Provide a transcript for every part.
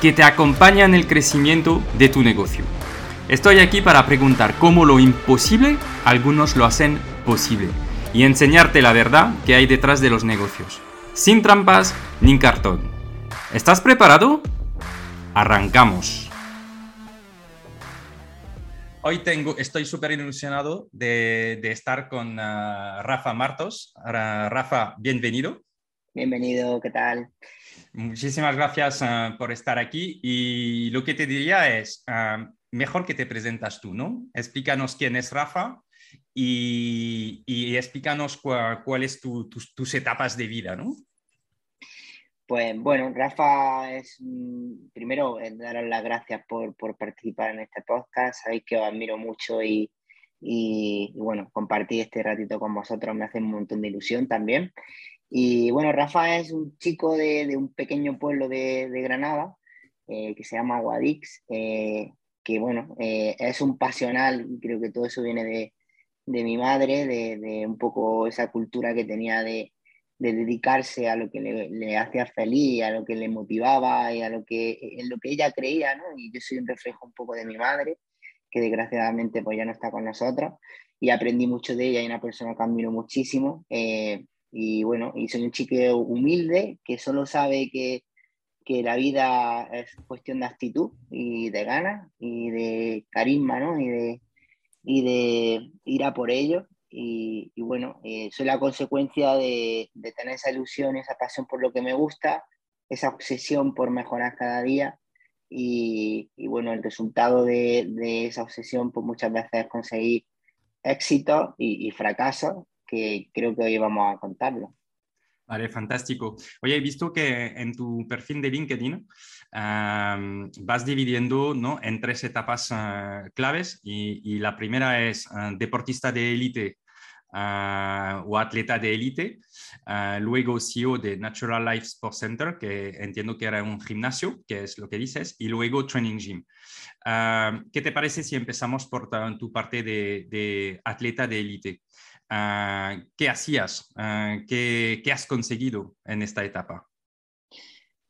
que te acompaña en el crecimiento de tu negocio. Estoy aquí para preguntar cómo lo imposible algunos lo hacen posible y enseñarte la verdad que hay detrás de los negocios sin trampas ni cartón. ¿Estás preparado? Arrancamos. Hoy tengo, estoy súper ilusionado de, estar con ah, Rafa Martos. Rafa, bienvenido. Bienvenido, ¿qué tal? Muchísimas gracias ah, por estar aquí y lo que te diría es, ah, mejor que te presentas tú, ¿no? Explícanos quién es Rafa y, explícanos cuáles tu, tus etapas de vida, ¿no? Pues bueno, Rafa, es primero eh, daros las gracias por, participar en este podcast. Sabéis que os admiro mucho y, bueno, compartir este ratito con vosotros me hace un montón de ilusión también. Y bueno, Rafa es un chico de, un pequeño pueblo de, Granada eh, que se llama Guadix, eh, que bueno, es un pasional creo que todo eso viene de, mi madre, de un poco esa cultura que tenía de de dedicarse a lo que le, hacía feliz, a lo que le motivaba y a lo que, en lo que ella creía, ¿no? Y yo soy un reflejo un poco de mi madre, que desgraciadamente pues ya no está con nosotros, y aprendí mucho de ella y una persona que admiro muchísimo. Eh, y bueno, y soy un chico humilde que solo sabe que, que la vida es cuestión de actitud y de ganas y de carisma, ¿no? Y de, y de ir a por ello. Y, bueno, eh, soy la consecuencia de, tener esa ilusión, esa pasión por lo que me gusta, esa obsesión por mejorar cada día. Y, bueno, el resultado de, esa obsesión pues muchas veces es conseguir éxito y, fracasos que creo que hoy vamos a contarlo. Vale, fantástico. Oye, he visto que en tu perfil de LinkedIn vas dividiendo ¿no? en tres etapas ah, claves y, la primera es ah, deportista de élite ah, o atleta de élite, luego CEO de Natural Life Sports Center, que entiendo que era un gimnasio, que es lo que dices, y luego Training Gym. ¿Qué te parece si empezamos por tu parte de, de atleta de élite? Ah, ¿qué hacías? Ah, ¿qué, has conseguido en esta etapa?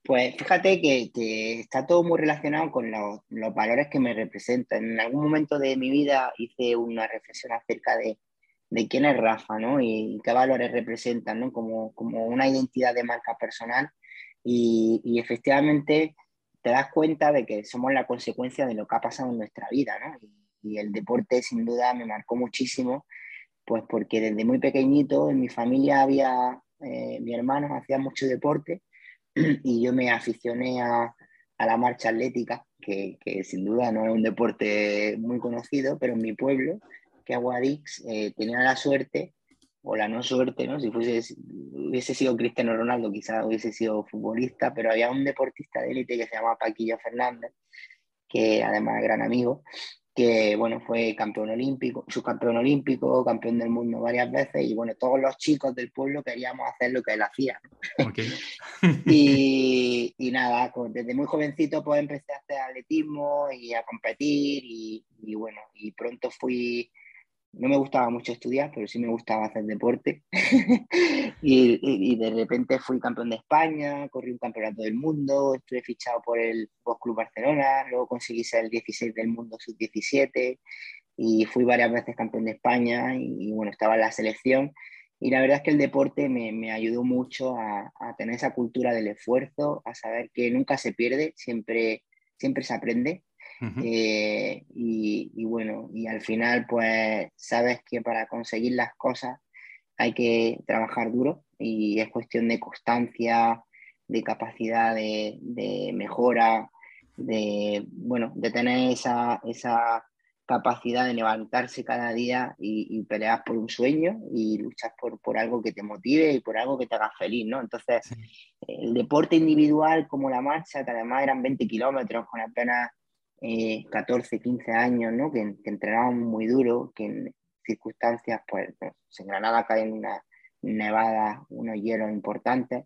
Pues fíjate que, está todo muy relacionado con los, valores que me representan. En algún momento de mi vida hice una reflexión acerca de, quién es Rafa, ¿no? Y, qué valores representan, ¿no? Como, una identidad de marca personal. Y, efectivamente te das cuenta de que somos la consecuencia de lo que ha pasado en nuestra vida, ¿no? y el deporte sin duda me marcó muchísimo pues porque desde muy pequeñito en mi familia había, eh, mi hermano hacía mucho deporte y yo me aficioné a, la marcha atlética, que, sin duda no es un deporte muy conocido, pero en mi pueblo, que es Guadix, eh, tenía la suerte, o la no suerte, ¿no? Si fuese, hubiese sido Cristiano Ronaldo, quizás hubiese sido futbolista, pero había un deportista de élite que se llamaba Paquillo Fernández, que además es gran amigo, que bueno, fue campeón olímpico, subcampeón olímpico, campeón del mundo varias veces, y bueno, todos los chicos del pueblo queríamos hacer lo que él hacía. y, y, nada, pues desde muy jovencito pues empecé a hacer atletismo y a competir, y, y bueno, y pronto fui no me gustaba mucho estudiar, pero sí me gustaba hacer deporte. y, de repente fui campeón de España, corrí un campeonato del mundo, estuve fichado por el Box Club Barcelona, luego conseguí ser el 16 del mundo sub-17 y fui varias veces campeón de España y, bueno, estaba en la selección. Y la verdad es que el deporte me, me ayudó mucho a, a, tener esa cultura del esfuerzo, a saber que nunca se pierde, siempre, siempre se aprende Eh, y, bueno, y al final pues sabes que para conseguir las cosas hay que trabajar duro y es cuestión de constancia, de capacidad de, de mejora, de, bueno, de tener esa, esa capacidad de levantarse cada día y, pelear por un sueño y luchar por, por, algo que te motive y por algo que te haga feliz, ¿no? Entonces, el deporte individual como la marcha, que además eran 20 kilómetros con apenas 14, eh, 15 años, ¿no? Que, que, entrenábamos muy duro, que en circunstancias, pues, en Granada caen una nevada, unos hielos importantes.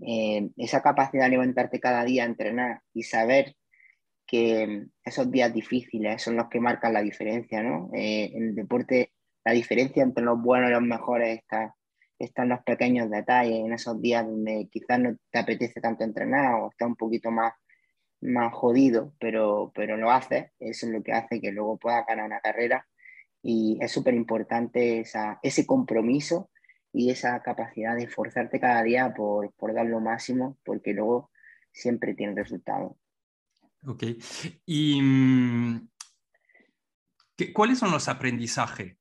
Eh, esa capacidad de levantarte cada día a entrenar y saber que esos días difíciles son los que marcan la diferencia, ¿no? Eh, en el deporte, la diferencia entre los buenos y los mejores está, en los pequeños detalles, en esos días donde quizás no te apetece tanto entrenar o está un poquito más, más jodido, pero, pero lo haces, eso es lo que hace que luego puedas ganar una carrera y es súper importante ese compromiso y esa capacidad de esforzarte cada día por, por dar lo máximo, porque luego siempre tiene resultados. Ok. ¿Y mm, cuáles son los aprendizajes?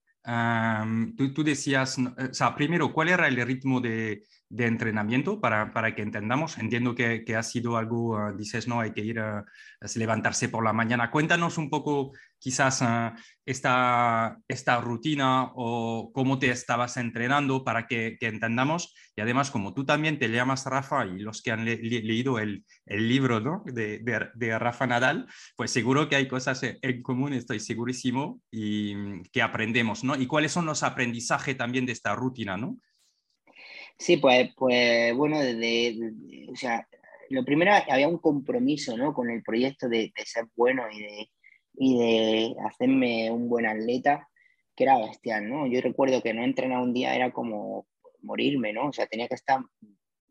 Tú, decías, o sea, primero, ¿cuál era el ritmo de, entrenamiento para, para, que entendamos. Entiendo que, ha sido algo, ah, dices, no, hay que ir a, levantarse por la mañana. Cuéntanos un poco quizás ah, esta, esta rutina o cómo te estabas entrenando para que, entendamos. Y además, como tú también te llamas Rafa y los que han leído el, el libro ¿no? de, de, de, Rafa Nadal, pues seguro que hay cosas en común, estoy segurísimo, y mm, que aprendemos, ¿no? Y cuáles son los aprendizajes también de esta rutina, ¿no? Sí, pues, pues bueno, desde, o sea, lo primero había un compromiso, ¿no? Con el proyecto de, ser bueno y de, y de hacerme un buen atleta, que era bestial, ¿no? Yo recuerdo que no entrenar un día era como morirme, ¿no? O sea, tenía que estar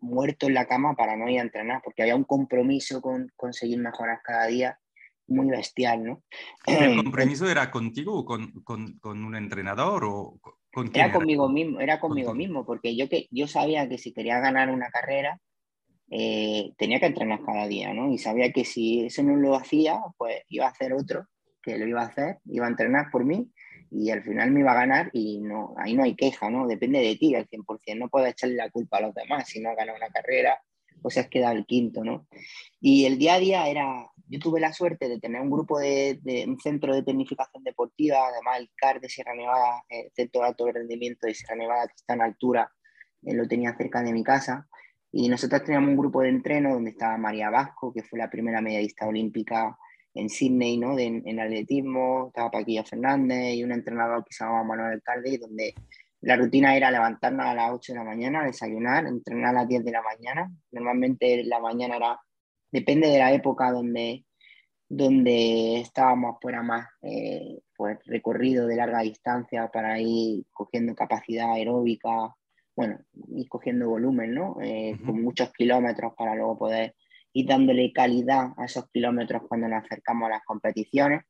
muerto en la cama para no ir a entrenar, porque había un compromiso con conseguir mejorar cada día muy bestial, ¿no? ¿El compromiso era contigo o con, con, con un entrenador o era conmigo mismo, era conmigo mismo, porque yo, que, yo sabía que si quería ganar una carrera, eh, tenía que entrenar cada día, ¿no? Y sabía que si eso no lo hacía, pues iba a hacer otro que lo iba a hacer, iba a entrenar por mí y al final me iba a ganar y no, ahí no hay queja, ¿no? Depende de ti al 100%, no puedes echarle la culpa a los demás si no has ganado una carrera o si has quedado el quinto, ¿no? Y el día a día era, yo tuve la suerte de tener un grupo de, un centro de tecnificación deportiva, además el CAR de Sierra Nevada, el Centro de Alto Rendimiento de Sierra Nevada, que está en altura, eh, lo tenía cerca de mi casa. Y nosotros teníamos un grupo de entreno donde estaba María Vasco, que fue la primera medallista olímpica en Sydney, ¿no? en atletismo, estaba Paquilla Fernández y un entrenador que se llamaba Manuel Alcalde, donde la rutina era levantarnos a las 8 de la mañana, desayunar, entrenar a las 10 de la mañana. Normalmente la mañana era depende de la época donde, donde estábamos, fuera más eh, pues, recorrido de larga distancia para ir cogiendo capacidad aeróbica, bueno, ir cogiendo volumen, ¿no? Eh, con muchos kilómetros para luego poder ir dándole calidad a esos kilómetros cuando nos acercamos a las competiciones.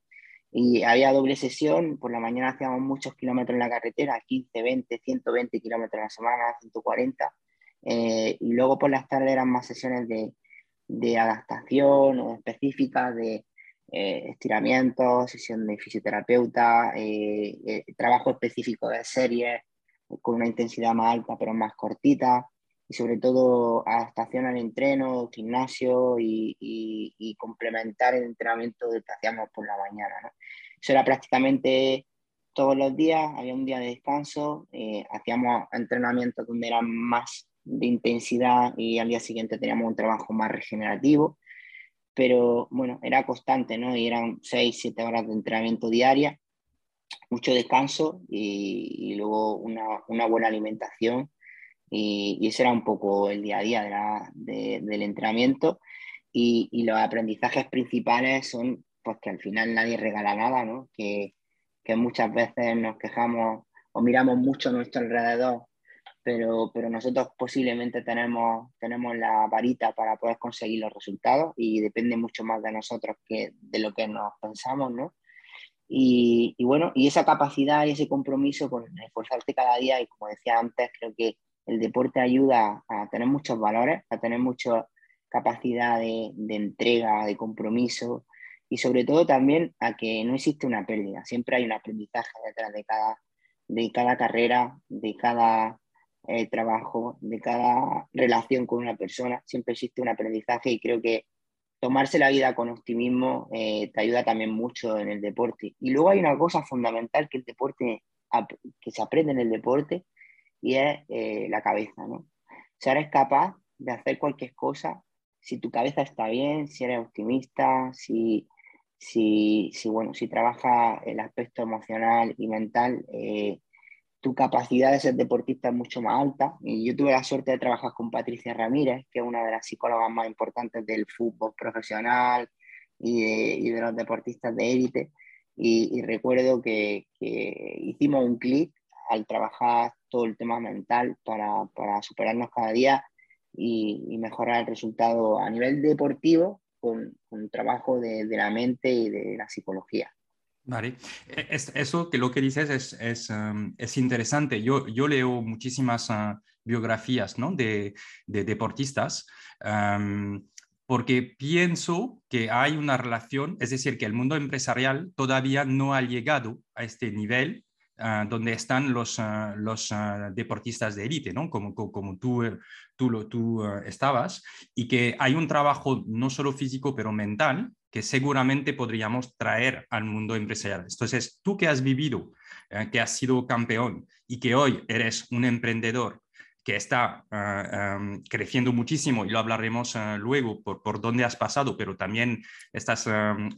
Y había doble sesión, por la mañana hacíamos muchos kilómetros en la carretera, 15, 20, 120 kilómetros a la semana, 140. Eh, y luego por las tardes eran más sesiones de, de adaptación o específica de eh, estiramiento, sesión de fisioterapeuta, eh, eh, trabajo específico de series con una intensidad más alta pero más cortita y sobre todo adaptación al entreno, gimnasio y, y, complementar el entrenamiento que hacíamos por la mañana. Eso era prácticamente todos los días, había un día de descanso, hacíamos entrenamientos donde eran más de intensidad y al día siguiente teníamos un trabajo más regenerativo, pero bueno, era constante, ¿no? Y eran 6, 7 horas de entrenamiento diaria, mucho descanso y, luego una, una, buena alimentación y, y, ese era un poco el día a día del entrenamiento y, y, los aprendizajes principales son pues que al final nadie regala nada, ¿no? Que, que muchas veces nos quejamos o miramos mucho a nuestro alrededor pero, pero nosotros posiblemente tenemos, tenemos la varita para poder conseguir los resultados y depende mucho más de nosotros que de lo que nos pensamos, ¿no? Y, y, bueno, y esa capacidad y ese compromiso con esforzarte cada día, y como decía antes, creo que el deporte ayuda a tener muchos valores, a tener mucha capacidad de, entrega, de compromiso y sobre todo también a que no existe una pérdida, siempre hay un aprendizaje detrás de cada, de cada carrera, de cada eh, trabajo, de cada relación con una persona, siempre existe un aprendizaje y creo que tomarse la vida con optimismo eh, te ayuda también mucho en el deporte. Y luego hay una cosa fundamental que el deporte, que se aprende en el deporte y es eh, la cabeza, ¿no? Si eres capaz de hacer cualquier cosa, si tu cabeza está bien, si eres optimista, si, si, si bueno, si trabaja el aspecto emocional y mental, eh, tu capacidad de ser deportista es mucho más alta. Y yo tuve la suerte de trabajar con Patricia Ramírez, que es una de las psicólogas más importantes del fútbol profesional y de, los deportistas de élite. Y, recuerdo que, que, hicimos un clic al trabajar todo el tema mental para, para superarnos cada día y, y, mejorar el resultado a nivel deportivo con, con trabajo de, de la mente y de la psicología. Vale, e, eso que lo que dices es, es, um, es interesante. Yo, yo leo muchísimas uh, biografías ¿no? de, de, deportistas um, porque pienso que hay una relación, es decir, que el mundo empresarial todavía no ha llegado a este nivel uh, donde están los, uh, los deportistas de élite, ¿no? como, como, tú, tú, lo, tú estabas, y que hay un trabajo no solo físico, pero mental, que seguramente podríamos traer al mundo empresarial. Entonces, tú que has vivido, eh, que has sido campeón y que hoy eres un emprendedor que está ah, creciendo muchísimo y lo hablaremos ah, luego por, por dónde has pasado, pero también estás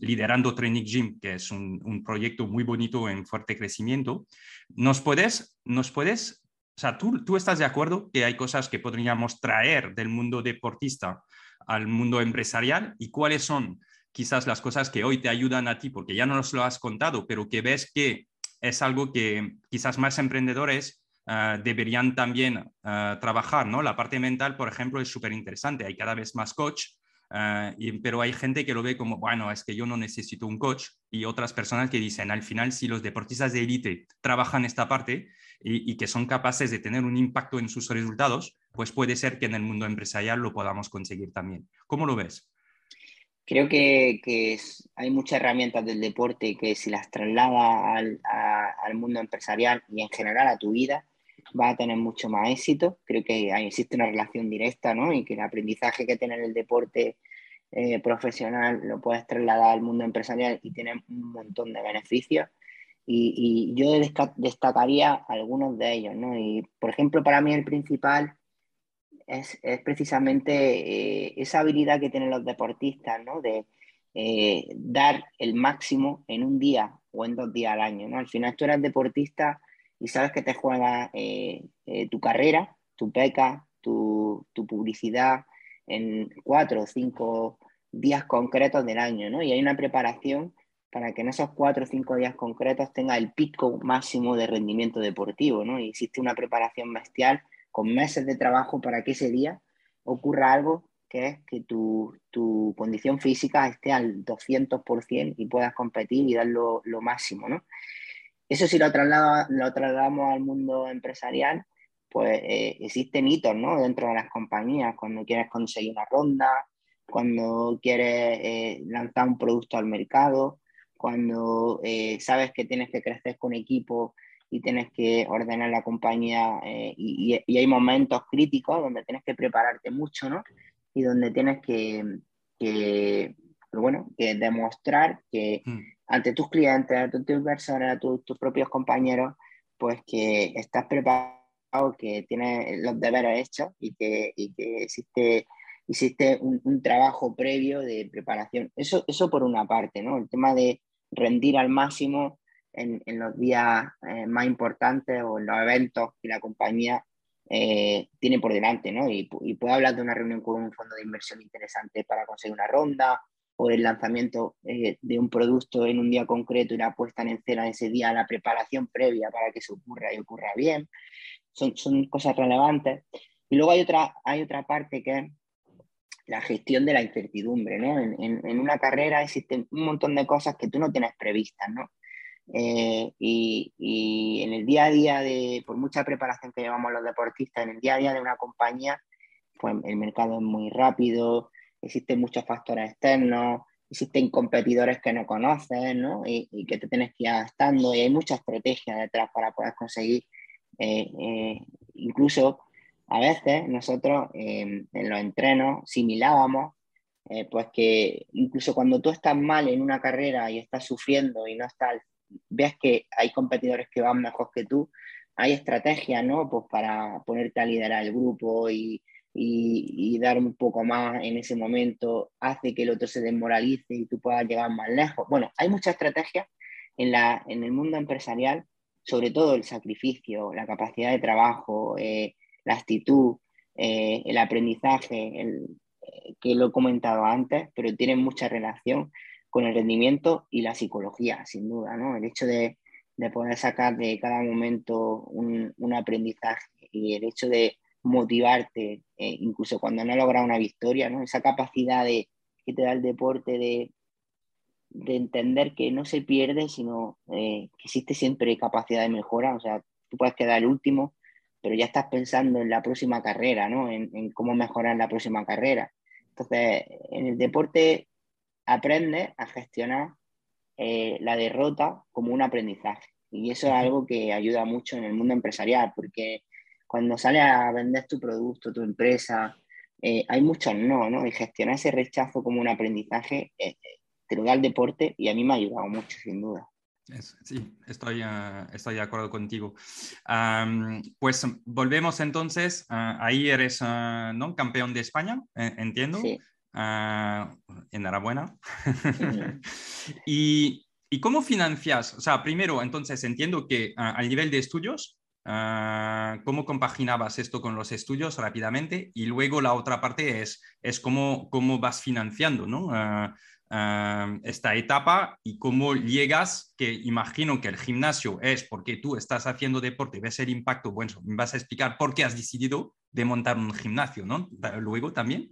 liderando Training Gym, que es un, proyecto muy bonito en fuerte crecimiento. ¿Nos puedes, nos puedes, o sea, ¿tú, tú estás de acuerdo que hay cosas que podríamos traer del mundo deportista al mundo empresarial y cuáles son quizás las cosas que hoy te ayudan a ti, porque ya no nos lo has contado, pero que ves que es algo que quizás más emprendedores ah, deberían también ah, trabajar, ¿no? La parte mental, por ejemplo, es súper interesante. Hay cada vez más coach, ah, pero hay gente que lo ve como, bueno, es que yo no necesito un coach y otras personas que dicen, al final, si los deportistas de élite trabajan esta parte y, que son capaces de tener un impacto en sus resultados, pues puede ser que en el mundo empresarial lo podamos conseguir también. ¿Cómo lo ves? Creo que, hay muchas herramientas del deporte que si las traslada al, mundo empresarial y en general a tu vida, va a tener mucho más éxito. Creo que existe una relación directa, ¿no? Y que el aprendizaje que tiene el deporte eh, profesional lo puedes trasladar al mundo empresarial y tiene un montón de beneficios. Y, y yo destacaría algunos de ellos, ¿no? Y, por ejemplo, para mí el principal es, precisamente eh, esa habilidad que tienen los deportistas, ¿no? De eh, dar el máximo en un día o en dos días al año, ¿no? Al final tú eres deportista y sabes que te juega eh, tu carrera, tu peca, tu, publicidad en cuatro o cinco días concretos del año, ¿no? Y hay una preparación para que en esos cuatro o cinco días concretos tenga el pico máximo de rendimiento deportivo, ¿no? Y existe una preparación bestial con meses de trabajo para que ese día ocurra algo que es que tu, tu condición física esté al 200% y puedas competir y dar lo, lo máximo, ¿no? Eso si lo, trasladamos al mundo empresarial, pues eh, existen hitos, ¿no? Dentro de las compañías, cuando quieres conseguir una ronda, cuando quieres eh, lanzar un producto al mercado, cuando eh, sabes que tienes que crecer con equipo y tienes que ordenar la compañía y, hay momentos críticos donde tienes que prepararte mucho, ¿no? Y donde tienes que bueno, que demostrar que mm. ante tus clientes, ante tus inversores, a tus, tus propios compañeros, pues que estás preparado, que tienes los deberes hechos y que, y que existe, existe un, un, trabajo previo de preparación. Eso, eso por una parte, ¿no? El tema de rendir al máximo en, en los días eh, más importantes o en los eventos que la compañía eh, tiene por delante, ¿no? Y, y, puede hablar de una reunión con un fondo de inversión interesante para conseguir una ronda o el lanzamiento eh, de un producto en un día concreto y la puesta en escena ese día, la preparación previa para que se ocurra y ocurra bien. Son, son cosas relevantes. Y luego hay otra, hay otra parte que es la gestión de la incertidumbre, ¿no? En, en, en, una carrera existen un montón de cosas que tú no tienes previstas, ¿no? Eh, y, y, en el día a día, de, por mucha preparación que llevamos los deportistas, en el día a día de una compañía, pues el mercado es muy rápido, existen muchos factores externos, existen competidores que no conoces, ¿no? Y, que te tienes que ir adaptando y hay mucha estrategia detrás para poder conseguir, eh, eh, incluso a veces nosotros en los entrenos similábamos, pues que incluso cuando tú estás mal en una carrera y estás sufriendo y no estás, ves que hay competidores que van mejor que tú, hay estrategias, ¿no? Pues para ponerte a liderar el grupo y, y, dar un poco más en ese momento hace que el otro se desmoralice y tú puedas llegar más lejos. Bueno, hay muchas estrategias en, la, en el mundo empresarial, sobre todo el sacrificio, la capacidad de trabajo, eh, la actitud, eh, el aprendizaje, eh, que lo he comentado antes, pero tienen mucha relación con el rendimiento y la psicología, sin duda, ¿no? El hecho de, de poder sacar de cada momento un, un aprendizaje y el hecho de motivarte, eh, incluso cuando no logra una victoria, ¿no? Esa capacidad de, que te da el deporte de, de entender que no se pierde, sino eh, que existe siempre capacidad de mejora. O sea, tú puedes quedar el último, pero ya estás pensando en la próxima carrera, ¿no? En, cómo mejorar la próxima carrera. Entonces, en el deporte aprendes a gestionar eh, la derrota como un aprendizaje. Y eso es algo que ayuda mucho en el mundo empresarial, porque cuando sales a vender tu producto, tu empresa, eh, hay muchos no, ¿no? Y gestionar ese rechazo como un aprendizaje eh, te lo da el deporte y a mí me ha ayudado mucho, sin duda. sí, estoy, estoy de acuerdo contigo. pues volvemos entonces, ahí eres ¿no? campeón de España, entiendo. Sí. enhorabuena. y, ¿Y cómo financias? O sea, primero, entonces entiendo que al nivel de estudios, Ah, cómo compaginabas esto con los estudios rápidamente y luego la otra parte es, es cómo, cómo vas financiando ¿no? Ah, ah, esta etapa y cómo llegas, que imagino que el gimnasio es porque tú estás haciendo deporte, ves el impacto, bueno, vas a explicar por qué has decidido de montar un gimnasio, ¿no? Luego también.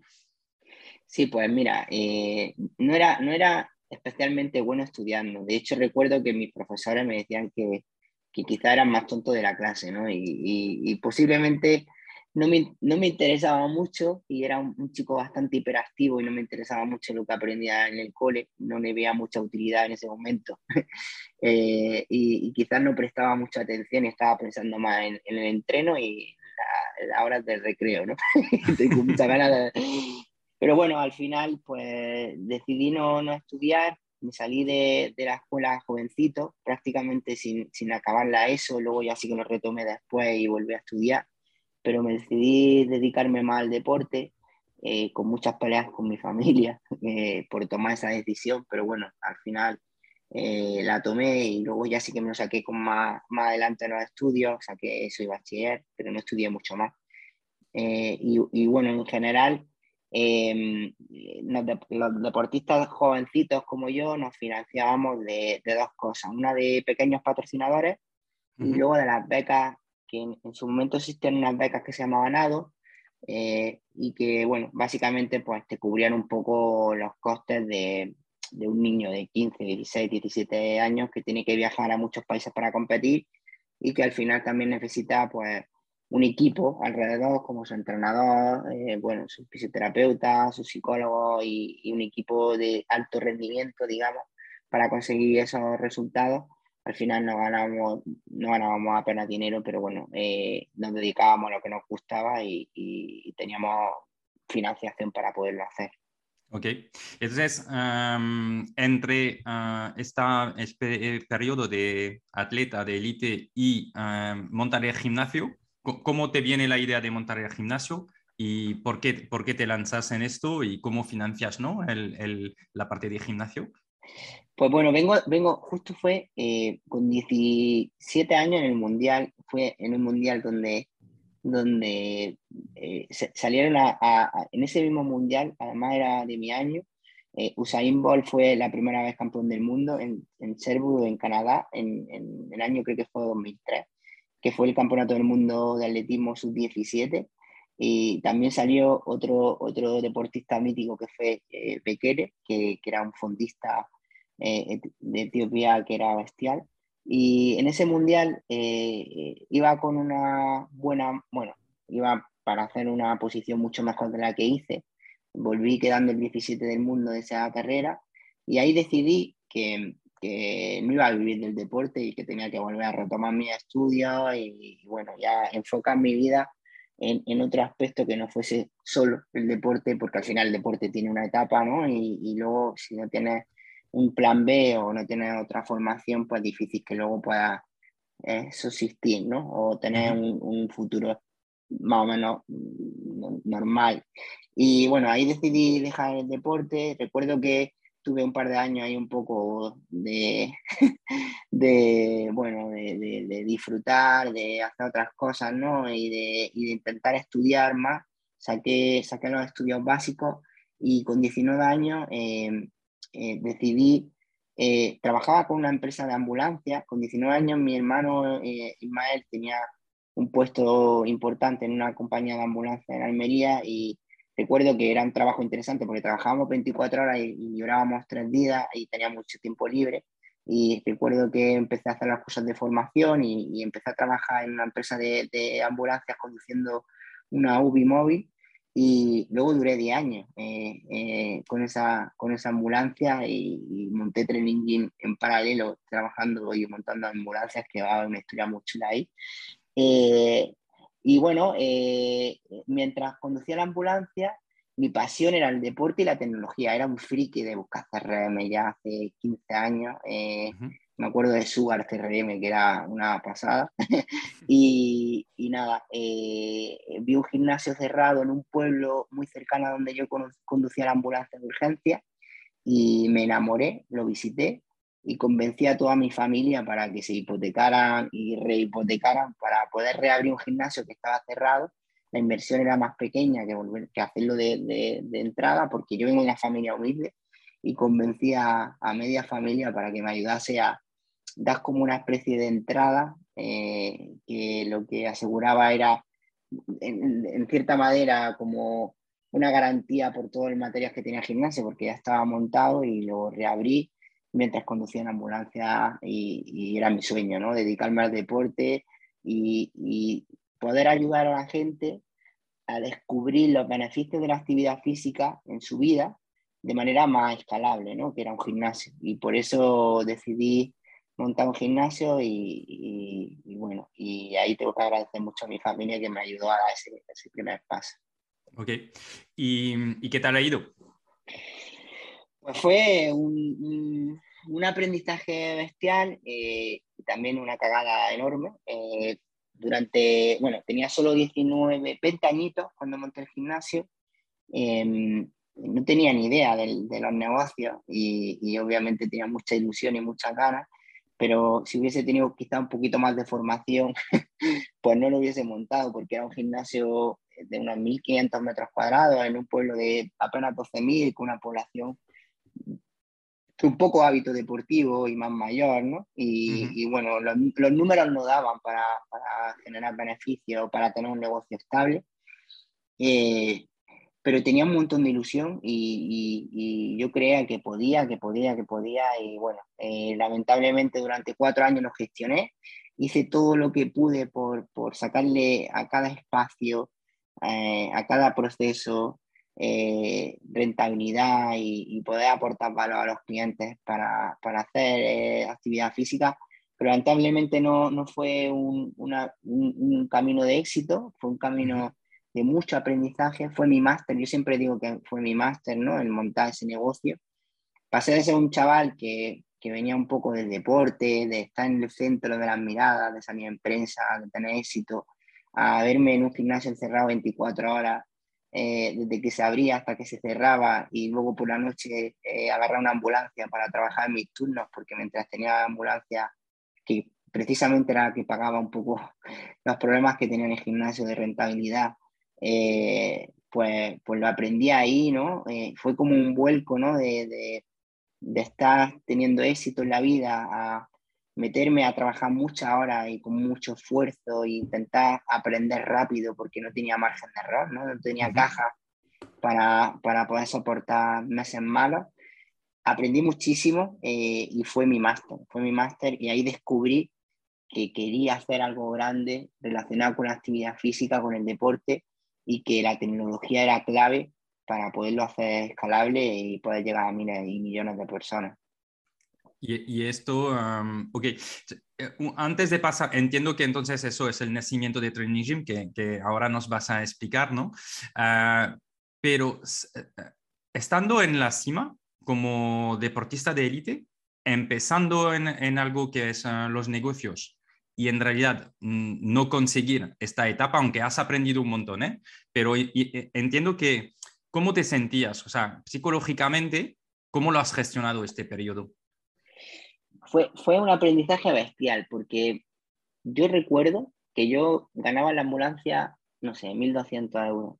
Sí, pues mira, eh, no, era, no era especialmente bueno estudiando. De hecho, recuerdo que mis profesores me decían que, que quizá eran más tontos de la clase, ¿no? Y, posiblemente no me, no me, interesaba mucho y era un, chico bastante hiperactivo y no me interesaba mucho lo que aprendía en el cole, no le veía mucha utilidad en ese momento. Eh, y, quizás no prestaba mucha atención y estaba pensando más en, el entreno y las horas del recreo, ¿no? Tengo mucha ganas Pero bueno, al final pues decidí no, no estudiar me salí de, de, la escuela jovencito, prácticamente sin, sin acabarla eso, luego ya sí que lo retomé después y volví a estudiar, pero me decidí dedicarme más al deporte, eh, con muchas peleas con mi familia eh, por tomar esa decisión, pero bueno, al final eh, la tomé y luego ya sí que me lo saqué con más, más adelante en los estudios, saqué eso y bachiller, pero no estudié mucho más. y, y bueno, en general Em, los, deportistas jovencitos como yo nos financiábamos de, dos cosas, una de pequeños patrocinadores y luego de las becas, que en, su momento existían unas becas que se llamaban ADO eh, y que, bueno, básicamente pues te cubrían un poco los costes de, de un niño de 15, 16, 17 años que tiene que viajar a muchos países para competir y que al final también necesita pues un equipo alrededor, como su entrenador, eh, bueno, su fisioterapeuta, su psicólogo y, un equipo de alto rendimiento, digamos, para conseguir esos resultados. Al final no ganábamos, no ganábamos apenas dinero, pero bueno, eh, nos dedicábamos a lo que nos gustaba y, teníamos financiación para poderlo hacer. Ok, entonces, entre este periodo de atleta de élite y montar el gimnasio, ¿Cómo te viene la idea de montar el gimnasio y por qué, por qué te lanzas en esto y cómo financias ¿no? el, la parte de gimnasio? Pues bueno, vengo, vengo justo fue eh, con 17 años en el Mundial, fue en un Mundial donde, donde eh, salieron a, en ese mismo Mundial, además era de mi año, eh, Usain Bolt fue la primera vez campeón del mundo en, en en Canadá, en, en el año creo que fue 2003 que fue el Campeonato del Mundo de Atletismo Sub-17. Y también salió otro, otro deportista mítico que fue eh, que, que, era un fondista eh, de Etiopía que era bestial. Y en ese mundial eh, iba con una buena, bueno, iba para hacer una posición mucho mejor de la que hice. Volví quedando el 17 del mundo de esa carrera Y ahí decidí que, que no iba a vivir del deporte y que tenía que volver a retomar mis estudios y, bueno, ya enfocar mi vida en, en, otro aspecto que no fuese solo el deporte, porque al final el deporte tiene una etapa, ¿no? Y, y luego si no tienes un plan B o no tienes otra formación, pues difícil que luego puedas eh, subsistir, ¿no? O tener un, un, futuro más o menos mm, normal. Y bueno, ahí decidí dejar el deporte. Recuerdo que tuve un par de años ahí un poco de, de bueno, de, de, disfrutar, de hacer otras cosas, ¿no? Y de, y de intentar estudiar más. Saqué, saqué los estudios básicos y con 19 años eh, eh, decidí, eh, trabajaba con una empresa de ambulancia, con 19 años mi hermano eh, Ismael tenía un puesto importante en una compañía de ambulancia en Almería y recuerdo que era un trabajo interesante porque trabajábamos 24 horas y, y llorábamos tres días y tenía mucho tiempo libre. Y recuerdo que empecé a hacer las cosas de formación y, y empecé a trabajar en una empresa de, de ambulancias conduciendo una UBI móvil. Y luego duré 10 años eh, eh, con, esa, con esa ambulancia y, y monté Training en paralelo, trabajando y montando ambulancias, que va una historia muy chula ahí. Eh, y bueno, eh, mientras conducía la ambulancia, mi pasión era el deporte y la tecnología. Era un friki de buscar CRM ya hace 15 años. Eh, uh -huh. Me acuerdo de Sugar CRM, que era una pasada. y, y, nada, eh, vi un gimnasio cerrado en un pueblo muy cercano a donde yo conducía la ambulancia de urgencia y me enamoré, lo visité y convencí a toda mi familia para que se hipotecaran y rehipotecaran para poder reabrir un gimnasio que estaba cerrado. La inversión era más pequeña que, volver, que hacerlo de, de, entrada porque yo vengo de una familia humilde y convencí a, a, media familia para que me ayudase a dar como una especie de entrada eh, que lo que aseguraba era en, en, cierta manera como una garantía por todo el material que tenía el gimnasio porque ya estaba montado y lo reabrí mientras conducía en ambulancia y, y, era mi sueño, ¿no? Dedicarme al deporte y, y, poder ayudar a la gente a descubrir los beneficios de la actividad física en su vida de manera más escalable, ¿no? Que era un gimnasio. Y por eso decidí montar un gimnasio y, y bueno, y ahí tengo que agradecer mucho a mi familia que me ayudó a dar ese, ese primer paso. Ok. ¿Y, ¿Y, qué tal ha ido? Pues fue un, un, un aprendizaje bestial eh, y también una cagada enorme. Eh, durante, bueno, tenía solo 19, 20 añitos cuando monté el gimnasio. Eh, no tenía ni idea de, los negocios y, y, obviamente tenía mucha ilusión y muchas ganas, pero si hubiese tenido quizá un poquito más de formación, pues no lo hubiese montado porque era un gimnasio de unos 1.500 metros cuadrados en un pueblo de apenas 12.000 con una población un poco hábito deportivo y más mayor, ¿no? Y, uh -huh. y bueno, los, los, números no daban para, para, generar beneficios, para tener un negocio estable. Eh, pero tenía un montón de ilusión y, y, y, yo creía que podía, que podía, que podía. Y bueno, eh, lamentablemente durante cuatro años lo gestioné. Hice todo lo que pude por, por sacarle a cada espacio, eh, a cada proceso, eh, rentabilidad y, y, poder aportar valor a los clientes para, para hacer eh, actividad física, pero lamentablemente no, no fue un, una, un, un, camino de éxito, fue un camino de mucho aprendizaje, fue mi máster, yo siempre digo que fue mi máster, ¿no? El montar ese negocio. Pasé de ser un chaval que, que venía un poco del deporte, de estar en el centro de las miradas, de salir en prensa, de tener éxito, a verme en un gimnasio encerrado 24 horas, eh, desde que se abría hasta que se cerraba y luego por la noche eh, agarrar una ambulancia para trabajar en mis turnos, porque mientras tenía ambulancia, que precisamente era la que pagaba un poco los problemas que tenía en el gimnasio de rentabilidad, eh, pues, pues lo aprendí ahí, ¿no? Eh, fue como un vuelco, ¿no? De, de, estar teniendo éxito en la vida meterme a trabajar muchas horas y con mucho esfuerzo e intentar aprender rápido porque no tenía margen de error, ¿no? No tenía caja para, para poder soportar meses malos. Aprendí muchísimo eh, y fue mi máster, fue mi máster y ahí descubrí que quería hacer algo grande relacionado con la actividad física, con el deporte y que la tecnología era clave para poderlo hacer escalable y poder llegar a miles y millones de personas. Y, esto, ok, eh, antes de pasar, entiendo que entonces eso es el nacimiento de Training Gym que, que ahora nos vas a explicar, ¿no? Ah, pero eh, estando en la cima como deportista de élite, empezando en, en, algo que es ah, los negocios y en realidad no conseguir esta etapa, aunque has aprendido un montón, ¿eh? Pero entiendo que, ¿cómo te sentías? O sea, psicológicamente, ¿cómo lo has gestionado este periodo? Fue, fue un aprendizaje bestial, porque yo recuerdo que yo ganaba en la ambulancia, no sé, 1.200 euros,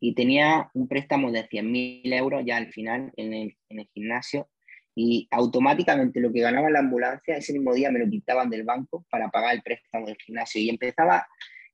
y tenía un préstamo de 100.000 euros ya al final en el, en el gimnasio, y automáticamente lo que ganaba en la ambulancia, ese mismo día me lo quitaban del banco para pagar el préstamo del gimnasio, y empezaba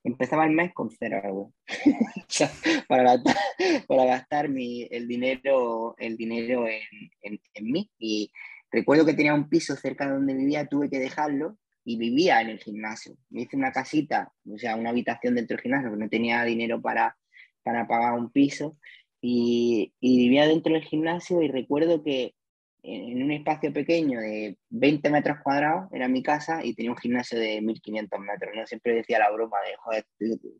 empezaba el mes con cero euros para gastar, mi, el dinero, el dinero en, en, en, mí. Y Recuerdo que tenía un piso cerca de donde vivía, tuve que dejarlo y vivía en el gimnasio. Me hice una casita, o sea, una habitación dentro del gimnasio, porque no tenía dinero para, para pagar un piso. Y, vivía dentro del gimnasio y recuerdo que en un espacio pequeño de 20 metros cuadrados, era mi casa y tenía un gimnasio de 1500 metros, ¿no? Siempre decía la broma de, joder,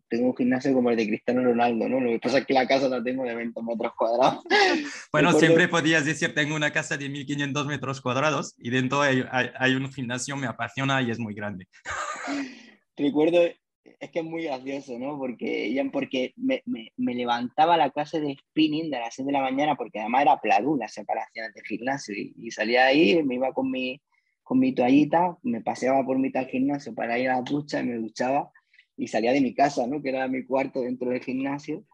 tengo un gimnasio como el de Cristiano Ronaldo, ¿no? Lo que pasa es que la casa la tengo de 20 metros cuadrados. Bueno, siempre podías decir, tengo una casa de 1500 metros cuadrados y dentro hay, hay un gimnasio, me apasiona y es muy grande. Recuerdo es que es muy gracioso, ¿no? Porque, ya, porque me, me, levantaba la clase de spinning de las 6 de la mañana, porque además era plagú la separación del gimnasio, y, salía ahí, me iba con mi, con mi toallita, me paseaba por mitad del gimnasio para ir a la ducha y me duchaba, y salía de mi casa, ¿no? Que era mi cuarto dentro del gimnasio.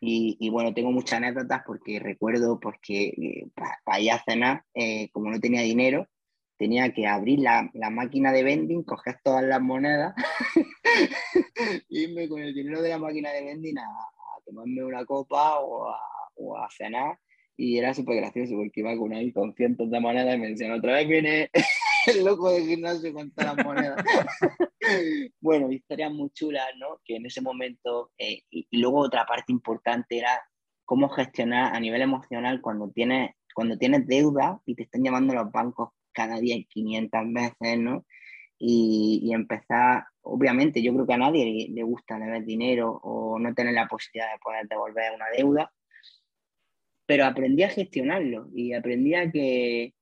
Y, y bueno, tengo muchas anécdotas porque recuerdo porque eh, para ir a cenar, eh, como no tenía dinero, tenía que abrir la, la, máquina de vending, coger todas las monedas, irme con el dinero de la máquina de vending a, tomarme una copa o a, o a cenar. Y era súper gracioso porque iba con ahí con cientos de monedas y me decían, otra vez viene el loco del gimnasio con todas las monedas. bueno, historias muy chulas, ¿no? Que en ese momento, eh, y, y, luego otra parte importante era cómo gestionar a nivel emocional cuando tienes, cuando tienes deuda y te están llamando los bancos cada día 500 veces, ¿no? Y, y, empezar, obviamente yo creo que a nadie le gusta deber dinero o no tener la posibilidad de poder devolver una deuda, pero aprendí a gestionarlo y aprendí a que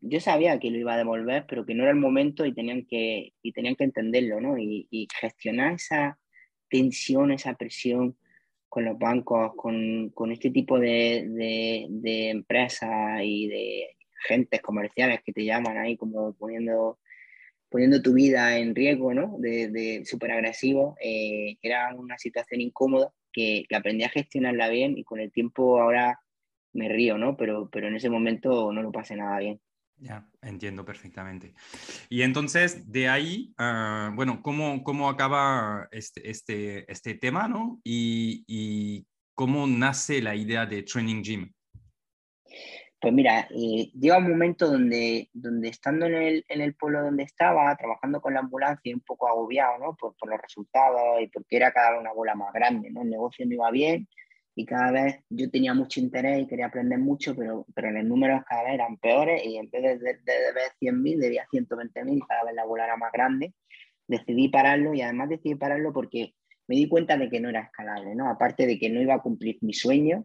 yo sabía que lo iba a devolver, pero que no era el momento y tenían que, y tenían que entenderlo, ¿no? Y, gestionar esa tensión, esa presión con los bancos, con, con este tipo de, de, de empresas y de, gentes comerciales que te llaman ahí como poniendo, poniendo tu vida en riesgo, ¿no? De, de súper agresivo. Eh, era una situación incómoda que, aprendí a gestionarla bien y con el tiempo ahora me río, ¿no? Pero, pero en ese momento no lo pasé nada bien. Ya, entiendo perfectamente. Y entonces, de ahí, uh, bueno, ¿cómo, ¿cómo acaba este, este, este tema, ¿no? Y, y cómo nace la idea de Training Gym. Pues mira, eh, llega un momento donde, donde estando en el, en el pueblo donde estaba, trabajando con la ambulancia, un poco agobiado ¿no? por, por los resultados y porque era cada vez una bola más grande, ¿no? el negocio no iba bien y cada vez yo tenía mucho interés y quería aprender mucho, pero, pero los números cada vez eran peores y en vez de, de, de deber 100.000, debía 120.000 y cada vez la bola era más grande. Decidí pararlo y además decidí pararlo porque me di cuenta de que no era escalable, ¿no? aparte de que no iba a cumplir mi sueño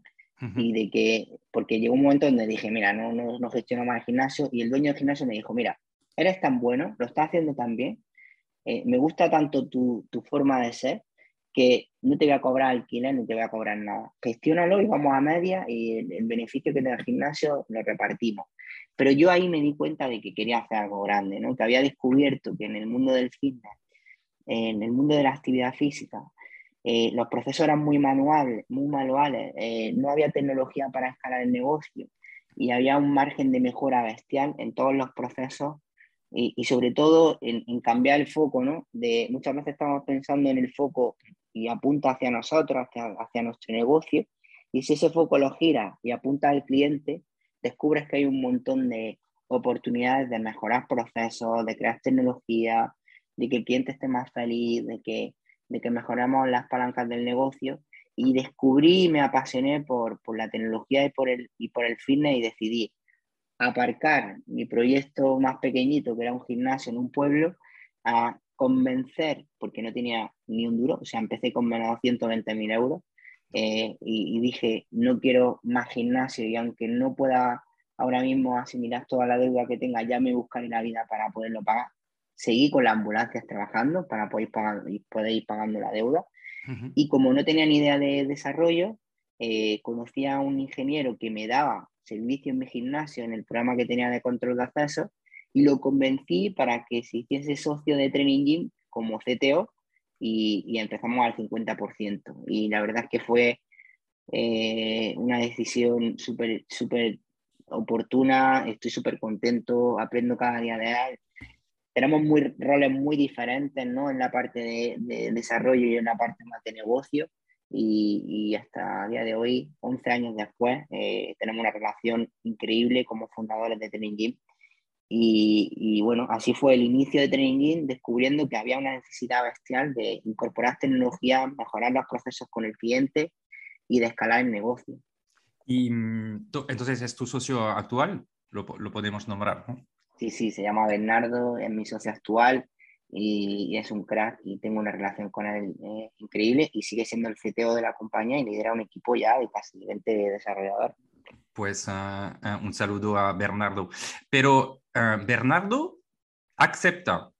y de que, porque llegó un momento donde dije, mira, no, no, no, gestiono más el gimnasio y el dueño del gimnasio me dijo, mira, eres tan bueno, lo estás haciendo tan bien, eh, me gusta tanto tu, tu, forma de ser que no te voy a cobrar alquiler, no te voy a cobrar nada. Gestiónalo y vamos a media y el, el beneficio que te da el gimnasio lo repartimos. Pero yo ahí me di cuenta de que quería hacer algo grande, ¿no? que había descubierto que en el mundo del fitness, en el mundo de la actividad física, eh, los procesos eran muy manuales, muy manuales, eh, no había tecnología para escalar el negocio y había un margen de mejora bestial en todos los procesos y, y sobre todo en, en, cambiar el foco, ¿no? De, muchas veces estamos pensando en el foco y apunta hacia nosotros, hacia, hacia nuestro negocio, y si ese foco lo gira y apunta al cliente, descubres que hay un montón de oportunidades de mejorar procesos, de crear tecnología, de que el cliente esté más feliz, de que de que mejoramos las palancas del negocio y descubrí y me apasioné por, por, la tecnología y por, el, y por el fitness y decidí aparcar mi proyecto más pequeñito, que era un gimnasio en un pueblo, a convencer, porque no tenía ni un duro, o sea, empecé con menos de 120 mil euros, eh, y, y, dije, no quiero más gimnasio, y aunque no pueda ahora mismo asimilar toda la deuda que tenga, ya me buscaré la vida para poderlo pagar. Seguí con las ambulancias trabajando para poder, pagar, poder ir pagando la deuda. Y como no tenía ni idea de desarrollo, eh, conocí a un ingeniero que me daba servicio en mi gimnasio en el programa que tenía de control de acceso y lo convencí para que se hiciese socio de Training Gym como CTO y, empezamos al 50%. Y la verdad es que fue eh, una decisión súper súper oportuna, estoy súper contento, aprendo cada día de él tenemos muy, roles muy diferentes, ¿no? En la parte de, desarrollo y en la parte más de negocio. Y, hasta el día de hoy, 11 años después, eh, tenemos una relación increíble como fundadores de Training Gym. Y, bueno, así fue el inicio de Training Gym, descubriendo que había una necesidad bestial de incorporar tecnología, mejorar los procesos con el cliente y de escalar el negocio. Y mm, entonces es tu socio actual, lo, lo podemos nombrar, ¿no? Sí, sí, se llama Bernardo, es mi socio actual y, es un crack y tengo una relación con él eh, increíble y sigue siendo el CTO de la compañía y lidera un equipo ya de casi 20 desarrolladores. Pues uh, un saludo a Bernardo. Pero uh, Bernardo acepta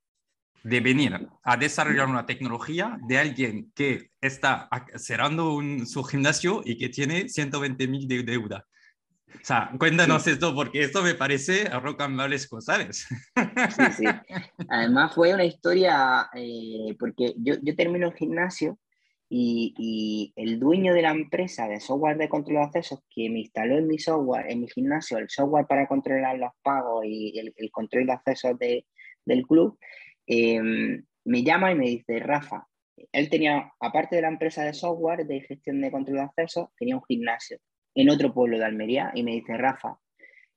de venir a desarrollar una tecnología de alguien que está cerrando un, su gimnasio y que tiene 120 mil de deuda. O sea, cuéntanos esto porque esto me parece rocambolesco, ¿sabes? Sí, sí. Además fue una historia, eh, porque yo, yo termino el gimnasio y, y, el dueño de la empresa de software de control de accesos que me instaló en mi software, en mi gimnasio, el software para controlar los pagos y el, el control de accesos de, del club, em, me llama y me dice, Rafa, él tenía, aparte de la empresa de software de gestión de control de accesos, tenía un gimnasio en otro pueblo de Almería y me dice, Rafa,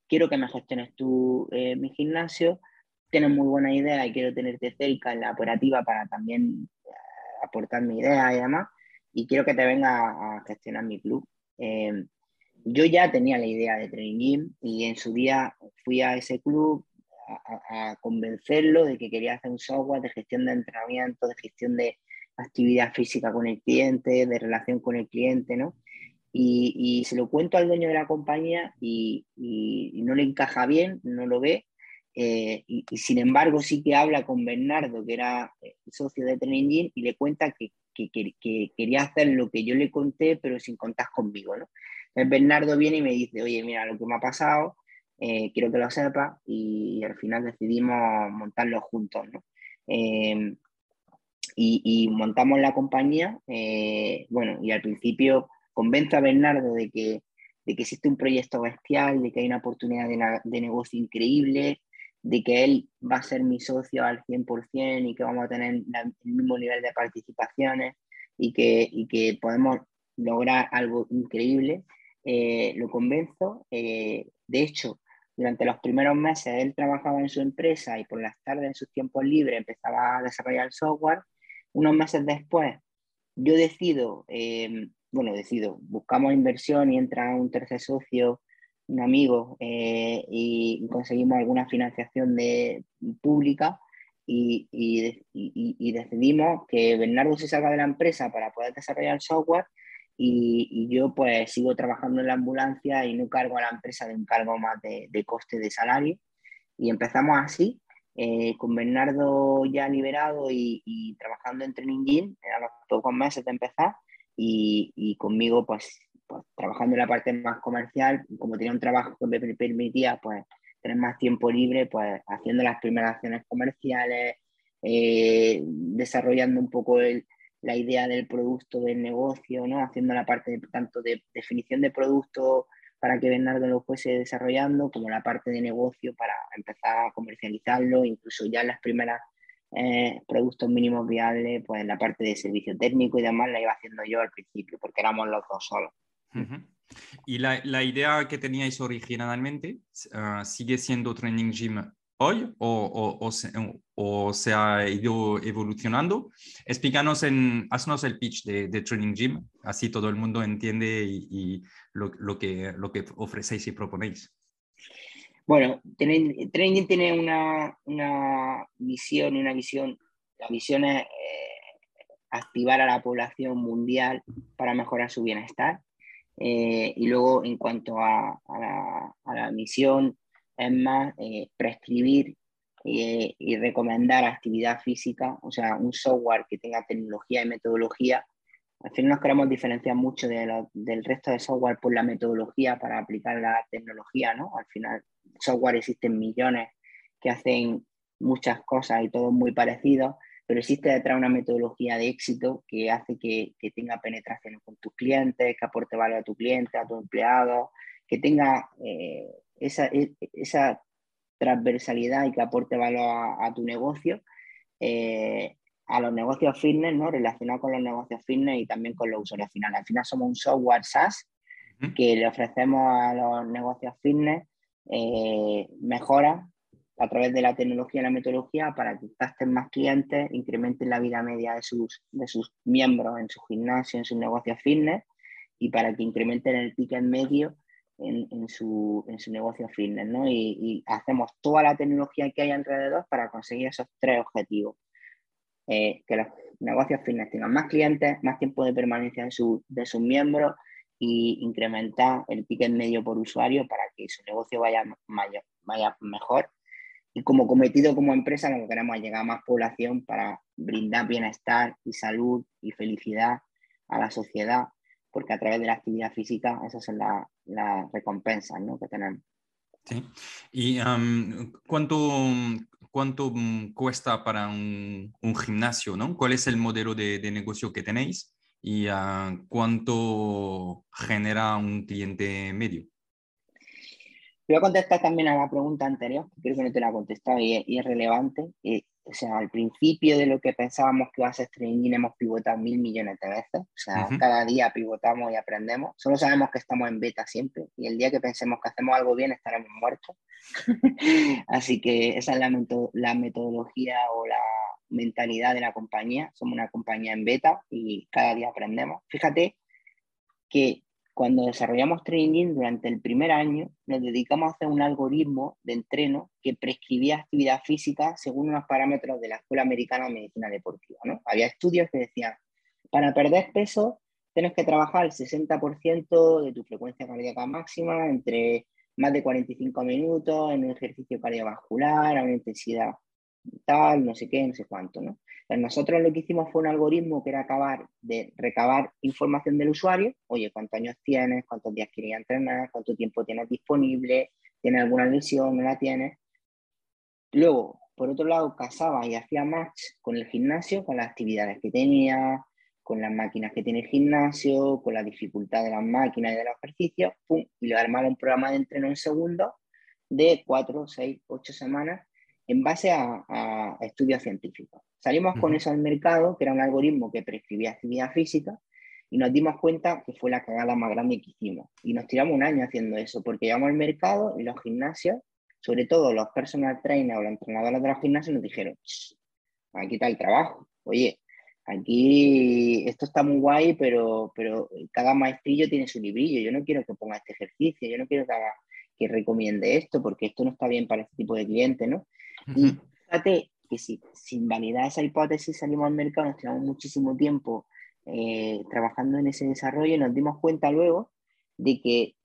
quiero que me gestiones tú eh, mi gimnasio, tienes muy buena idea y quiero tenerte cerca en la operativa para también eh, aportar mi idea y demás, y quiero que te venga a, gestionar mi club. Em, yo ya tenía la idea de Training Gym y en su día fui a ese club a, a, convencerlo de que quería hacer un software de gestión de entrenamiento, de gestión de actividad física con el cliente, de relación con el cliente, ¿no? Y, se lo cuento al dueño de la compañía y, no le encaja bien, no lo ve. Eh, y, sin embargo sí que habla con Bernardo, que era eh, socio de Training y le cuenta que, quería hacer lo que yo le conté, pero sin contar conmigo. ¿no? Entonces Bernardo viene y me dice, oye, mira lo que me ha pasado, eh, quiero que lo sepa y, al final decidimos montarlo juntos. ¿no? y, montamos la compañía, bueno, y al principio convenzo a Bernardo de que, de que existe un proyecto bestial, de que hay una oportunidad de, negocio increíble, de que él va a ser mi socio al 100% y que vamos a tener el mismo nivel de participaciones y que, y que podemos lograr algo increíble, eh, lo convenzo. Eh, de hecho, durante los primeros meses él trabajaba en su empresa y por las tardes en sus tiempos libres empezaba a desarrollar el software. Unos meses después yo decido eh, bueno, decido, buscamos inversión y entra un tercer socio, un amigo, eh, y conseguimos alguna financiación de, pública y, y, decidimos que Bernardo se salga de la empresa para poder desarrollar el software y, yo pues sigo trabajando en la ambulancia y no cargo a la empresa de un cargo más de, de coste de salario. Y empezamos así, eh, con Bernardo ya liberado y, trabajando en Training Gym, a los pocos meses de empezar, y, conmigo pues, pues, trabajando en la parte más comercial, como tenía un trabajo que me permitía pues tener más tiempo libre, pues haciendo las primeras acciones comerciales, eh, desarrollando un poco la idea del producto, del negocio, ¿no? haciendo la parte tanto de definición de producto para que Bernardo lo fuese desarrollando, como la parte de negocio para empezar a comercializarlo, incluso ya en las primeras eh, productos mínimos viables, pues la parte de servicio técnico y demás la iba haciendo yo al principio, porque éramos los dos solos. ¿Y la, la, idea que teníais originalmente uh, sigue siendo Training Gym hoy o, o, se, ha ido evolucionando? Explícanos, en, haznos el pitch de, Training Gym, así todo el mundo entiende y, lo, que, lo que ofrecéis y proponéis. Bueno, Gym tiene una, una visión, una visión, la visión es eh, activar a la población mundial para mejorar su bienestar. Eh, y luego, en cuanto a, la, misión, es más eh, prescribir y recomendar actividad física, o sea, un software que tenga tecnología y metodología. Al final nos queremos diferenciar mucho de del resto de software por la metodología para aplicar la tecnología, ¿no? Al final, software existen millones que hacen muchas cosas y todos muy parecidos, pero existe detrás una metodología de éxito que hace que, que tenga penetración con tus clientes, que aporte valor a tu cliente, a tu empleado, que tenga eh, esa, e, esa, transversalidad y que aporte valor a, tu negocio, eh, a los negocios fitness, ¿no? relacionado con los negocios fitness y también con los usuarios finales. Al final somos un software SaaS que le ofrecemos a los negocios fitness eh, mejoras a través de la tecnología y la metodología para que capten más clientes, incrementen la vida media de sus, de sus miembros en su gimnasio, en sus negocios fitness y para que incrementen el ticket medio en, su, en su negocio fitness, ¿no? Y, hacemos toda la tecnología que hay alrededor para conseguir esos tres objetivos. Eh, que los negocios fitness tengan más clientes, más tiempo de permanencia de, su, de sus miembros y incrementar el ticket medio por usuario para que su negocio vaya, mayor, vaya mejor. Y como cometido como empresa, lo que queremos es llegar a más población para brindar bienestar y salud y felicidad a la sociedad porque a través de la actividad física esas son las recompensas que tenemos. Sí. ¿Y cuánto, cuánto cuesta para un, gimnasio? ¿no? ¿Cuál es el modelo de, negocio que tenéis? ¿Y ah, cuánto genera un cliente medio? Voy a contestar también a la pregunta anterior, creo que no te la he contestado y, es relevante. Eh, o sea, al principio de lo que pensábamos que iba a ser trading hemos pivotado mil millones de veces. O sea, cada día pivotamos y aprendemos. Solo sabemos que estamos en beta siempre y el día que pensemos que hacemos algo bien estaremos muertos. Así que esa es la, la metodología o la mentalidad de la compañía. Somos una compañía en beta y cada día aprendemos. Fíjate que cuando desarrollamos Training durante el primer año, nos dedicamos a hacer un algoritmo de entreno que prescribía actividad física según unos parámetros de la Escuela Americana de Medicina Deportiva. ¿no? Había estudios que decían, para perder peso tienes que trabajar el 60% de tu frecuencia cardíaca máxima entre más de 45 minutos en un ejercicio cardiovascular a una intensidad tal, no sé qué, no sé cuánto, ¿no? nosotros lo que hicimos fue un algoritmo que era acabar de recabar información del usuario, oye, cuántos años tienes, cuántos días querías entrenar, cuánto tiempo tienes disponible, tienes alguna lesión, no la tienes. Luego, por otro lado, casaba y hacía match con el gimnasio, con las actividades que tenía, con las máquinas que tiene el gimnasio, con la dificultad de las máquinas y de los ejercicios, pum, y le armaba un programa de entreno en segundos de 4, 6, 8 semanas en base a, estudios científicos. Salimos con eso al mercado, que era un algoritmo que prescribía actividad física, y nos dimos cuenta que fue la cagada más grande que hicimos. Y nos tiramos un año haciendo eso, porque llegamos al mercado y los gimnasios, sobre todo los personal trainers o los entrenadores de los gimnasios, nos dijeron, aquí está el trabajo. Oye, aquí esto está muy guay, pero, pero cada maestrillo tiene su librillo. Yo no quiero que ponga este ejercicio, yo no quiero que, haga, que recomiende esto, porque esto no está bien para este tipo de cliente, ¿no? Y fíjate que si sin validar esa hipótesis salimos al mercado, nos tiramos muchísimo tiempo eh, trabajando en ese desarrollo y nos dimos cuenta luego de que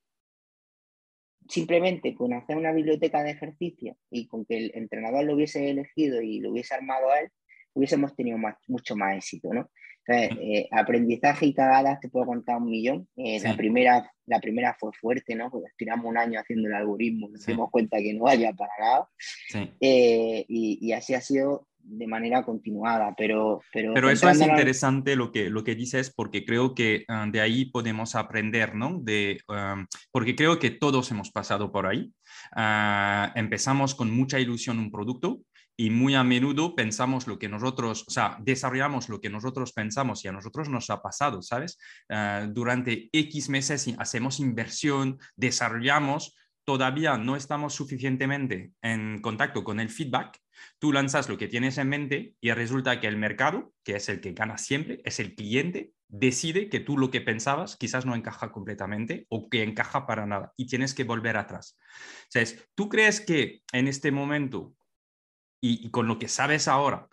simplemente con hacer una biblioteca de ejercicios y con que el entrenador lo hubiese elegido y lo hubiese armado a él, hubiésemos tenido mucho más éxito, ¿no? Eh, aprendizaje y cagadas te puedo contar un millón. Eh, la, primera, la primera fue fuerte, ¿no? Porque estiramos un año haciendo el algoritmo, nos dimos cuenta que no haya para nada. Eh, y, así ha sido de manera continuada, pero... Pero, pero eso es interesante lo que, lo que dices, porque creo que ah, de ahí podemos aprender, ¿no? De, ah, porque creo que todos hemos pasado por ahí. Ah, empezamos con mucha ilusión un producto, y muy a menudo pensamos lo que nosotros, o sea, desarrollamos lo que nosotros pensamos y a nosotros nos ha pasado, ¿sabes? Ah, durante X meses hacemos inversión, desarrollamos todavía no estamos suficientemente en contacto con el feedback, tú lanzas lo que tienes en mente y resulta que el mercado, que es el que gana siempre, es el cliente, decide que tú lo que pensabas quizás no encaja completamente o que encaja para nada y tienes que volver atrás. O ¿tú crees que en este momento y, con lo que sabes ahora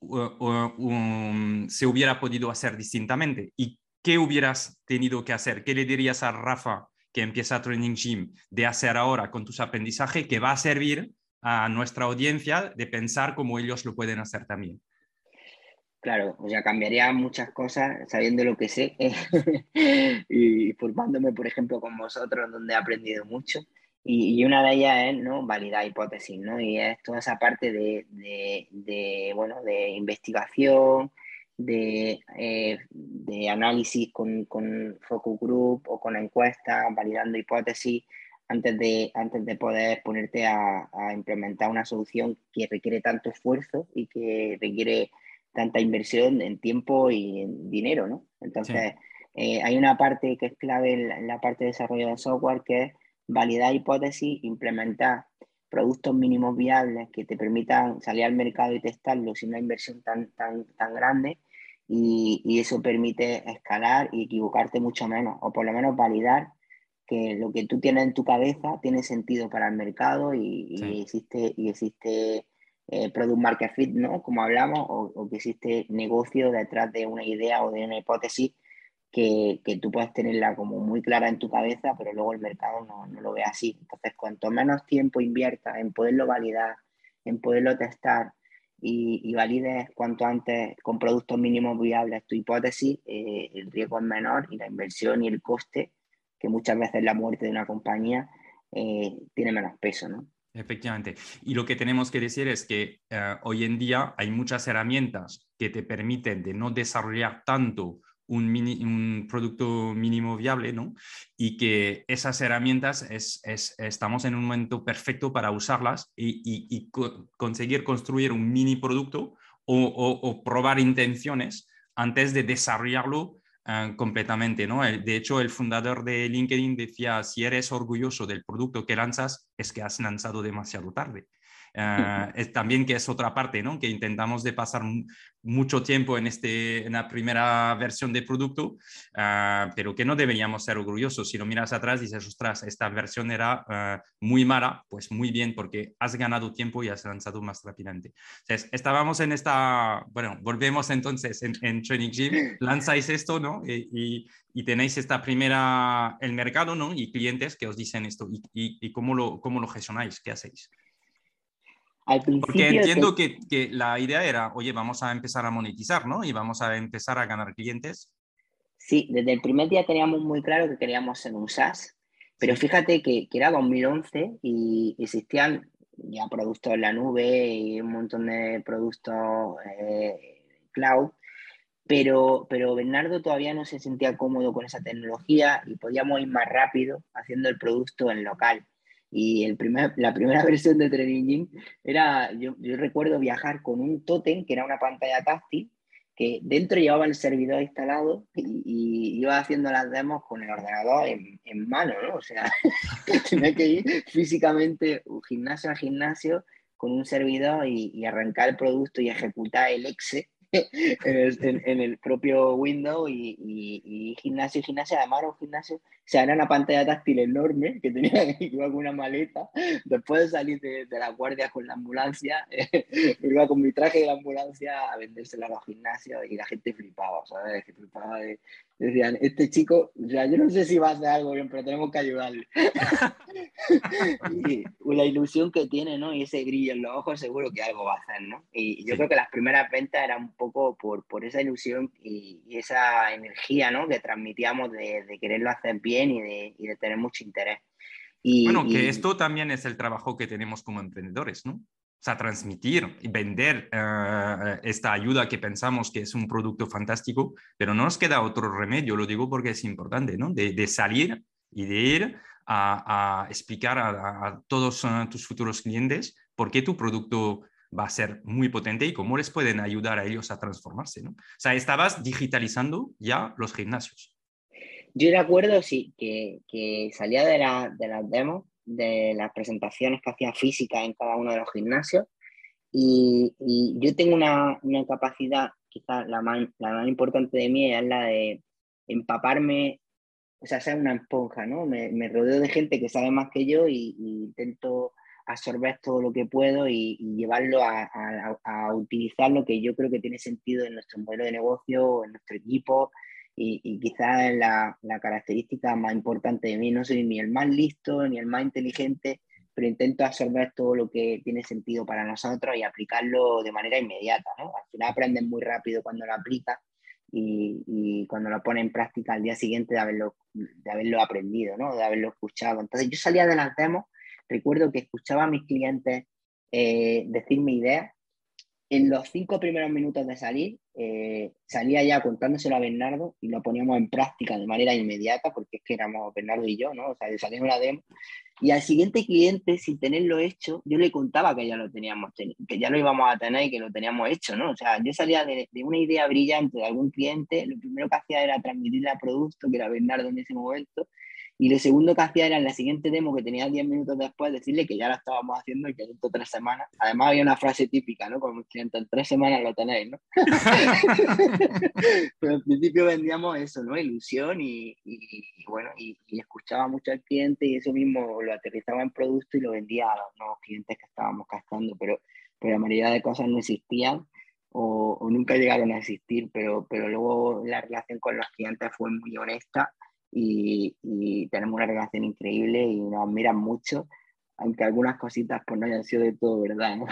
um, se hubiera podido hacer distintamente? ¿Y qué hubieras tenido que hacer? ¿Qué le dirías a Rafa que empieza Training Gym de hacer ahora con tus aprendizajes que va a servir a nuestra audiencia de pensar cómo ellos lo pueden hacer también. Claro, o sea, cambiaría muchas cosas sabiendo lo que sé y formándome, por ejemplo, con vosotros, donde he aprendido mucho. Y, una de ellas es ¿no? validar hipótesis, ¿no? Y es toda esa parte de, de, bueno, de investigación, de, eh, de análisis con, con, focus group o con encuestas, validando hipótesis antes de, antes de poder ponerte a, a, implementar una solución que requiere tanto esfuerzo y que requiere tanta inversión en tiempo y en dinero, ¿no? Entonces, eh, hay una parte que es clave en la, parte de desarrollo de software que es validar hipótesis, implementar productos mínimos viables que te permitan salir al mercado y testarlo sin una inversión tan, tan, tan grande y, eso permite escalar y equivocarte mucho menos, o por lo menos validar que lo que tú tienes en tu cabeza tiene sentido para el mercado y, existe, y existe eh, product market fit, ¿no? Como hablamos, o, que existe negocio detrás de una idea o de una hipótesis que, tú puedes tenerla como muy clara en tu cabeza, pero luego el mercado no, no lo ve así. Entonces, cuanto menos tiempo inviertas en poderlo validar, en poderlo testar, y, valides cuanto antes con productos mínimos viables tu hipótesis, eh, el riesgo es menor y la inversión y el coste, que muchas veces la muerte de una compañía, eh, tiene menos peso, ¿no? Efectivamente. Y lo que tenemos que decir es que eh, hoy en día hay muchas herramientas que te permiten de no desarrollar tanto un, un producto mínimo viable, ¿no? Y que esas herramientas es, estamos en un momento perfecto para usarlas y, conseguir construir un mini producto o, probar intenciones antes de desarrollarlo eh, completamente, ¿no? De hecho, el fundador de LinkedIn decía, si eres orgulloso del producto que lanzas, es que has lanzado demasiado tarde. Ah, es también que es otra parte, ¿no? Que intentamos de pasar mucho tiempo en, este, en la primera versión de producto, ah, pero que no deberíamos ser orgullosos. Si lo miras atrás, dices, ostras, esta versión era ah, muy mala, pues muy bien, porque has ganado tiempo y has lanzado más rápidamente. Entonces, estábamos en esta, bueno, volvemos entonces en, Training Gym, lanzáis esto, ¿no? Y, y, tenéis esta primera, el mercado, ¿no? Y clientes que os dicen esto. ¿Y, y, cómo, lo, cómo lo gestionáis? ¿Qué hacéis? Porque entiendo que... Que, la idea era, oye, vamos a empezar a monetizar, ¿no? Y vamos a empezar a ganar clientes. Sí, desde el primer día teníamos muy claro que queríamos ser un SaaS, pero fíjate que, que, era 2011 y existían ya productos en la nube y un montón de productos eh, cloud, pero, pero Bernardo todavía no se sentía cómodo con esa tecnología y podíamos ir más rápido haciendo el producto en local. Y el primer, la primera versión de Training era, yo, recuerdo viajar con un totem que era una pantalla táctil, que dentro llevaba el servidor instalado y, iba haciendo las demos con el ordenador en, en mano, ¿no? O sea, tenía que ir físicamente gimnasio a gimnasio con un servidor y, arrancar el producto y ejecutar el exe en, el, propio Windows y, y, gimnasio y gimnasia, además era un gimnasio, o sea, era una pantalla táctil enorme que tenía que iba con una maleta, después de salir de, la guardia con la ambulancia, iba con mi traje de la ambulancia a vendérsela a los gimnasios y la gente flipaba, ¿sabes? Que flipaba de, decían, este chico, o sea, yo no sé si va a hacer algo bien, pero tenemos que ayudarle. y la ilusión que tiene, ¿no? Y ese brillo en los ojos, seguro que algo va a hacer, ¿no? Y yo creo que las primeras ventas eran un poco por, por esa ilusión y, esa energía, ¿no? Que transmitíamos de, de quererlo hacer bien y de, y de tener mucho interés. Y, bueno, que esto también es el trabajo que tenemos como emprendedores, ¿no? O sea, transmitir y vender eh, esta ayuda que pensamos que es un producto fantástico, pero no nos queda otro remedio, lo digo porque es importante, ¿no? De, salir y de ir a, explicar a, todos eh, tus futuros clientes por qué tu producto va a ser muy potente y cómo les pueden ayudar a ellos a transformarse, ¿no? O sea, estabas digitalizando ya los gimnasios. Yo recuerdo, sí, que, que salía de, la, de las demos de las presentaciones que hacía física en cada uno de los gimnasios. Y, yo tengo una, una capacidad, quizás la más, la más importante de mí es la de empaparme, o sea, ser una esponja, ¿no? Me, me rodeo de gente que sabe más que yo y, intento absorber todo lo que puedo y, llevarlo a, a, utilizar lo que yo creo que tiene sentido en nuestro modelo de negocio, en nuestro equipo y, y quizás la, la, característica más importante de mí. No soy ni el más listo ni el más inteligente, pero intento absorber todo lo que tiene sentido para nosotros y aplicarlo de manera inmediata. ¿no? Al final aprendes muy rápido cuando lo aplicas y, cuando lo pone en práctica al día siguiente de haberlo, de haberlo aprendido, ¿no? de haberlo escuchado. Entonces yo salía de las demos, recuerdo que escuchaba a mis clientes eh, decir mi idea. En los cinco primeros minutos de salir, eh, salía ya contándoselo a Bernardo y lo poníamos en práctica de manera inmediata, porque es que éramos Bernardo y yo, ¿no? O sea, salíamos la demo y al siguiente cliente, sin tenerlo hecho, yo le contaba que ya lo teníamos, que ya lo íbamos a tener y que lo teníamos hecho, ¿no? O sea, yo salía de, de una idea brillante de algún cliente, lo primero que hacía era transmitirle al producto, que era Bernardo en ese momento, y lo segundo que hacía era en la siguiente demo que tenía 10 minutos después decirle que ya la estábamos haciendo y que dentro de tres semanas. Además había una frase típica, ¿no? Como cliente, en tres semanas lo tenéis, ¿no? Pero al principio vendíamos eso, ¿no? Ilusión y, y, bueno, y, escuchaba mucho al cliente y eso mismo lo aterrizaba en producto y lo vendía a los nuevos clientes que estábamos cascando, pero, pero la mayoría de cosas no existían. O, o nunca llegaron a existir, pero, pero luego la relación con los clientes fue muy honesta y, tenemos una relación increíble y nos admiran mucho, aunque algunas cositas pues no hayan sido de todo verdad, ¿no?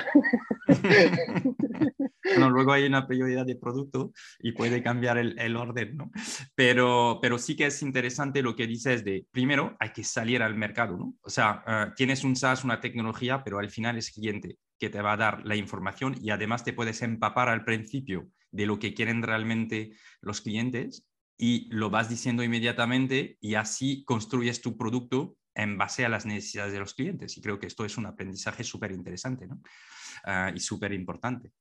bueno, luego hay una prioridad de producto y puede cambiar el, el, orden, ¿no? Pero, pero sí que es interesante lo que dices de, primero, hay que salir al mercado, ¿no? O sea, eh, tienes un SaaS, una tecnología, pero al final es cliente que te va a dar la información y además te puedes empapar al principio de lo que quieren realmente los clientes y lo vas diciendo inmediatamente y así construyes tu producto en base a las necesidades de los clientes. Y creo que esto es un aprendizaje súper interesante ¿no? Ah, y súper importante.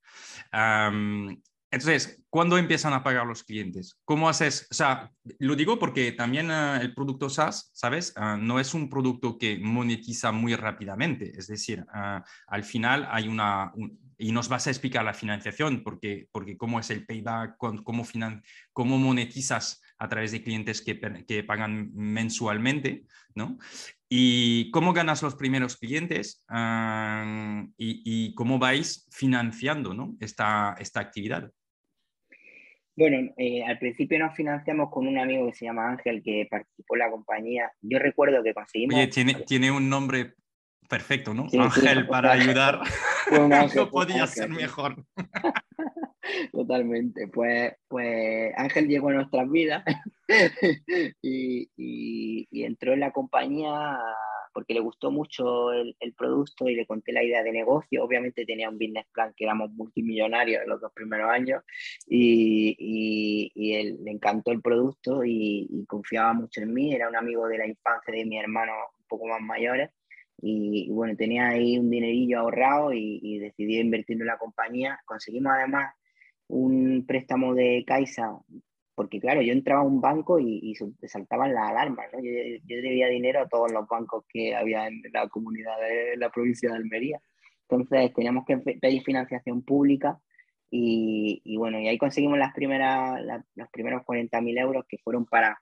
entonces, ¿cuándo empiezan a pagar los clientes? ¿Cómo haces? O sea, lo digo porque también ah, el producto SaaS, ¿sabes? Ah, no es un producto que monetiza muy rápidamente. Es decir, al final hay una, y nos vas a explicar la financiación, porque, porque cómo es el payback, cómo, finan, cómo monetizas a través de clientes que, que, pagan mensualmente, ¿no? Y cómo ganas los primeros clientes ah, y, cómo vais financiando ¿no? esta, esta actividad. Bueno, eh, al principio nos financiamos con un amigo que se llama Ángel, que participó en la compañía. Yo recuerdo que conseguimos... Oye, tiene, tiene un nombre perfecto, ¿no? Ángel para ayudar. no podía ser mejor. Totalmente. Pues, pues Ángel llegó a nuestras vidas y, entró en la compañía porque le gustó mucho el, producto y le conté la idea de negocio. Obviamente tenía un business plan que éramos multimillonarios en los dos primeros años y, y él, le encantó el producto y, confiaba mucho en mí. Era un amigo de la infancia de mi hermano un poco más mayores y, bueno, tenía ahí un dinerillo ahorrado y, y decidí invertirlo en la compañía. Conseguimos además un préstamo de Caixa, porque claro, yo entraba a un banco y, y saltaban las alarmas. Yo, yo, debía dinero a todos los bancos que había en la comunidad de la provincia de Almería. Entonces teníamos que pedir financiación pública y, y bueno, y ahí conseguimos las primeras, los primeros 40.000 euros que fueron para,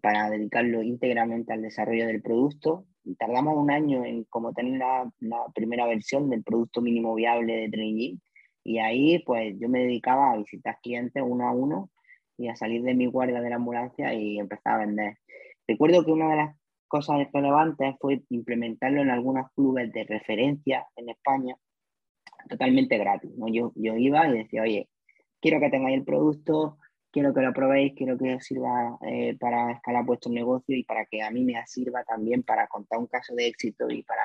para dedicarlo íntegramente al desarrollo del producto tardamos un año en como tener la, la, primera versión del producto mínimo viable de Training y ahí pues yo me dedicaba a visitar clientes uno a uno y a salir de mi guardia de la ambulancia y empezar a vender. Recuerdo que una de las cosas relevantes fue implementarlo en algunos clubes de referencia en España totalmente gratis. ¿no? Yo, yo iba y decía, oye, quiero que tengáis el producto, quiero que lo probéis, quiero que os sirva eh, para escalar vuestro negocio y para que a mí me sirva también para contar un caso de éxito y para,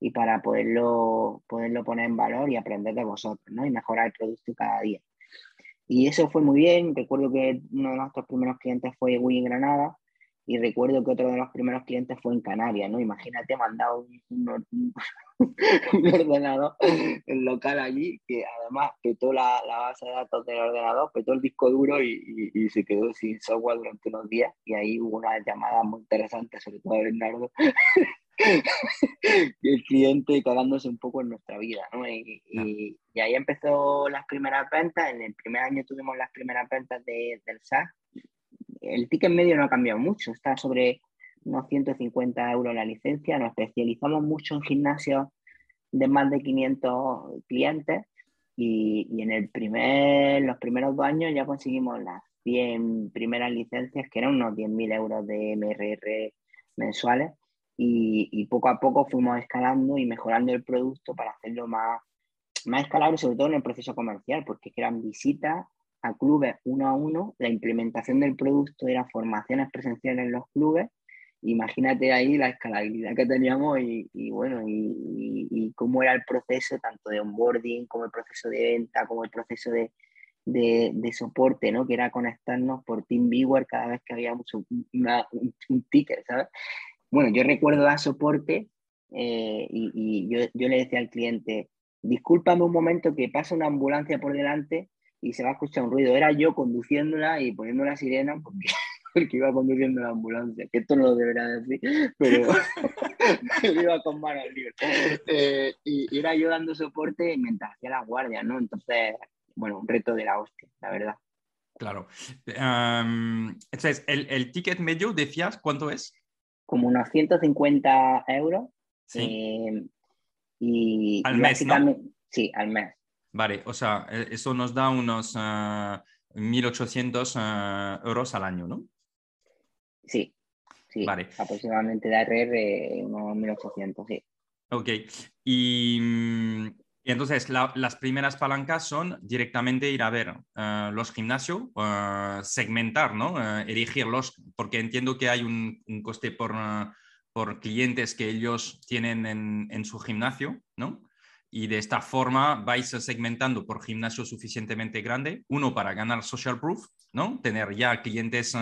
y para poderlo, poderlo poner en valor y aprender de vosotros, ¿no? Y mejorar el producto cada día. Y eso fue muy bien. Recuerdo que uno de nuestros primeros clientes fue Wii Granada, y recuerdo que otro de los primeros clientes fue en Canarias, ¿no? Imagínate, mandado un, un, un, ordenador, local allí, que además petó la, la, base de datos del ordenador, petó el disco duro y, y, se quedó sin software durante unos días. Y ahí hubo una llamada muy interesante, sobre todo de Bernardo, el cliente cagándose un poco en nuestra vida, ¿no? Y, y, ahí empezó las primeras ventas, en el primer año tuvimos las primeras ventas de, del SaaS. El ticket medio no ha cambiado mucho, está sobre unos 150 euros la licencia, nos especializamos mucho en gimnasios de más de 500 clientes y, y en el primer, los primeros dos años ya conseguimos las 100 primeras licencias, que eran unos 10.000 euros de MRR mensuales y, poco a poco fuimos escalando y mejorando el producto para hacerlo más, más escalable, sobre todo en el proceso comercial, porque eran visitas a clubes uno a uno, la implementación del producto era formaciones presenciales en los clubes. Imagínate ahí la escalabilidad que teníamos y, bueno, y, y, cómo era el proceso tanto de onboarding como el proceso de venta, como el proceso de, de, soporte, ¿no? Que era conectarnos por TeamViewer cada vez que había un, ticket, ¿sabes? Bueno, yo recuerdo dar soporte eh, y, yo, yo, le decía al cliente, discúlpame un momento que pasa una ambulancia por delante y se va a escuchar un ruido. Era yo conduciéndola y poniendo la sirena porque, porque iba conduciendo la ambulancia, que esto no lo debería decir, pero iba con manos libres. Eh, y, era yo dando soporte mientras hacía la guardia, ¿no? Entonces, bueno, un reto de la hostia, la verdad. Claro. entonces, el, el ticket medio, decías, ¿cuánto es? como unos 150 euros. Eh, y, al mes, ¿no? Sí, al mes. Vale, o sea, e, eso nos da unos 1.800 ah, ah, euros al año, ¿no? Sí, sí. Vale. Aproximadamente de ARR unos 1.800, sí. Ok. Y mm, y entonces las primeras palancas son directamente ir a ver eh, los gimnasios, uh, segmentar, ¿no? Uh, elegirlos, porque entiendo que hay un, un coste por, por, clientes que ellos tienen en, en, su gimnasio, ¿no? Y de esta forma vais segmentando por gimnasio suficientemente grande, uno para ganar social proof, ¿no? Tener ya clientes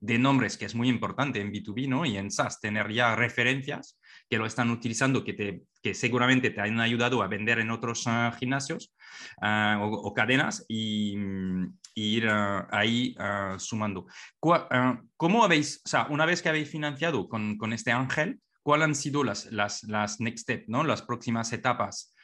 de nombres, que es muy importante en B2B, ¿no? Y en SaaS, tener ya referencias que lo están utilizando, que, te, que seguramente te han ayudado a vender en otros ah, gimnasios ah, o, cadenas y, ir ah, ahí sumando. ¿Cómo habéis, o sea, una vez que habéis financiado con, con este ángel, cuáles han sido las, las, las next steps, ¿no? las próximas etapas?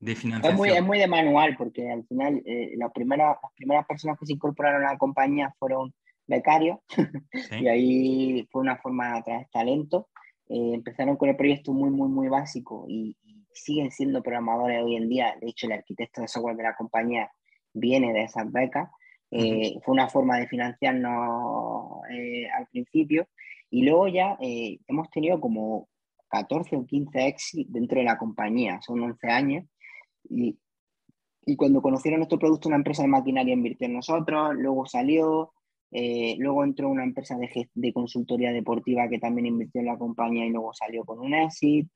De financiación. Es muy, es muy de manual, porque al final eh, primera, las primeras personas que se incorporaron a la compañía fueron becarios, y ahí fue una forma de atraer talento. Eh, empezaron con el proyecto muy, muy, muy básico y, siguen siendo programadores hoy en día. De hecho, el arquitecto de software de la compañía viene de esas becas. Eh, fue una forma de financiarnos eh, al principio y luego ya hemos tenido como 14 o 15 exit dentro de la compañía, son 11 años. Y, y cuando conocieron nuestro producto, una empresa de maquinaria invirtió en nosotros, luego salió, eh, luego entró una empresa de, consultoría deportiva que también invirtió en la compañía y luego salió con un exit.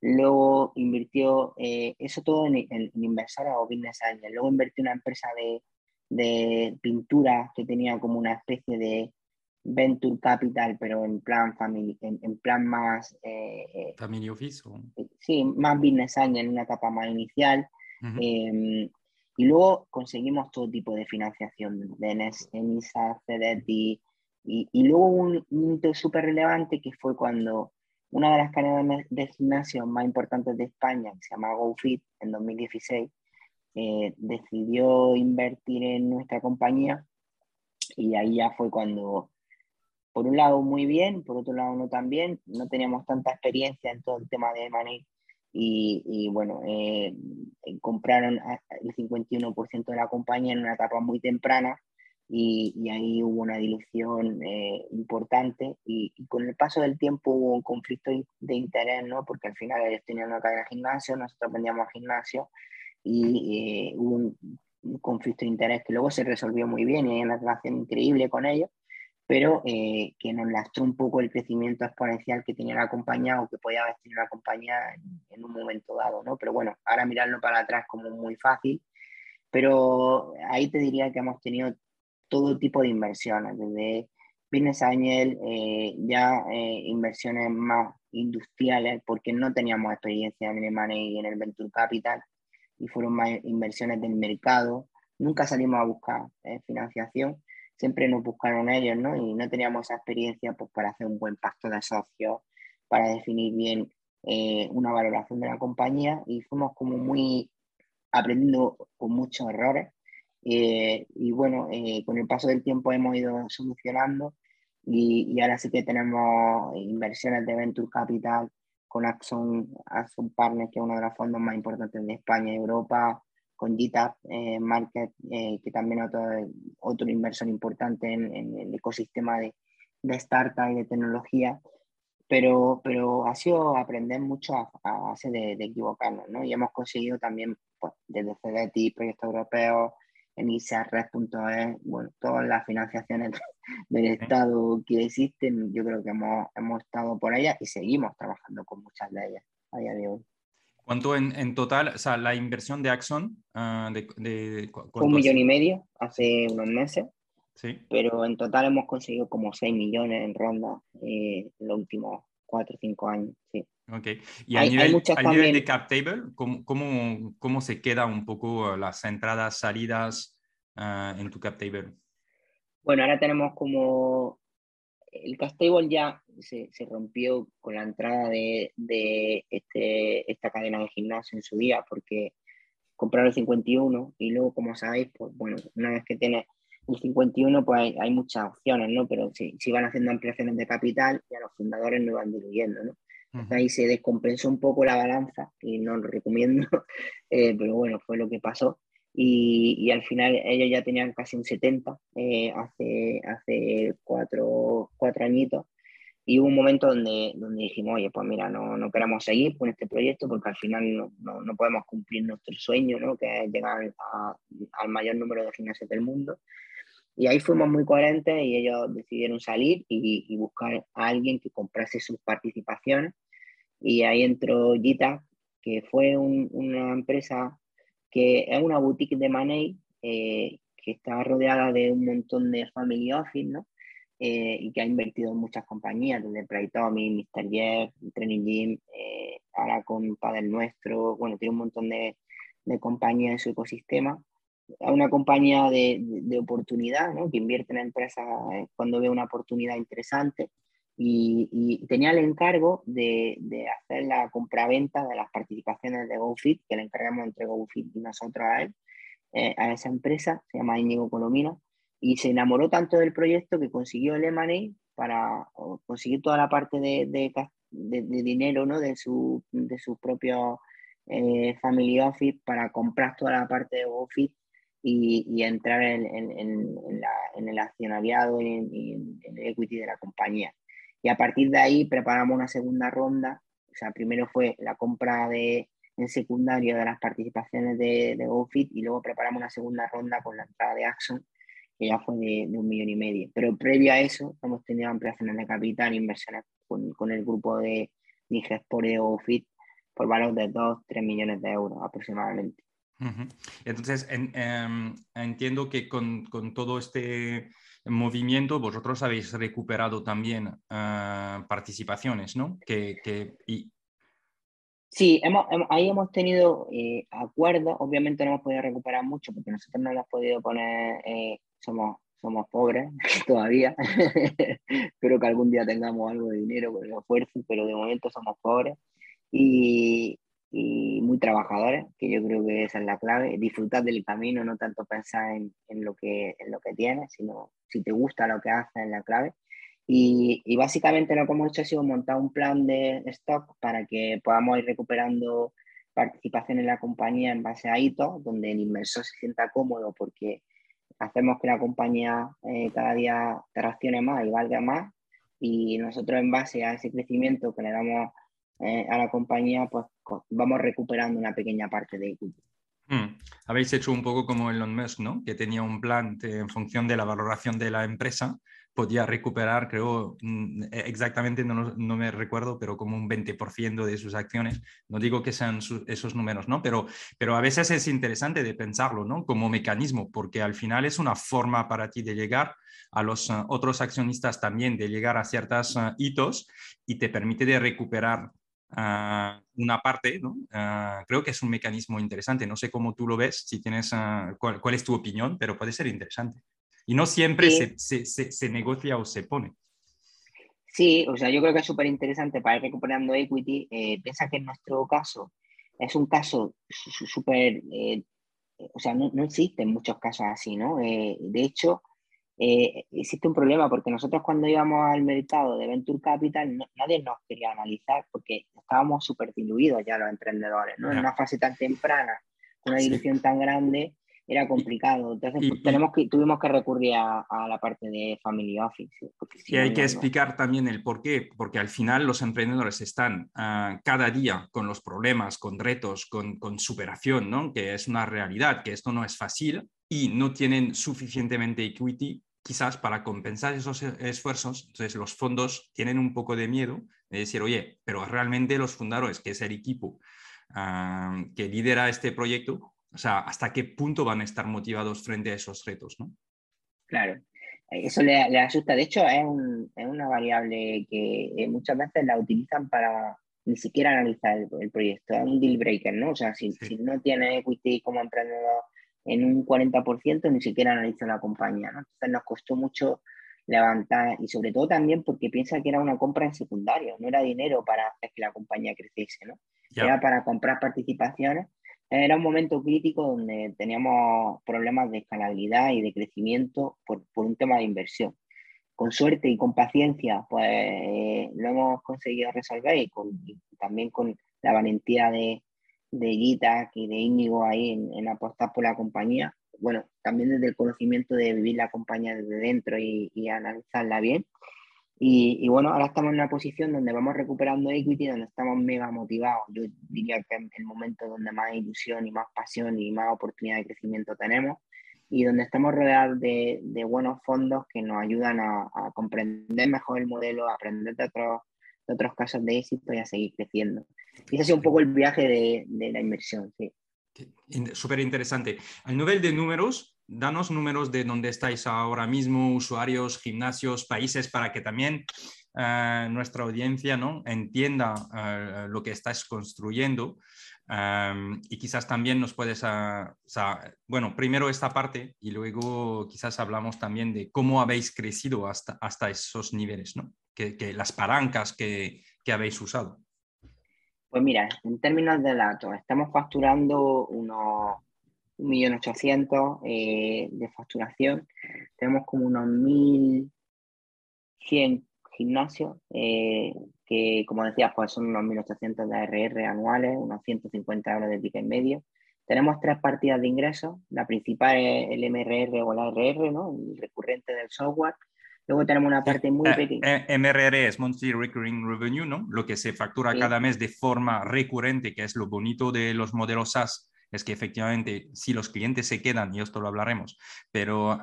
Luego invirtió, eh, eso todo en, en, o business angel. Luego invirtió una empresa de, de, pintura que tenía como una especie de venture capital, pero en plan, family, en, plan más... Eh, ¿Family office? Sí, más business angel en una etapa más inicial. Y luego conseguimos todo tipo de financiación, de ENISA, CEDETI, y, y luego un, hito súper relevante que fue cuando una de las cadenas de gimnasio más importantes de España, que se llama GoFit, en 2016, eh, decidió invertir en nuestra compañía y ahí ya fue cuando, por un lado muy bien, por otro lado no tan bien, no teníamos tanta experiencia en todo el tema de money y, bueno, eh, compraron el 51% de la compañía en una etapa muy temprana y, y ahí hubo una dilución eh, importante. Y, con el paso del tiempo hubo un conflicto de interés, ¿no? Porque al final ellos tenían una cadena de gimnasio, nosotros vendíamos gimnasio y eh, hubo un, un, conflicto de interés que luego se resolvió muy bien y hay una relación increíble con ellos pero eh, que nos lastró un poco el crecimiento exponencial que tenía la compañía o que podía haber tenido la compañía en, un momento dado, ¿no? Pero bueno, ahora mirarlo para atrás como muy fácil, pero ahí te diría que hemos tenido todo tipo de inversiones, desde Business Angel, eh, ya eh, inversiones más industriales, porque no teníamos experiencia en el Money y en el Venture Capital, y fueron más inversiones del mercado. Nunca salimos a buscar financiación, siempre nos buscaron ellos, ¿no? Y no teníamos esa experiencia pues, para hacer un buen pacto de socios para definir bien eh, una valoración de la compañía y fuimos como muy aprendiendo con muchos errores. Eh, y bueno, eh, con el paso del tiempo hemos ido solucionando y, y, ahora sí que tenemos inversiones de Venture Capital con Axon, Axon Partners, que es uno de los fondos más importantes de España y Europa, con GitHub eh, Market, que también otro, otro inversor importante en, en el ecosistema de, de startup y de tecnología pero, pero ha sido aprender mucho a, base de, equivocarnos, ¿no? Y hemos conseguido también, pues, desde CDT, proyectos europeos, en ICRES.es, bueno, todas las financiaciones del Estado que existen, yo creo que hemos, hemos estado por ellas y seguimos trabajando con muchas de ellas a día de hoy. ¿Cuánto en, en total, o sea, la inversión de Axon? Uh, de, de, Un millón y medio hace unos meses. Pero en total hemos conseguido como 6 millones en ronda eh, en los últimos 4 o 5 años. Sí. Okay. Y a nivel, nivel de cap table, ¿cómo, cómo, cómo se queda un poco las entradas, salidas uh, en tu cap table? Bueno, ahora tenemos como el cap table ya se, se rompió con la entrada de, de este, esta cadena de gimnasio en su día, porque compraron el 51 y luego, como sabéis, pues bueno, una vez que tienes el 51 pues hay, muchas opciones, ¿no? Pero si, si, van haciendo ampliaciones de capital y a los fundadores no van diluyendo, ¿no? Ahí se descompensó un poco la balanza y no lo recomiendo, eh, pero bueno, fue lo que pasó. Y, y, al final ellos ya tenían casi un 70 eh, hace, hace cuatro, cuatro añitos. Y hubo un momento donde, donde dijimos, oye, pues mira, no, no queremos seguir con este proyecto porque al final no, no, no podemos cumplir nuestro sueño, ¿no? que es llegar al mayor número de gimnasios del mundo. Y ahí fuimos muy coherentes y ellos decidieron salir y, buscar a alguien que comprase sus participaciones. Y ahí entró Gita, que fue una empresa que es una boutique de Money eh, que está rodeada de un montón de family office, ¿no? Eh, y que ha invertido en muchas compañías, desde Playtomy, Mr. Jeff, Training Gym, eh, ahora con Padre Nuestro, bueno, tiene un montón de, de compañías en su ecosistema a una compañía de, de, oportunidad, ¿no? que invierte en empresas eh, cuando ve una oportunidad interesante. Y, y tenía el encargo de, de, hacer la compraventa de las participaciones de GoFit, que le encargamos entre GoFit y nosotros a él, eh, a esa empresa, se llama Íñigo Colomino, y se enamoró tanto del proyecto que consiguió el M&A para conseguir toda la parte de, de dinero ¿no? de, su, de su propio eh, Family Office para comprar toda la parte de GoFit y, entrar en, el accionariado y en, el equity de la compañía. Y a partir de ahí preparamos una segunda ronda. O sea, primero fue la compra de, en secundario de las participaciones de, de GoFit y luego preparamos una segunda ronda con la entrada de Axon, que ya fue de, un millón y medio. Pero previo a eso, hemos tenido ampliaciones de capital, inversiones con, con el grupo de Nigesport de GoFit por valor de 2-3 millones de euros aproximadamente. Entonces, em, entiendo que con, todo este movimiento vosotros habéis recuperado también ah, participaciones, ¿no? Que, y... Sí, hemos, ahí hemos tenido eh, acuerdos, obviamente no hemos podido recuperar mucho porque nosotros no hemos podido poner, eh, somos, somos pobres todavía, espero que algún día tengamos algo de dinero con el esfuerzo, pero de momento somos pobres. Y, y muy trabajadores, que yo creo que esa es la clave, disfrutar del camino, no tanto pensar en, en lo, que, en lo que tienes, sino si te gusta lo que haces es la clave. Y, y, básicamente lo que hemos hecho ha sido montar un plan de stock para que podamos ir recuperando participación en la compañía en base a hitos, donde el inversor se sienta cómodo porque hacemos que la compañía eh, cada día traccione más y valga más y nosotros en base a ese crecimiento que le damos eh, a la compañía, pues vamos recuperando una pequeña parte de equity. Hmm. Habéis hecho un poco como Elon Musk, ¿no? Que tenía un plan en función de la valoración de la empresa, podía recuperar, creo, mm, e, exactamente, no, no, me recuerdo, pero como un 20% de sus acciones. No digo que sean esos números, ¿no? Pero, pero a veces es interesante de pensarlo, ¿no? Como mecanismo, porque al final es una forma para ti de llegar a los uh, otros accionistas también, de llegar a ciertos uh, hitos y te permite de recuperar una parte, ¿no? creo que es un mecanismo interesante. No sé cómo tú lo ves, si tienes, cuál, es tu opinión, pero puede ser interesante. Y no siempre se, se, se, negocia o se pone. Sí, o sea, yo creo que es súper interesante para ir recuperando equity. Eh, piensa que en nuestro caso es un caso súper, eh, o sea, no, no, existen muchos casos así, ¿no? Eh, de hecho, eh, existe un problema porque nosotros cuando íbamos al mercado de Venture Capital nadie nos quería analizar porque estábamos súper diluidos ya los emprendedores, ¿no? En una fase tan temprana, con una dilución tan grande, era complicado. Entonces pues, tenemos que, tuvimos que recurrir a, la parte de Family Office. y hay que explicar también el por qué, porque al final los emprendedores están ah, cada día con los problemas, con retos, con, con superación, ¿no? que es una realidad, que esto no es fácil y no tienen suficientemente equity quizás para compensar esos esfuerzos, entonces los fondos tienen un poco de miedo de decir, oye, pero realmente los fundadores, que es el equipo ah, que lidera este proyecto, o sea, ¿hasta qué punto van a estar motivados frente a esos retos? ¿no? Claro, eso le, asusta. De hecho, es, una variable que eh, muchas veces la utilizan para ni siquiera analizar el, proyecto. Es un deal breaker, ¿no? O sea, si, si no tiene equity como emprendedor en un 40%, ni siquiera analiza la compañía, ¿no? Entonces nos costó mucho levantar y sobre todo también porque piensa que era una compra en secundario, no era dinero para hacer que la compañía creciese, ¿no? Era para comprar participaciones era un momento crítico donde teníamos problemas de escalabilidad y de crecimiento por, por un tema de inversión. Con suerte y con paciencia, pues eh, lo hemos conseguido resolver y, con, también con la valentía de, de Gita y de Íñigo ahí en, en, apostar por la compañía. Bueno, también desde el conocimiento de vivir la compañía desde dentro y, y analizarla bien. Y, bueno, ahora estamos en una posición donde vamos recuperando equity, donde estamos mega motivados. Yo diría que es el momento donde más ilusión y más pasión y más oportunidad de crecimiento tenemos y donde estamos rodeados de, de buenos fondos que nos ayudan a, a, comprender mejor el modelo, a aprender de otros, de otros casos de éxito y a seguir creciendo. Y ese ha sido un poco el viaje de, de la inversión, sí. Súper interesante. Al nivel de números, danos números de dónde estáis ahora mismo, usuarios, gimnasios, países, para que también eh, nuestra audiencia ¿no? entienda eh, lo que estáis construyendo. Em, y quizás también nos puedes, uh, bueno, primero esta parte y luego quizás hablamos también de cómo habéis crecido hasta, hasta esos niveles, ¿no? Que las palancas que, que habéis usado. Pues mira, en términos de datos, estamos facturando unos 1.800.000 eh, de facturación. Tenemos como unos 1.100 gimnasios, eh, que como decías, pues son unos 1.800 de ARR anuales, unos 150 euros de ticket medio. Tenemos tres partidas de ingresos. La principal es el MRR o el ARR, ¿no? el recurrente del software. Luego tenemos una parte muy eh, pequeña. MRR es Monthly Recurring Revenue, ¿no? Lo que se factura cada mes de forma recurrente, que es lo bonito de los modelos SaaS es que efectivamente, si los clientes se quedan, y esto lo hablaremos, pero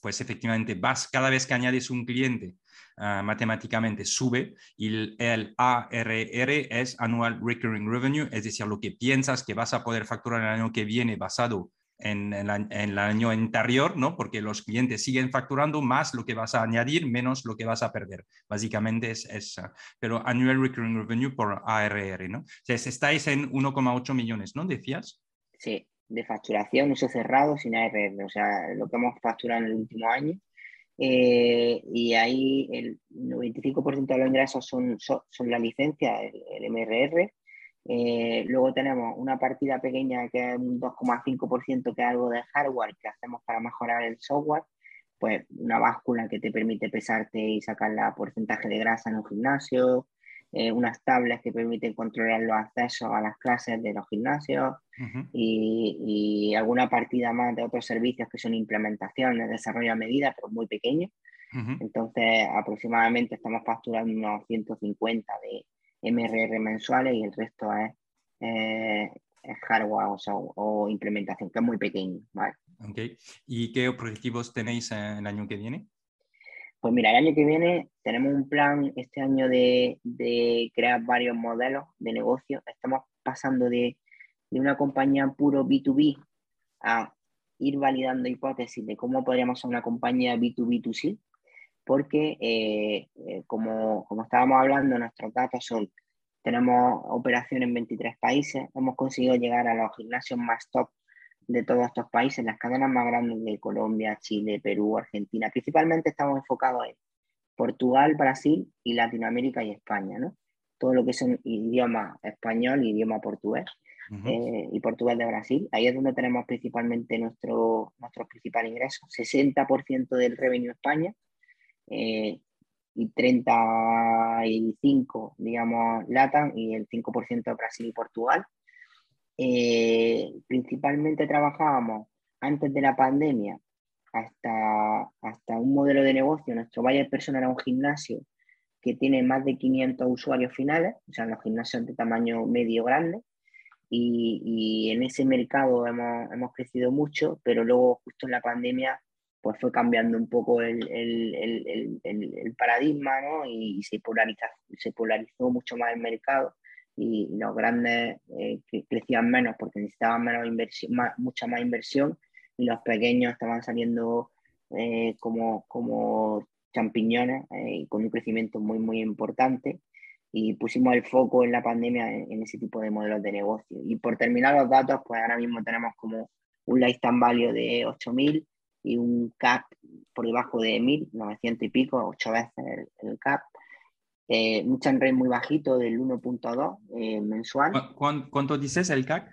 pues efectivamente vas, cada vez que añades un cliente, ah, matemáticamente sube y el, ARR es Annual Recurring Revenue, es decir, lo que piensas que vas a poder facturar el año que viene basado en, el año anterior, ¿no? Porque los clientes siguen facturando más lo que vas a añadir, menos lo que vas a perder. Básicamente es, esa. pero Annual Recurring Revenue por ARR, ¿no? O sea, estáis en 1,8 millones, ¿no? Decías. Sí, de facturación, uso cerrado, sin ARR, o sea, lo que hemos facturado en el último año. Eh, y ahí el 95% de los ingresos son, son, la licencia, el, el MRR, eh, luego tenemos una partida pequeña que es un 2,5% que es algo de hardware que hacemos para mejorar el software, pues una báscula que te permite pesarte y sacar la porcentaje de grasa en un gimnasio, eh, unas tablas que permiten controlar los accesos a las clases de los gimnasios y, y, alguna partida más de otros servicios que son implementaciones, desarrollo a medida, pero muy pequeños. Entonces, aproximadamente estamos facturando unos 150 de, MRR mensuales y el resto es, hardware o, implementación, que es muy pequeño. ¿vale? Okay. ¿Y qué objetivos tenéis el año que viene? Pues mira, el año que viene tenemos un plan este año de, de crear varios modelos de negocio. Estamos pasando de, de, una compañía puro B2B a ir validando hipótesis de cómo podríamos ser una compañía B2B2C, porque eh, eh, como, como, estábamos hablando, nuestros datos son, tenemos operaciones en 23 países, hemos conseguido llegar a los gimnasios más top de todos estos países, las cadenas más grandes de Colombia, Chile, Perú, Argentina. Principalmente estamos enfocados en Portugal, Brasil y Latinoamérica y España, ¿no? Todo lo que son idioma español, idioma portugués eh, y Portugal de Brasil. Ahí es donde tenemos principalmente nuestro, nuestros principales ingresos. 60% del revenue España eh, y 35, digamos, LATAM y el 5% Brasil y Portugal. Eh, principalmente trabajábamos antes de la pandemia hasta, hasta un modelo de negocio. Nuestro buyer personal era un gimnasio que tiene más de 500 usuarios finales, o sea, los gimnasios de tamaño medio grande. Y, y en ese mercado hemos, hemos, crecido mucho, pero luego justo en la pandemia pues fue cambiando un poco el, el, el, el paradigma ¿no? y, se, polariza, se polarizó mucho más el mercado y los grandes eh, crecían menos porque necesitaban menos inversión, mucha más inversión y los pequeños estaban saliendo eh, como, como champiñones eh, con un crecimiento muy, muy importante y pusimos el foco en la pandemia en, ese tipo de modelos de negocio. Y por terminar los datos, pues ahora mismo tenemos como un lifetime value de 8.000 y un CAP por debajo de 1.000, 900 y pico, 8 veces el, CAP. Eh, un rate muy bajito del 1.2 eh, mensual. ¿Cuánto, dices el CAC?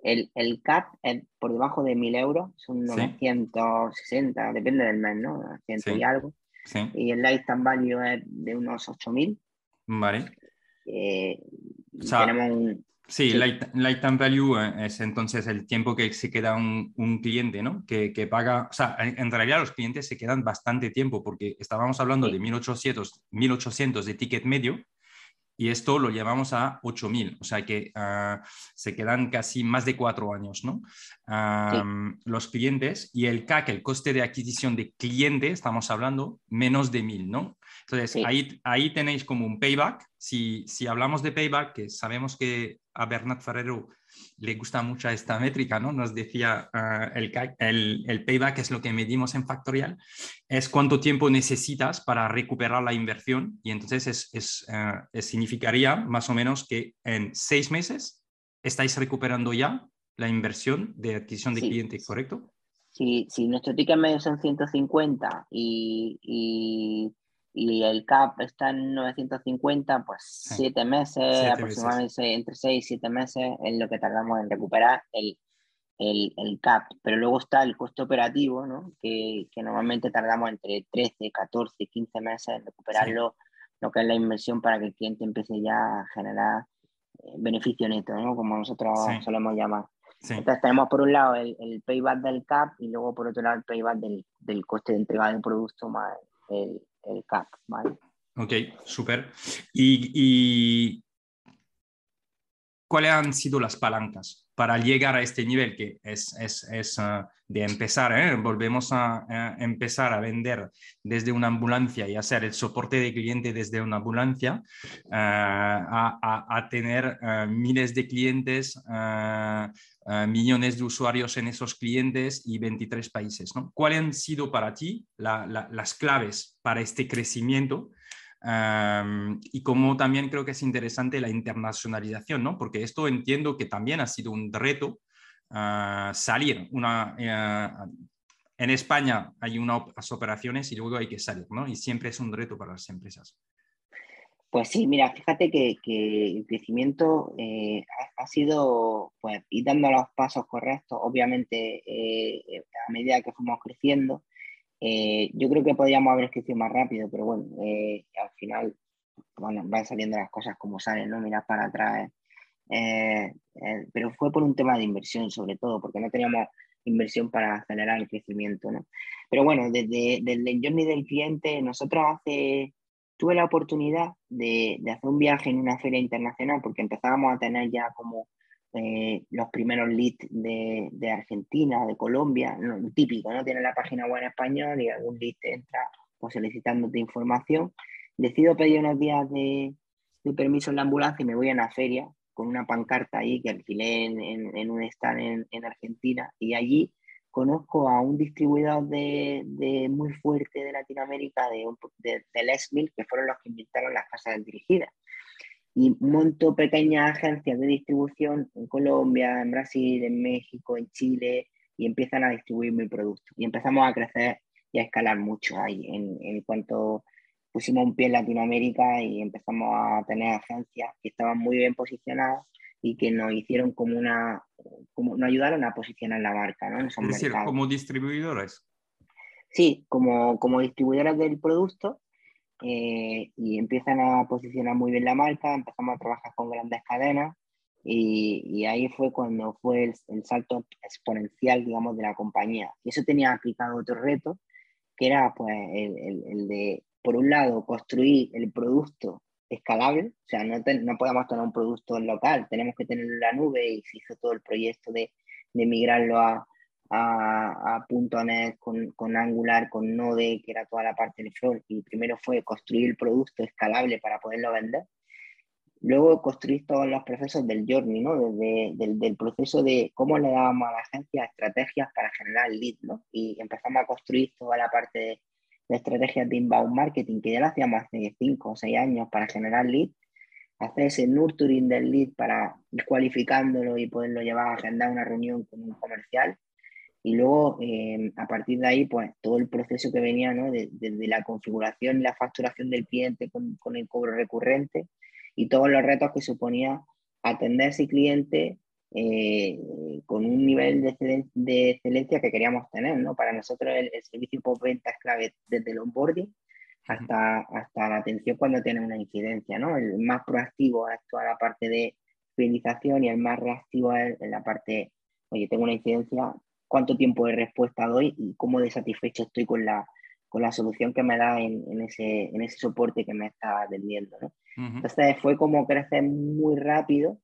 El, el CAP es por debajo de 1.000 euros, son 960, depende del mes, ¿no? 100 y algo. Y el lifetime value es de unos 8.000. Vale. Eh, tenemos un, Sí, lifetime value eh, es entonces el tiempo que se queda un, cliente, ¿no? Que, paga, o sea, en, realidad los clientes se quedan bastante tiempo porque estábamos hablando de 1800, 1800 de ticket medio y esto lo llevamos a 8000, o sea que ah, se quedan casi más de cuatro años, ¿no? Los clientes y el CAC, el coste de adquisición de cliente, estamos hablando menos de 1000, ¿no? Entonces, ahí, ahí tenéis como un payback. Si, si hablamos de payback, que sabemos que a Bernat Ferrero le gusta mucho esta métrica, ¿no? Nos decía ah, el, el, el, payback es lo que medimos en Factorial, es cuánto tiempo necesitas para recuperar la inversión y entonces es, es, ah, significaría más o menos que en seis meses estáis recuperando ya la inversión de adquisición de cliente, ¿correcto? Sí, sí, nuestro ticket medio son 150 y, y y el CAP está en 950, pues siete meses, aproximadamente entre seis y siete meses es lo que tardamos en recuperar el, el, el, CAP. Pero luego está el coste operativo, ¿no? que, que, normalmente tardamos entre 13, 14, 15 meses en recuperarlo, lo que es la inversión para que el cliente empiece ya a generar eh, beneficio neto, ¿no? como nosotros solemos llamar. Entonces tenemos por un lado el, el, payback del CAP y luego por otro lado el payback del, del coste de entrega del producto más el, Ok, súper. ¿Y, cuáles han sido las palancas para llegar a este nivel que es, es, ah, de empezar, ¿eh? volvemos a, empezar a vender desde una ambulancia y hacer el soporte de cliente desde una ambulancia, ah, a, tener ah, miles de clientes, millones de usuarios en esos clientes y 23 países. ¿Cuáles han sido para ti las claves para este crecimiento? y como también creo que es interesante la internacionalización, ¿no? Porque esto entiendo que también ha sido un reto salir. Una, eh, en España hay unas operaciones y luego hay que salir, ¿no? Y siempre es un reto para las empresas. Pues sí, mira, fíjate que, el crecimiento eh, ha, sido, pues, ir dando los pasos correctos, obviamente, eh, a medida que fuimos creciendo, eh, yo creo que podríamos haber crecido más rápido, pero bueno, eh, al final bueno, van saliendo las cosas como salen, ¿no? Miras para atrás. Eh, pero fue por un tema de inversión, sobre todo, porque no teníamos inversión para acelerar el crecimiento, ¿no? Pero bueno, desde, desde el journey del cliente, nosotros hace, tuve la oportunidad de, de hacer un viaje en una feria internacional, porque empezábamos a tener ya como eh, los primeros leads de, Argentina, de Colombia, típico, ¿no? Tiene la página web en español y algún lead entra pues, solicitándote información. Decido pedir unos días de, de, permiso en la ambulancia y me voy a una feria con una pancarta ahí que alquilé en, en, un stand en, en, Argentina y allí conozco a un distribuidor de, muy fuerte de Latinoamérica, de, de, de que fueron los que inventaron las casas dirigidas y monto pequeñas agencias de distribución en Colombia, en Brasil, en México, en Chile y empiezan a distribuir mi producto. Y empezamos a crecer y a escalar mucho ahí en, en cuanto pusimos un pie en Latinoamérica y empezamos a tener agencias que estaban muy bien posicionadas y que nos hicieron como una, como nos ayudaron a posicionar la marca, ¿no? es decir, como distribuidores. Sí, como, como distribuidoras del producto eh, y empiezan a posicionar muy bien la marca, empezamos a trabajar con grandes cadenas y, y ahí fue cuando fue el, el, salto exponencial, digamos, de la compañía. Y eso tenía aplicado otro reto, que era pues el, el, el de, por un lado, construir el producto escalable, o sea, no, no podemos tener un producto local, tenemos que tenerlo en la nube y se hizo todo el proyecto de, de migrarlo a, a, a .NET con, con, Angular, con Node, que era toda la parte del front, y primero fue construir el producto escalable para poderlo vender. Luego construir todos los procesos del journey, ¿no? Desde del, del proceso de cómo le dábamos a la agencia estrategias para generar lead, ¿no? Y empezamos a construir toda la parte de, de estrategias de inbound marketing, que ya lo hacíamos hace 5 o 6 años para generar lead, hacer ese nurturing del lead para ir cualificándolo y poderlo llevar a agendar una reunión con un comercial. Y luego, eh, a partir de ahí, pues todo el proceso que venía, ¿no? Desde de, la configuración y la facturación del cliente con, con, el cobro recurrente y todos los retos que suponía atender a ese cliente eh, con un nivel de, de, excelencia que queríamos tener, ¿no? Para nosotros el, el servicio postventa es clave desde el onboarding hasta, hasta la atención cuando tiene una incidencia, ¿no? El más proactivo es toda la parte de fidelización y el más reactivo es en la parte, oye, tengo una incidencia, cuánto tiempo de respuesta doy y cómo de satisfecho estoy con la, con la solución que me da en, en, ese, en ese soporte que me está atendiendo, ¿no? Uh -huh. Entonces fue como crecer muy rápido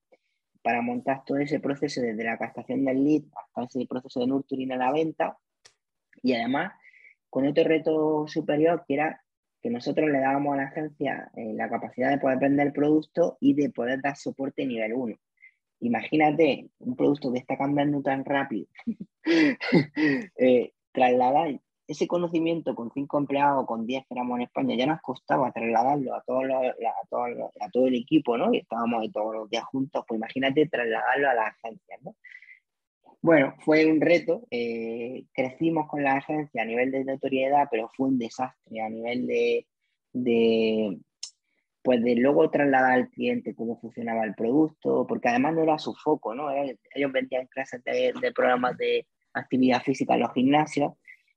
para montar todo ese proceso desde la captación del lead hasta ese proceso de nurturing a la venta y además con otro reto superior que era que nosotros le dábamos a la agencia eh, la capacidad de poder vender el producto y de poder dar soporte nivel 1. Imagínate un producto que está cambiando tan rápido, eh, trasladar ese conocimiento con cinco empleados, con 10 que éramos en España, ya nos costaba trasladarlo a, todos los, a, todo, a todo el equipo, ¿no? Y estábamos todos los días juntos, pues imagínate trasladarlo a la agencia, ¿no? Bueno, fue un reto, eh, crecimos con la agencia a nivel de notoriedad, pero fue un desastre a nivel de, de, pues de luego trasladar al cliente cómo funcionaba el producto, porque además no era su foco, ¿no? Ellos vendían clases de, de programas de actividad física en los gimnasios,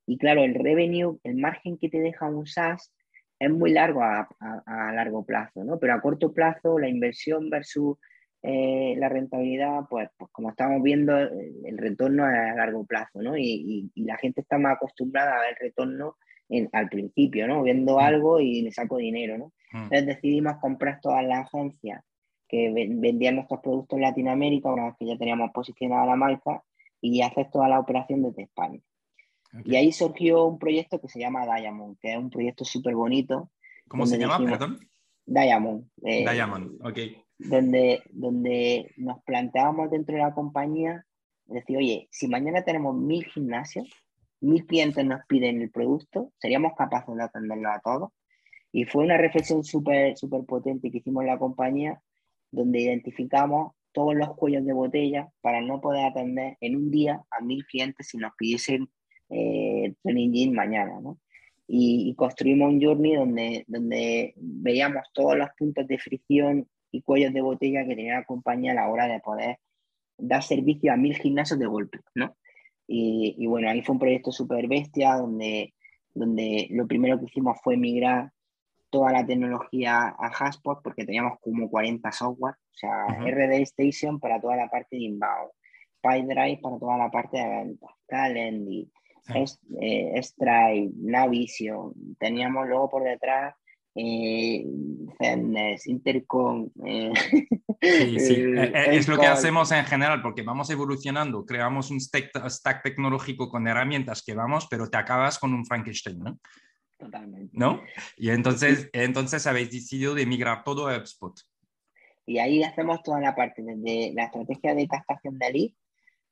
y claro, el revenue, el margen que te deja un SaaS es muy largo a, a, a largo plazo, ¿no? Pero a corto plazo, la inversión versus eh, la rentabilidad, pues, pues, como estamos viendo, el retorno es a largo plazo, ¿no? Y, y, y, la gente está más acostumbrada a ver el retorno en, al principio, ¿no? Viendo mm. algo y le saco dinero, ¿no? Mm. Entonces decidimos comprar todas las agencias que vendían nuestros productos en Latinoamérica, una vez que ya teníamos posicionada la marca, y hacer toda la operación desde España. Okay. Y ahí surgió un proyecto que se llama Diamond, que es un proyecto súper bonito. ¿Cómo se llama, dijimos, perdón? Diamond. Eh, Diamond, ok. Donde, donde nos planteábamos dentro de la compañía, decir, oye, si mañana tenemos mil gimnasios, mil clientes nos piden el producto, seríamos capaces de atenderlo a todos. Y fue una reflexión súper súper potente que hicimos en la compañía, donde identificamos todos los cuellos de botella para no poder atender en un día a mil clientes si nos pidiesen eh, Training mañana, ¿no? Y, y, construimos un journey donde, donde veíamos todos los puntos de fricción y cuellos de botella que tenía la compañía a la hora de poder dar servicio a mil gimnasios de golpe, ¿no? Y, y bueno, ahí fue un proyecto súper bestia donde, donde lo primero que hicimos fue migrar toda la tecnología a Haspot porque teníamos como 40 software, o sea, uh -huh. RD Station para toda la parte de inbound, PyDrive para toda la parte de ventas, Calendly, es, eh, Stripe, Navision, teníamos luego por detrás eh, Intercom. Eh, sí, sí. es lo que hacemos en general, porque vamos evolucionando, creamos un stack, stack, tecnológico con herramientas que vamos, pero te acabas con un Frankenstein, ¿no? Totalmente. ¿No? Y entonces, entonces habéis decidido de migrar todo a HubSpot. Y ahí hacemos toda la parte, desde la estrategia de captación de lead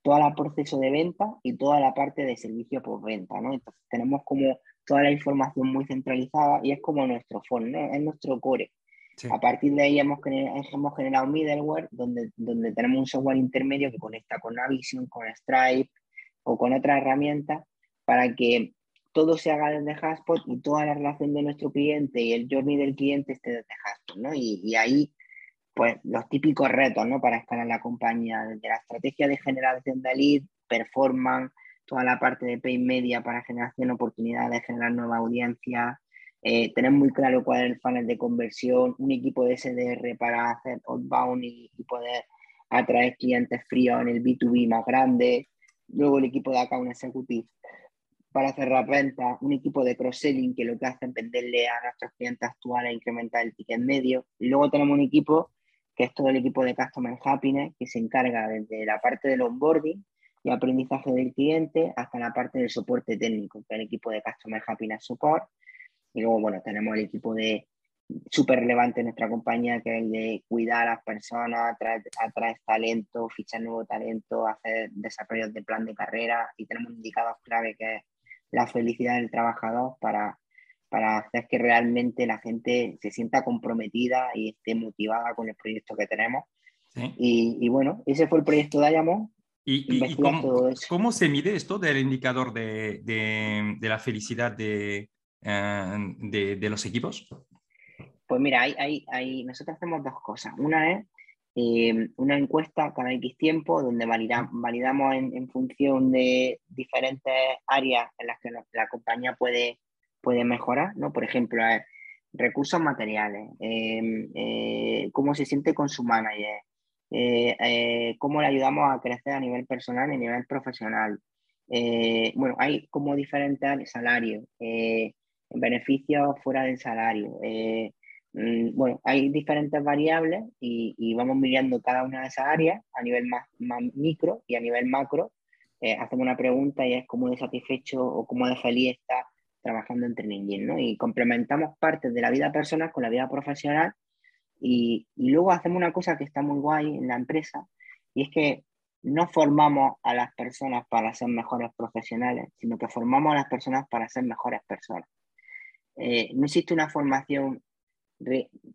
todo el proceso de venta y toda la parte de servicio postventa, ¿no? Entonces tenemos como toda la información muy centralizada y es como nuestro phone, ¿no? Es nuestro core. Sí. A partir de ahí hemos, hemos generado middleware donde, donde tenemos un software intermedio que conecta con Navision, con Stripe o con otras herramientas para que todo se haga desde Haspot y toda la relación de nuestro cliente y el journey del cliente esté desde Haspot, ¿no? Y, y ahí, pues, los típicos retos, ¿no? Para escalar la compañía, desde la estrategia de generación de lead, performance, toda la parte de pay media para generación de oportunidades, generar nueva audiencia, eh, tener muy claro cuál es el funnel de conversión, un equipo de SDR para hacer outbound y, y poder atraer clientes fríos en el B2B más grande, luego el equipo de account executive para cerrar ventas, un equipo de cross-selling que lo que hace es venderle a nuestros clientes actuales e incrementar el ticket medio. Y luego tenemos un equipo que es todo el equipo de Customer Happiness, que se encarga desde la parte del onboarding y aprendizaje del cliente hasta la parte del soporte técnico, que es el equipo de Customer Happiness Support. Y luego, bueno, tenemos el equipo de súper relevante en nuestra compañía, que es el de cuidar a las personas, atraer, atraer talento, fichar nuevo talento, hacer desarrollos de plan de carrera y tenemos un indicador clave que es la felicidad del trabajador para, para hacer que realmente la gente se sienta comprometida y esté motivada con el proyecto que tenemos. Y, y, bueno, ese fue el proyecto de Ayamón. ¿Y, y cómo, cómo, se mide esto del indicador de, de, de la felicidad de, uh, de, de, los equipos? Pues mira, hay, hay, hay, nosotros hacemos dos cosas. Una es eh, una encuesta cada X tiempo donde validamos, validamos en, en, función de diferentes áreas en las que la compañía puede, puede mejorar, ¿no? Por ejemplo, eh, recursos materiales, eh, eh, cómo se siente con su manager, cómo le ayudamos a crecer a nivel personal y a nivel profesional. bueno, hay como diferentes salarios, beneficios fuera del salario. Mm, bueno, hay diferentes variables y, vamos mirando cada una de esas áreas a nivel más, más micro y a nivel macro. Eh, hacemos una pregunta y es cómo de satisfecho o cómo de feliz está trabajando en Training ¿no? Y complementamos partes de la vida personal con la vida profesional y, y luego hacemos una cosa que está muy guay en la empresa y es que no formamos a las personas para ser mejores profesionales, sino que formamos a las personas para ser mejores personas. Eh, no existe una formación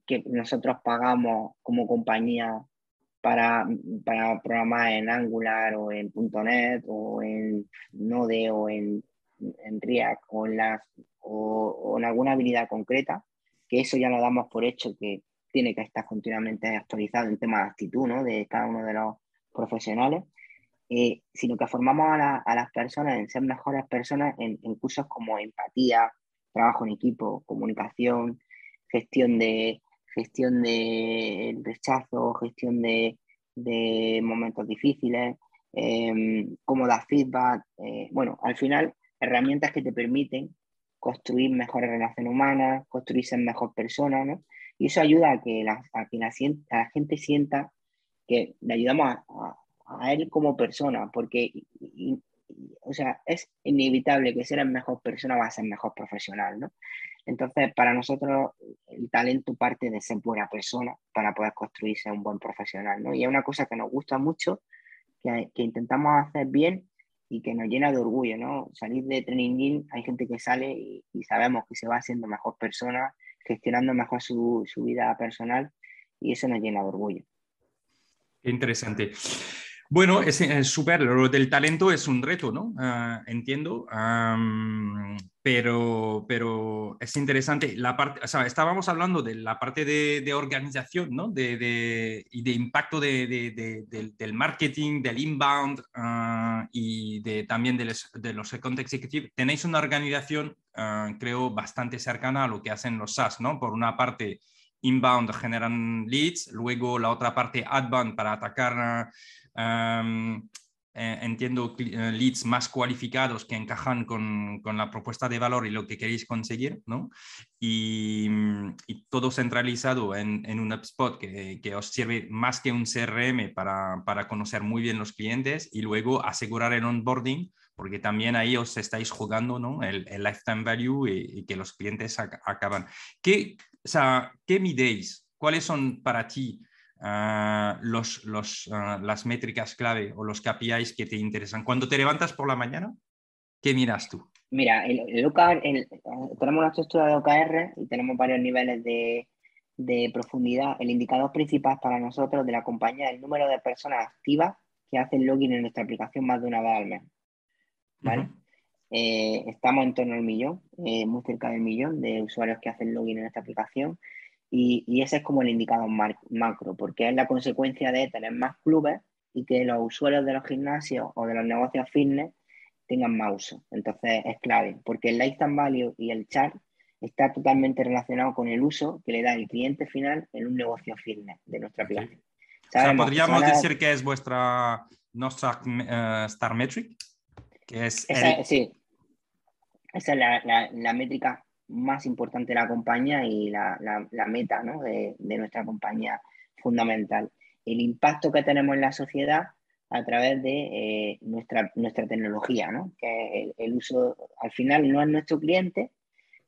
que nosotros pagamos como compañía para, para programar en Angular o en .NET o en Node o en, en React o en, las, o, en alguna habilidad concreta, que eso ya lo damos por hecho que tiene que estar continuamente actualizado en tema de actitud ¿no? de cada uno de los profesionales, eh, sino que formamos a, la, a, las personas en ser mejores personas en, cursos como empatía, trabajo en equipo, comunicación, gestión de, gestión de rechazo, gestión de, de momentos difíciles, eh, cómo dar feedback. Eh, bueno, al final, herramientas que te permiten construir mejores relaciones humanas, construir ser mejor persona. Y eso ayuda a que la, a que la, a la gente sienta que le ayudamos a, él como persona, porque y, o sea, es inevitable que ser mejor persona va a ser mejor profesional, ¿no? Entonces, para nosotros, el talento parte de ser buena persona para poder construirse un buen profesional, ¿no? Y es una cosa que nos gusta mucho, que intentamos hacer bien y que nos llena de orgullo, ¿no? Salir de Training hay gente que sale y, y, sabemos que se va haciendo mejor persona, gestionando mejor su, su vida personal y eso nos llena de orgullo. Interesante. Bueno, es súper, lo del talento es un reto, ¿no? Uh, entiendo, um, pero, pero es interesante. La parte, o sea, estábamos hablando de la parte de, de organización, ¿no? De, de, y de impacto de, del marketing, del inbound uh, y de, también de los, de los account executive. Tenéis una organización, uh, creo, bastante cercana a lo que hacen los SaaS, ¿no? Por una parte, inbound generan leads, luego la otra parte outbound para atacar Um, eh, entiendo eh, leads más cualificados que encajan con, con, la propuesta de valor y lo que queréis conseguir, ¿no? Y, y todo centralizado en, en un HubSpot que, que, os sirve más que un CRM para, para, conocer muy bien los clientes y luego asegurar el onboarding, porque también ahí os estáis jugando ¿no? el, el lifetime value y, y, que los clientes ac acaban. ¿Qué, o sea, ¿Qué midéis? ¿Cuáles son para ti Uh, los, los, uh, las métricas clave o los KPIs que te interesan. Cuando te levantas por la mañana, ¿qué miras tú? Mira, el, el OKR, el, tenemos una estructura de OKR y tenemos varios niveles de, de, profundidad. El indicador principal para nosotros de la compañía es el número de personas activas que hacen login en nuestra aplicación más de una vez al mes. ¿vale? Uh -huh. eh, estamos en torno al millón, eh, muy cerca del millón de usuarios que hacen login en esta aplicación. Y, y ese es como el indicador macro, porque es la consecuencia de tener más clubes y que los usuarios de los gimnasios o de los negocios fitness tengan más uso. Entonces es clave, porque el lifetime value y el chart está totalmente relacionado con el uso que le da el cliente final en un negocio fitness de nuestra aplicación. O sea, podríamos decir que es vuestra nuestra uh, Star Metric, que es esa, sí, esa es la, la, la, métrica más importante la compañía y la, la meta ¿no? de, de, nuestra compañía fundamental. El impacto que tenemos en la sociedad a través de eh, nuestra, nuestra tecnología, ¿no? que el, el, uso al final no es nuestro cliente,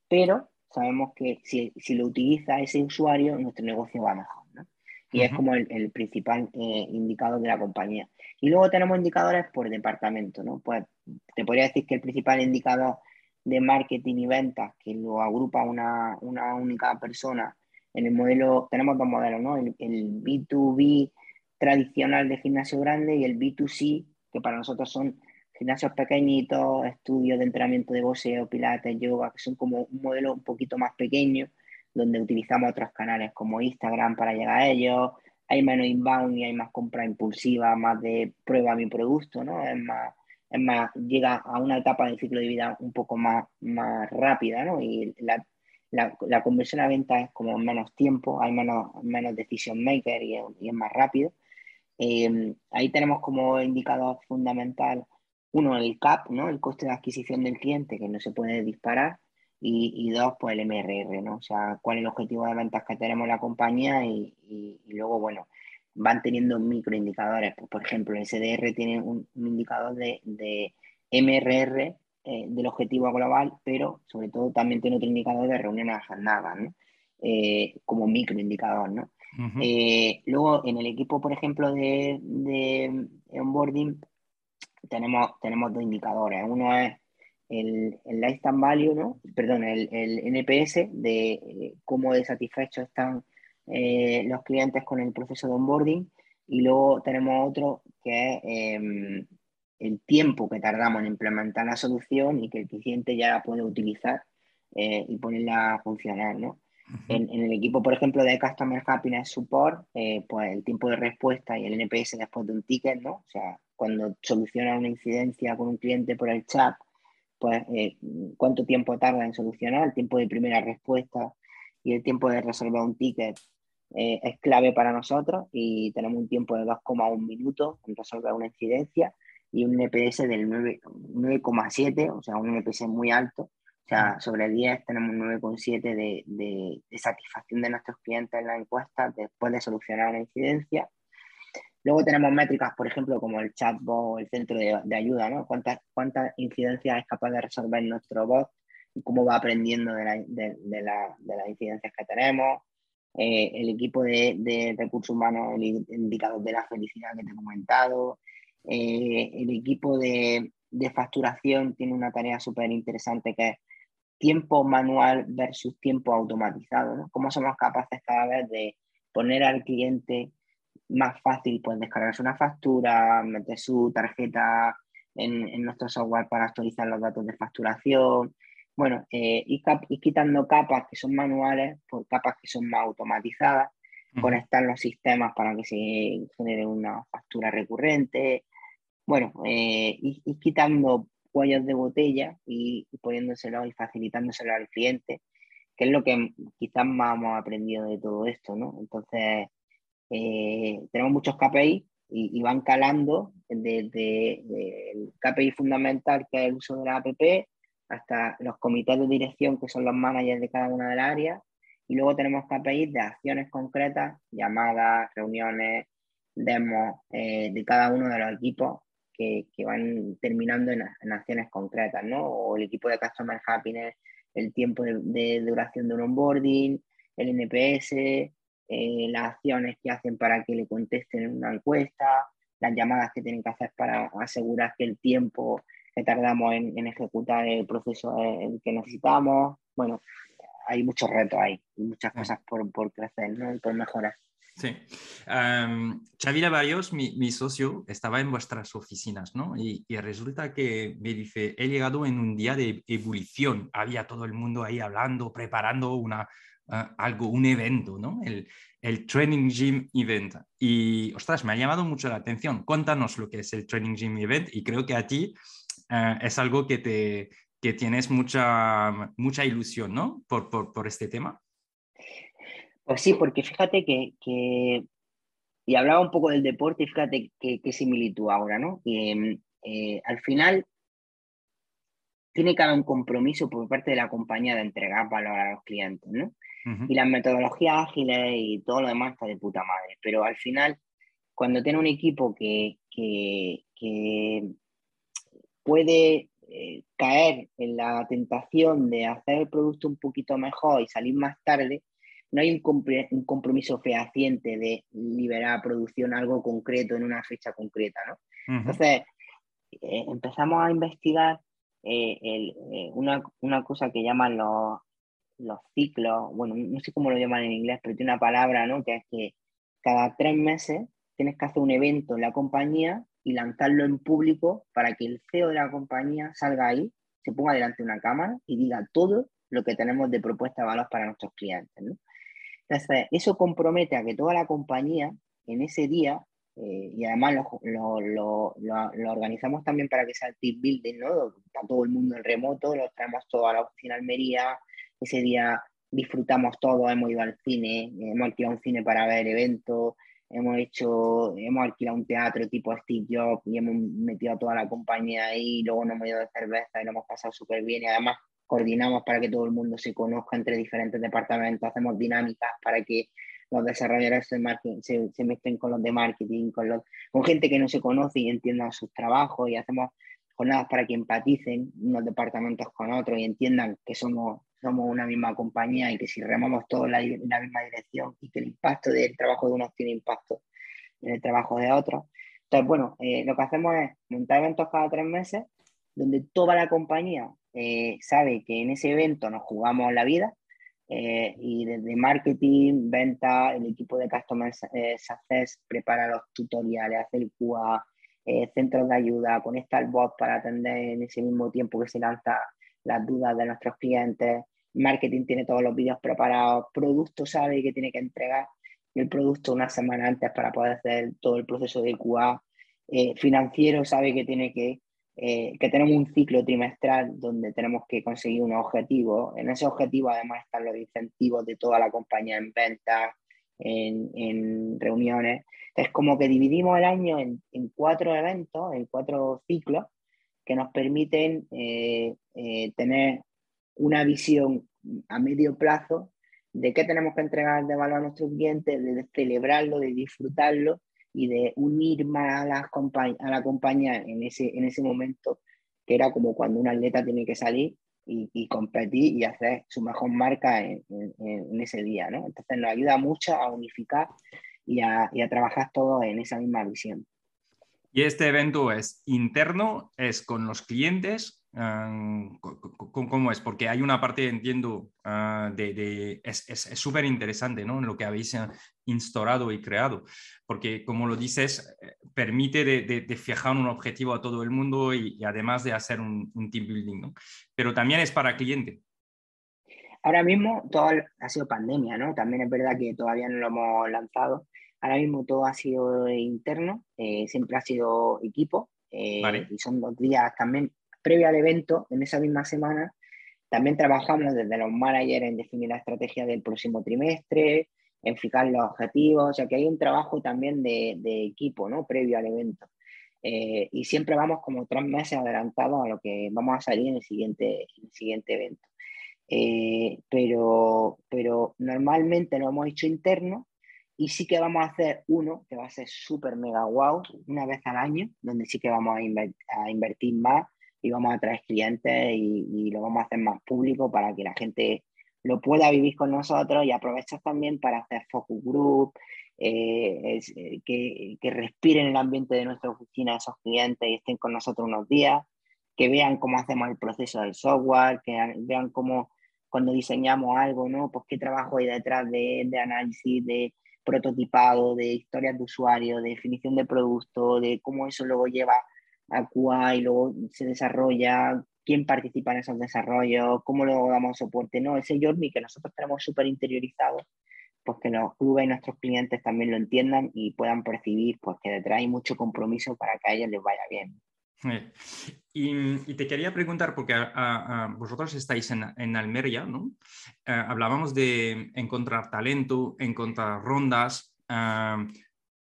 pero sabemos que si, si lo utiliza ese usuario, nuestro negocio va mejor. ¿no? Y uh -huh. es como el, el principal eh, indicador de la compañía. Y luego tenemos indicadores por departamento. ¿no? Pues te podría decir que el principal indicador de marketing y ventas, que lo agrupa una, una única persona en el modelo, tenemos dos modelos, ¿no? El, el, B2B tradicional de gimnasio grande y el B2C, que para nosotros son gimnasios pequeñitos, estudios de entrenamiento de boxeo, pilates, yoga, que son como un modelo un poquito más pequeño, donde utilizamos otros canales como Instagram para llegar a ellos, hay menos inbound y hay más compra impulsiva, más de prueba mi producto, ¿no? Es más, es más, llega a una etapa del ciclo de vida un poco más, más rápida, ¿no? Y la, la, conversión a venta es como menos tiempo, hay menos, menos decision maker y, es más rápido. Eh, ahí tenemos como indicador fundamental, uno, el CAP, ¿no? el coste de adquisición del cliente, que no se puede disparar, y, dos, pues el MRR, ¿no? o sea, cuál es el objetivo de ventas que tenemos en la compañía y luego, bueno, van teniendo microindicadores. Pues, por ejemplo, el SDR tiene un, un indicador de, de MRR eh, del objetivo global, pero sobre todo también tiene otro indicador de reuniones agendadas, ¿no? Eh, como microindicador, ¿no? Uh -huh. eh, luego, en el equipo, por ejemplo, de, de onboarding, tenemos, tenemos dos indicadores. Uno es el, el lifetime value, ¿no? Perdón, el, el NPS de eh, cómo de satisfechos están eh, los clientes con el proceso de onboarding. Y luego tenemos otro que es eh, el tiempo que tardamos en implementar la solución y que el cliente ya la puede utilizar eh, y ponerla a funcionar, ¿no? En, en, el equipo, por ejemplo, de Customer Happiness Support, eh, pues el tiempo de respuesta y el NPS después de un ticket, ¿no? O sea, cuando soluciona una incidencia con un cliente por el chat, pues eh, cuánto tiempo tarda en solucionar, el tiempo de primera respuesta y el tiempo de resolver un ticket eh, es clave para nosotros y tenemos un tiempo de 2,1 minutos en resolver una incidencia y un NPS del 9,7, o sea, un NPS muy alto o sea, sobre 10 tenemos un 9,7 de, de, de, satisfacción de nuestros clientes en la encuesta después de solucionar una incidencia. Luego tenemos métricas, por ejemplo, como el chatbot, el centro de, de ayuda, ¿no? ¿Cuántas, ¿Cuántas incidencias es capaz de resolver nuestro bot y cómo va aprendiendo de, la, de la, las incidencias que tenemos? Eh, el equipo de, recursos humanos, el indicador de la felicidad que te he comentado. Eh, el equipo de, facturación tiene una tarea súper interesante que es tiempo manual versus tiempo automatizado, ¿no? ¿Cómo somos capaces cada vez de poner al cliente más fácil, pues descargarse una factura, meter su tarjeta en, en nuestro software para actualizar los datos de facturación, bueno, eh, cap ir, quitando capas que son manuales por capas que son más automatizadas, uh -huh. conectar los sistemas para que se genere una factura recurrente, bueno, eh, ir quitando cuellos de botella y, y poniéndoselo y facilitándoselo al cliente, que es lo que quizás más hemos aprendido de todo esto, ¿no? Entonces, eh, tenemos muchos KPI y, y van calando desde el KPI fundamental, que es el uso de la app, hasta los comités de dirección, que son los managers de cada una de las áreas, y luego tenemos KPIs de acciones concretas, llamadas, reuniones, demos eh, de cada uno de los equipos que, que van terminando en, en, acciones concretas, ¿no? O el equipo de Customer Happiness, el tiempo de, de duración de un onboarding, el NPS, eh, las acciones que hacen para que le contesten en una encuesta, las llamadas que tienen que hacer para asegurar que el tiempo tardamos en, en ejecutar el proceso el que necesitamos. Bueno, hay muchos retos ahí muchas cosas por, por crecer ¿no? y por mejorar. Sí. Um, Xavi Barrios, mi, mi, socio, estaba en vuestras oficinas, ¿no? Y, y, resulta que me dice, he llegado en un día de ebullición. Había todo el mundo ahí hablando, preparando una, uh, algo, un evento, ¿no? El, el Training Gym Event. Y, ostras, me ha llamado mucho la atención. Cuéntanos lo que es el Training Gym Event y creo que a ti uh, es algo que, te, que tienes mucha, mucha ilusión, ¿no? Por, por, por este tema. Pues sí, porque fíjate que, que, y hablaba un poco del deporte y fíjate qué similitud ahora, ¿no? Que eh, al final tiene que haber un compromiso por parte de la compañía de entregar valor a los clientes, ¿no? Y las metodologías ágiles y todo lo demás está de puta madre, pero al final, cuando tiene un equipo que, que, que puede eh, caer en la tentación de hacer el producto un poquito mejor y salir más tarde, no hay un, compromiso fehaciente de liberar producción algo concreto en una fecha concreta, ¿no? Entonces, eh, empezamos a investigar eh, eh, una, una, cosa que llaman los, los ciclos, bueno, no sé cómo lo llaman en inglés, pero tiene una palabra, ¿no? Que es que cada tres meses tienes que hacer un evento en la compañía y lanzarlo en público para que el CEO de la compañía salga ahí, se ponga delante de una cámara y diga todo lo que tenemos de propuesta de valor para nuestros clientes. ¿no? Entonces, eso compromete a que toda la compañía en ese día, eh, y además lo, lo, lo, organizamos también para que sea el team building, ¿no? Está todo el mundo en remoto, lo traemos todo a la oficina Almería, ese día disfrutamos todo, hemos ido al cine, hemos alquilado un cine para ver eventos, hemos hecho, hemos alquilado un teatro tipo Steve Jobs y hemos metido a toda la compañía ahí, luego nos hemos ido de cerveza y lo hemos pasado súper bien y además coordinamos para que todo el mundo se conozca entre diferentes departamentos, hacemos dinámicas para que los desarrolladores se, se, se mezclen con los de marketing, con, los, con gente que no se conoce y entienda sus trabajos y hacemos jornadas para que empaticen unos departamentos con otros y entiendan que somos, somos una misma compañía y que si remamos todos en la, misma dirección y que el impacto del trabajo de unos tiene impacto en el trabajo de otros. Entonces, bueno, eh, lo que hacemos es montar eventos cada tres meses donde toda la compañía eh, sabe que en ese evento nos jugamos la vida eh, y desde marketing, venta, el equipo de Customer Success prepara los tutoriales, hace el QA, centros de ayuda, conecta el bot para atender en ese mismo tiempo que se lanza las dudas de nuestros clientes, marketing tiene todos los vídeos preparados, producto sabe que tiene que entregar el producto una semana antes para poder hacer todo el proceso de QA, financiero sabe que tiene que eh, que tenemos un ciclo trimestral donde tenemos que conseguir un objetivo. En ese objetivo además están los incentivos de toda la compañía en ventas, en, en, reuniones. Es como que dividimos el año en, en, cuatro eventos, en cuatro ciclos, que nos permiten eh, eh, tener una visión a medio plazo de qué tenemos que entregar de valor a nuestros clientes, de celebrarlo, de disfrutarlo y de unir más a, las a la compañía en ese, en ese momento, que era como cuando un atleta tiene que salir y, y competir y hacer su mejor marca en, en, ese día. ¿no? Entonces nos ayuda mucho a unificar y a, y a trabajar todos en esa misma visión. Y este evento es interno, es con los clientes ¿Cómo es? Porque hay una parte, entiendo, ah, de, es súper interesante ¿no? en lo que habéis eh, instaurado y creado, porque como lo dices, eh, permite de, fijar un objetivo a todo el mundo y, además de hacer un, team building, ¿no? pero también es para cliente. Ahora mismo todo ha sido pandemia, ¿no? También es verdad que todavía no lo hemos lanzado. Ahora mismo todo ha sido interno, eh, siempre ha sido equipo, y son dos días también previo al evento, en esa misma semana, también trabajamos desde los managers en definir la estrategia del próximo trimestre, en fijar los objetivos, o sea que hay un trabajo también de, equipo, ¿no? Previo al evento. Eh, y siempre vamos como tres meses adelantados a lo que vamos a salir en el siguiente, el siguiente evento. Eh, pero, pero normalmente lo hemos hecho interno y sí que vamos a hacer uno que va a ser súper mega wow, una vez al año, donde sí que vamos a, a invertir más y vamos a traer clientes y, lo vamos a hacer más público para que la gente lo pueda vivir con nosotros y aprovechar también para hacer focus group, eh, eh, que, que, respiren el ambiente de nuestra oficina esos clientes y estén con nosotros unos días, que vean cómo hacemos el proceso del software, que vean cómo cuando diseñamos algo, ¿no? Pues qué trabajo hay detrás de, de análisis, de, prototipado, de historias de usuario, de definición de producto, de cómo eso luego lleva a QA y luego se desarrolla, quién participa en esos desarrollos, cómo luego damos soporte, no, ese journey que nosotros tenemos súper interiorizado, pues que los clubes y nuestros clientes también lo entiendan y puedan percibir pues que detrás hay mucho compromiso para que a ellos les vaya bien. Y, te quería preguntar, porque vosotros estáis en, Almería, ¿no? Eh, hablábamos de encontrar talento, encontrar rondas. Eh,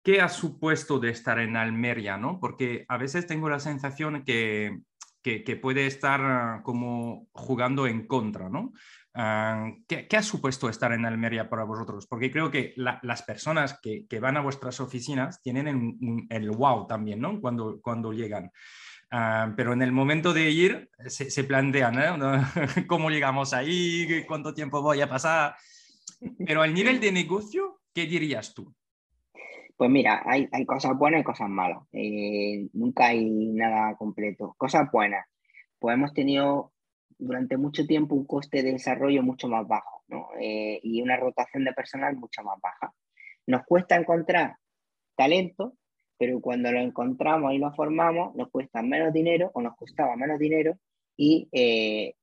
¿Qué ha supuesto de estar en Almería, no? Porque a veces tengo la sensación que, que, puede estar como jugando en contra, ¿no? Eh, ¿qué, ha supuesto estar en Almería para vosotros? Porque creo que las personas que, que, van a vuestras oficinas tienen el wow también, ¿no? Cuando, cuando llegan. Ah, pero en el momento de ir se, se plantean ¿no? cómo llegamos ahí, cuánto tiempo voy a pasar. Pero al nivel de negocio, ¿qué dirías tú? Pues mira, hay, cosas buenas y cosas malas. Eh, nunca hay nada completo. Cosas buenas. Pues hemos tenido durante mucho tiempo un coste de desarrollo mucho más bajo ¿no? Eh, y una rotación de personal mucho más baja. Nos cuesta encontrar talento, pero cuando lo encontramos y lo formamos, nos cuesta menos dinero o nos costaba menos dinero y, eh,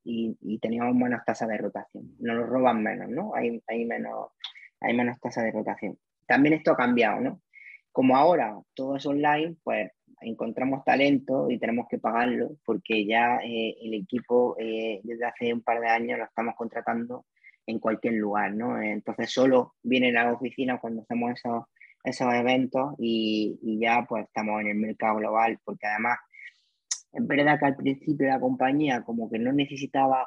teníamos menos tasa de rotación. Nos lo roban menos, ¿no? Hay, hay, menos, hay menos tasa de rotación. También esto ha cambiado, ¿no? Como ahora todo es online, pues encontramos talento y tenemos que pagarlo porque ya eh, el equipo eh, desde hace un par de años lo estamos contratando en cualquier lugar, ¿no? Entonces solo vienen a la oficina cuando hacemos esos esos eventos y, y, ya pues estamos en el mercado global, porque además es verdad que al principio la compañía como que no necesitaba,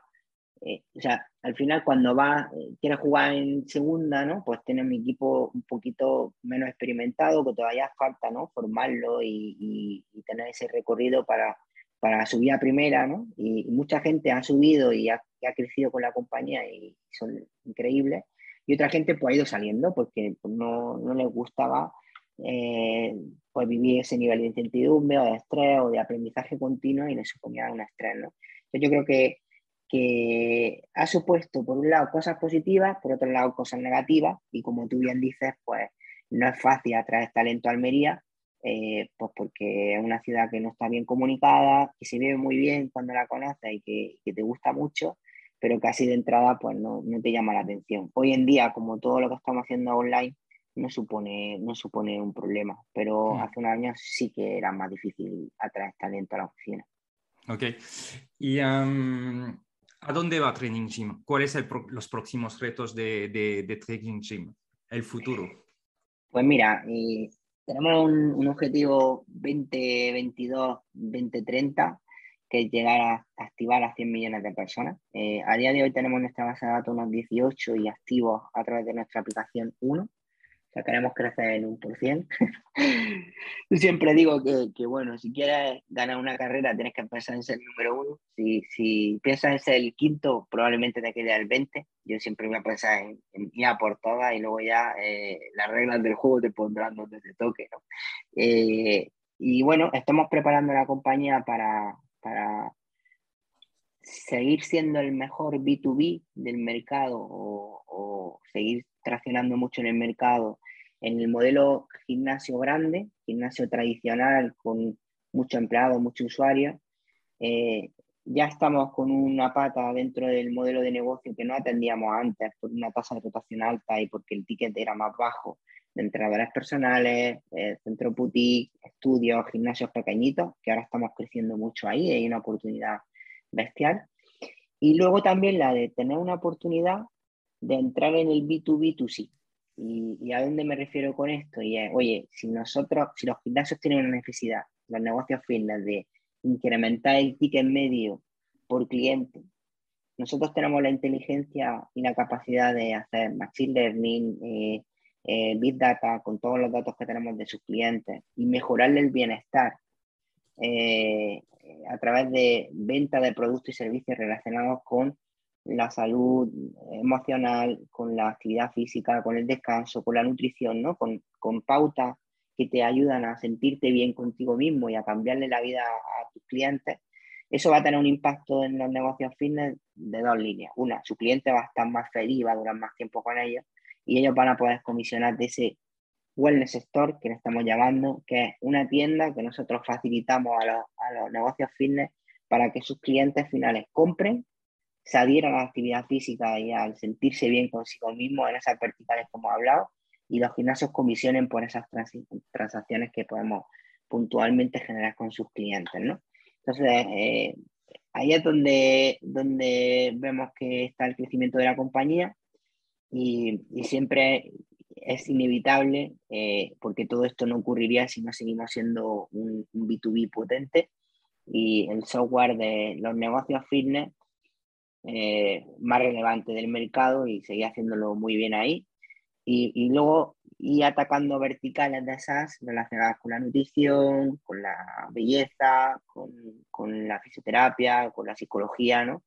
eh, o sea, al final cuando va, eh, quiere jugar en segunda, ¿no? Pues tiene un equipo un poquito menos experimentado, que todavía falta, ¿no? Formarlo y, y, tener ese recorrido para, para subir a primera, ¿no? Y, mucha gente ha subido y ha, ha crecido con la compañía y son increíbles y otra gente pues ha ido saliendo porque pues, no, no les gustaba eh, pues vivir ese nivel de incertidumbre o de estrés o de aprendizaje continuo y les suponía un estrés. ¿no? yo creo que, que ha supuesto por un lado cosas positivas, por otro lado cosas negativas y como tú bien dices, pues no es fácil atraer talento a Almería, eh, pues porque es una ciudad que no está bien comunicada, que se vive muy bien cuando la conoces y que, que te gusta mucho, pero casi de entrada pues no, no, te llama la atención. Hoy en día, como todo lo que estamos haciendo online, no supone, no supone un problema, pero mm. hace unos años sí que era más difícil atraer talento a la oficina. Ok. ¿Y a dónde va Training Gym? ¿Cuáles son los próximos retos de, Training Gym? El futuro. Pues mira, tenemos un, un objetivo 2022-2030 que llegar a activar a 100 millones de personas. Eh, a día de hoy tenemos nuestra base de datos unos 18 y activos a través de nuestra aplicación 1. O sea, queremos crecer en un por cien. Yo siempre digo que, que, bueno, si quieres ganar una carrera tienes que empezar en ser el número uno. Si, si piensas en ser el quinto, probablemente te quede el 20. Yo siempre voy a pensar en, ir a por todas y luego ya eh, las reglas del juego te pondrán donde te toque. ¿no? Eh, y bueno, estamos preparando la compañía para, para seguir siendo el mejor B2B del mercado o, seguir traccionando mucho en el mercado en el modelo gimnasio grande, gimnasio tradicional con mucho empleado, mucho usuario, eh, ya estamos con una pata dentro del modelo de negocio que no atendíamos antes por una tasa de rotación alta y porque el ticket era más bajo de entrenadores personales, eh, centro boutique, estudios, gimnasios pequeñitos, que ahora estamos creciendo mucho ahí, hay una oportunidad bestial. Y luego también la de tener una oportunidad de entrar en el B2B2C. ¿Y, a dónde me refiero con esto? Y es, oye, si nosotros, si los gimnasios tienen una necesidad, los negocios fitness, de incrementar el ticket medio por cliente, nosotros tenemos la inteligencia y la capacidad de hacer machine learning, eh, eh, Big Data, con todos los datos que tenemos de sus clientes y mejorarle el bienestar eh, a través de venta de productos y servicios relacionados con la salud emocional, con la actividad física, con el descanso, con la nutrición, ¿no? con, con pautas que te ayudan a sentirte bien contigo mismo y a cambiarle la vida a tus clientes, eso va a tener un impacto en los negocios fitness de dos líneas. Una, su cliente va a estar más feliz, va a durar más tiempo con ellos y ellos van a poder comisionar de ese Wellness Store que le estamos llamando, que es una tienda que nosotros facilitamos a los, a los negocios fitness para que sus clientes finales compren, se adhieran a la actividad física y al sentirse bien consigo mismo en esas verticales como he hablado, y los gimnasios comisionen por esas transacciones que podemos puntualmente generar con sus clientes, ¿no? Entonces, eh, ahí es donde, donde vemos que está el crecimiento de la compañía y, y siempre es inevitable eh, porque todo esto no ocurriría si no seguimos siendo un, un, B2B potente y el software de los negocios fitness eh, más relevante del mercado y seguir haciéndolo muy bien ahí. Y, y luego y atacando verticales de esas relacionadas con la nutrición, con la belleza, con, con la fisioterapia, con la psicología, ¿no?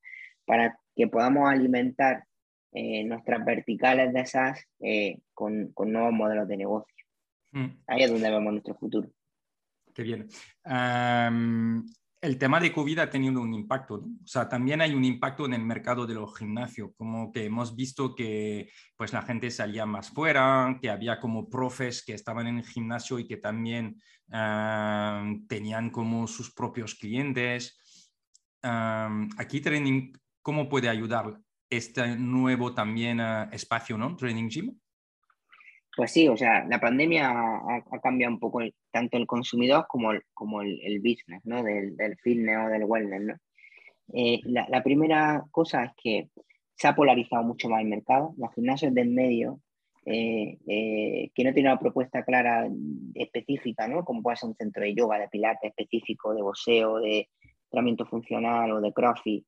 Para que podamos alimentar eh, nuestras verticales de esas eh, con, con, nuevos modelos de negocio. Mm. Ahí es donde vemos nuestro futuro. Qué bien. Um, el tema de COVID ha tenido un impacto. O sea, también hay un impacto en el mercado de los gimnasios, como que hemos visto que pues la gente salía más fuera, que había como profes que estaban en el gimnasio y que también uh, tenían como sus propios clientes. Um, aquí Training, ¿cómo puede ayudar este nuevo también uh, espacio, ¿no? Training Gym. Pues sí, o sea, la pandemia ha, cambiado un poco tanto el consumidor como el, como el, business, ¿no? Del, del, fitness o del wellness, ¿no? Eh, la, primera cosa es que se ha polarizado mucho más el mercado. Los gimnasios del medio, eh, eh, que no tienen una propuesta clara específica, ¿no? Como puede ser un centro de yoga, de pilates específico, de boxeo, de entrenamiento funcional o de crossfit,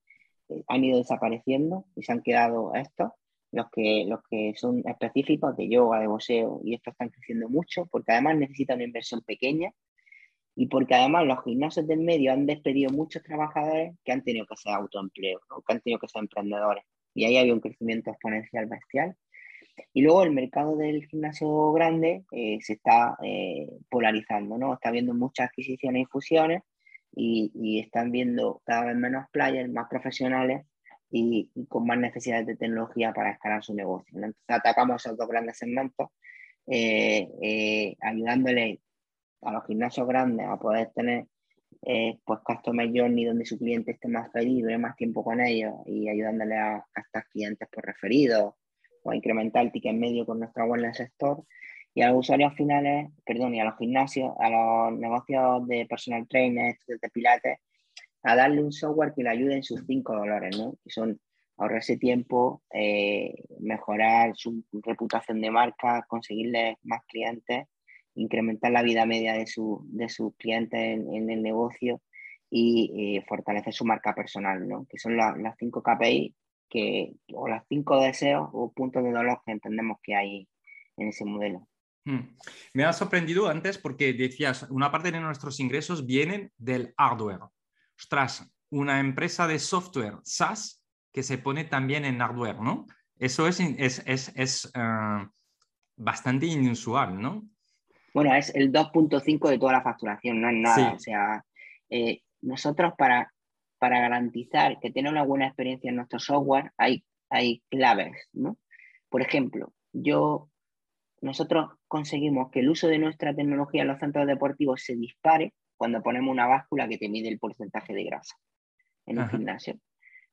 han ido desapareciendo y se han quedado estos los que, los que son específicos de yoga, de boxeo, y estos están creciendo mucho porque además necesitan una inversión pequeña y porque además los gimnasios del medio han despedido muchos trabajadores que han tenido que ser autoempleo, que han tenido que ser emprendedores. Y ahí había un crecimiento exponencial bestial. Y luego el mercado del gimnasio grande eh, se está eh, polarizando, ¿no? Está habiendo muchas adquisiciones y fusiones y están viendo cada vez menos players más profesionales y, con más necesidades de tecnología para escalar su negocio. Entonces atacamos esos dos grandes segmentos, eh, eh, ayudándole a los gimnasios grandes a poder tener eh, pues customer journey donde su cliente esté más feliz, dure más tiempo con ellos y ayudándole a, estos clientes por referidos o a incrementar el ticket medio con nuestro wellness store y a los usuarios finales, perdón, y a los gimnasios, a los negocios de personal trainer, de pilates, a darle un software que le ayude en sus cinco dolores, ¿no? Que son ahorrarse tiempo, eh, mejorar su reputación de marca, conseguirle más clientes, incrementar la vida media de, su, de sus clientes en, el negocio y eh, fortalecer su marca personal, ¿no? Que son las cinco KPI que, o las cinco deseos o puntos de dolor que entendemos que hay en ese modelo. Hmm. Me ha sorprendido antes porque decías, una parte de nuestros ingresos vienen del hardware. Ostras, una empresa de software SaaS que se pone también en hardware, ¿no? Eso es, es, es, es uh, bastante inusual, ¿no? Bueno, es el 2.5 de toda la facturación, no es nada. Sí. O sea, eh, nosotros para, para garantizar que tenga una buena experiencia en nuestro software hay, hay claves, ¿no? Por ejemplo, yo nosotros conseguimos que el uso de nuestra tecnología en los centros deportivos se dispare cuando ponemos una báscula que te mide el porcentaje de grasa en un gimnasio.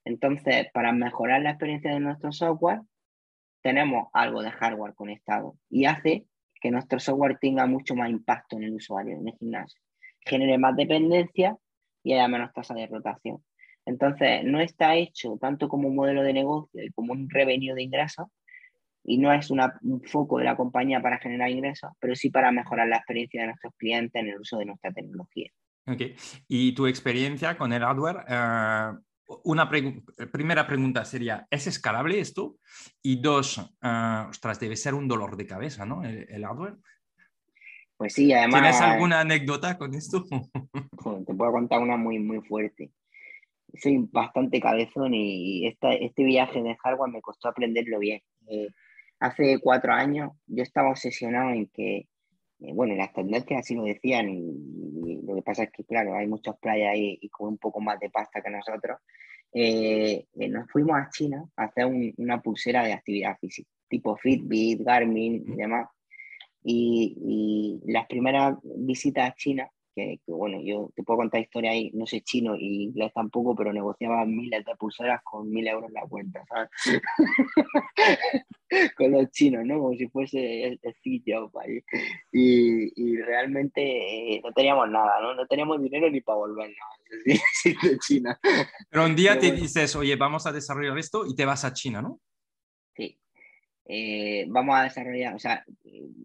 Entonces, para mejorar la experiencia de nuestro software, tenemos algo de hardware conectado y hace que nuestro software tenga mucho más impacto en el usuario, en el gimnasio. Genere más dependencia y haya menos tasa de rotación. Entonces, no está hecho tanto como un modelo de negocio y como un revenue de ingresos, y no es una, un foco de la compañía para generar ingresos, pero sí para mejorar la experiencia de nuestros clientes en el uso de nuestra tecnología. Ok. ¿Y tu experiencia con el hardware? Uh, una primera pregunta sería, ¿es escalable esto? Y dos, uh, ostras, debe ser un dolor de cabeza, ¿no? El, el hardware. Pues sí, además... ¿Tienes alguna anécdota con esto? Te puedo contar una muy, muy fuerte. Soy bastante cabezón y esta, este viaje de hardware me costó aprenderlo bien. Eh, hace cuatro años yo estaba obsesionado en que, eh, bueno, las tendencias así lo decían y, y, lo que pasa es que, claro, hay muchos playas ahí y con un poco más de pasta que nosotros. Eh, eh, nos fuimos a China a hacer un, una pulsera de actividad física. tipo Fitbit, Garmin y demás. Y, y las primeras visitas a China que, bueno, yo te puedo contar historia ahí, no sé chino y inglés tampoco, pero negociaba miles de pulseras con mil euros en la cuenta, ¿sabes? con los chinos, ¿no? Como si fuese el, sitio ahí. Y, y, realmente eh, no teníamos nada, ¿no? No teníamos dinero ni para volvernos, sí, de China. Pero un día te dices, oye, vamos a desarrollar esto y te vas a China, ¿no? Sí. Eh, vamos a desarrollar, o sea,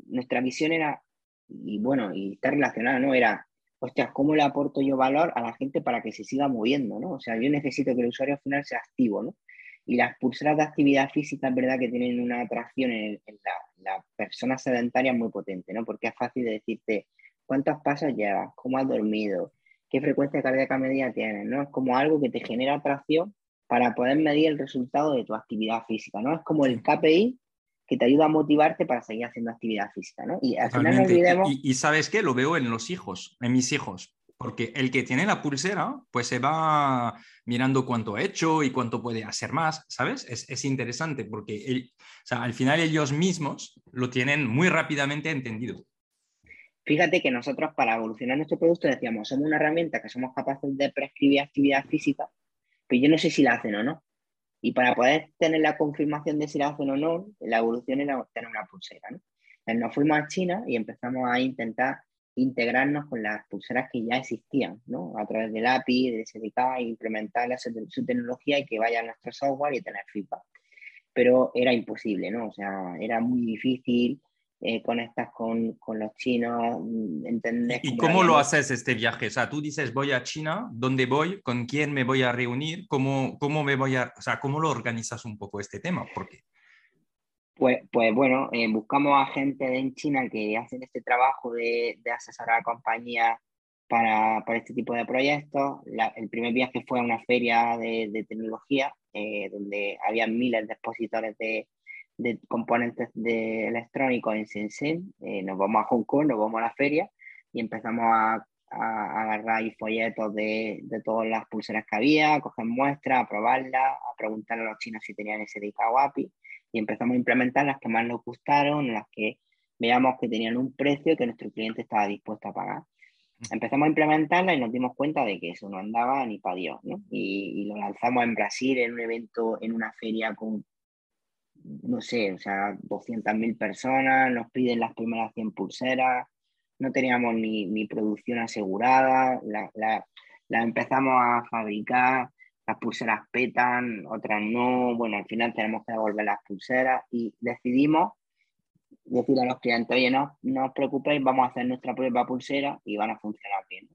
nuestra misión era, y bueno, y está relacionada, ¿no? Era hostia, ¿cómo le aporto yo valor a la gente para que se siga moviendo, ¿no? O sea, yo necesito que el usuario final sea activo, ¿no? Y las pulseras de actividad física es verdad que tienen una atracción en, la, persona sedentaria muy potente, ¿no? Porque es fácil de decirte cuántos pasos llevas, cómo has dormido, qué frecuencia cardíaca media tienes, ¿no? Es como algo que te genera atracción para poder medir el resultado de tu actividad física, ¿no? Es como el KPI que te ayuda a motivarte para seguir haciendo actividad física, ¿no? Y al final no olvidemos... Y, sabes qué, lo veo en los hijos, en mis hijos, porque el que tiene la pulsera, pues se va mirando cuánto ha hecho y cuánto puede hacer más, ¿sabes? Es, interesante porque al final ellos mismos lo tienen muy rápidamente entendido. Fíjate que nosotros para evolucionar nuestro producto decíamos, somos una herramienta que somos capaces de prescribir actividad física, pero yo no sé si la hacen o no. Y para poder tener la confirmación de si la hacen o no, la evolución era tener una pulsera. ¿no? Entonces nos fuimos a China y empezamos a intentar integrarnos con las pulseras que ya existían, ¿no? a través del API, de SDK, implementar su tecnología y que vaya nuestro software y tener feedback. Pero era imposible, ¿no? O sea, era muy difícil eh, conectas con, con, los chinos, mm, entender... ¿Y cómo lo haces este viaje? O sea, tú dices, voy a China, ¿dónde voy? ¿Con quién me voy a reunir? ¿Cómo, cómo me voy a... O sea, ¿cómo lo organizas un poco este tema? ¿Por qué? Pues, pues bueno, eh, buscamos a gente en China que hacen este trabajo de, de asesorar a compañías para, para, este tipo de proyectos. el primer viaje fue a una feria de, de tecnología, eh, donde había miles de expositores de, de componentes de electrónicos en Shenzhen, eh, nos vamos a Hong Kong, nos vamos a la feria y empezamos a, agarrar folletos de, de, todas las pulseras que había, a coger muestras, a probarlas, a preguntarle a los chinos si tenían ese dedicado API y empezamos a implementar las que más nos gustaron, las que veamos que tenían un precio que nuestro cliente estaba dispuesto a pagar. Empezamos a implementarla y nos dimos cuenta de que eso no andaba ni para Dios, ¿no? Y, y, lo lanzamos en Brasil en un evento, en una feria con no sé, o sea, 200.000 personas, nos piden las primeras 100 pulseras, no teníamos ni, ni producción asegurada, la, la, la, empezamos a fabricar, las pulseras petan, otras no, bueno, al final tenemos que devolver las pulseras y decidimos decir a los clientes, oye, no, no os preocupéis, vamos a hacer nuestra propia pulsera y van a funcionar bien.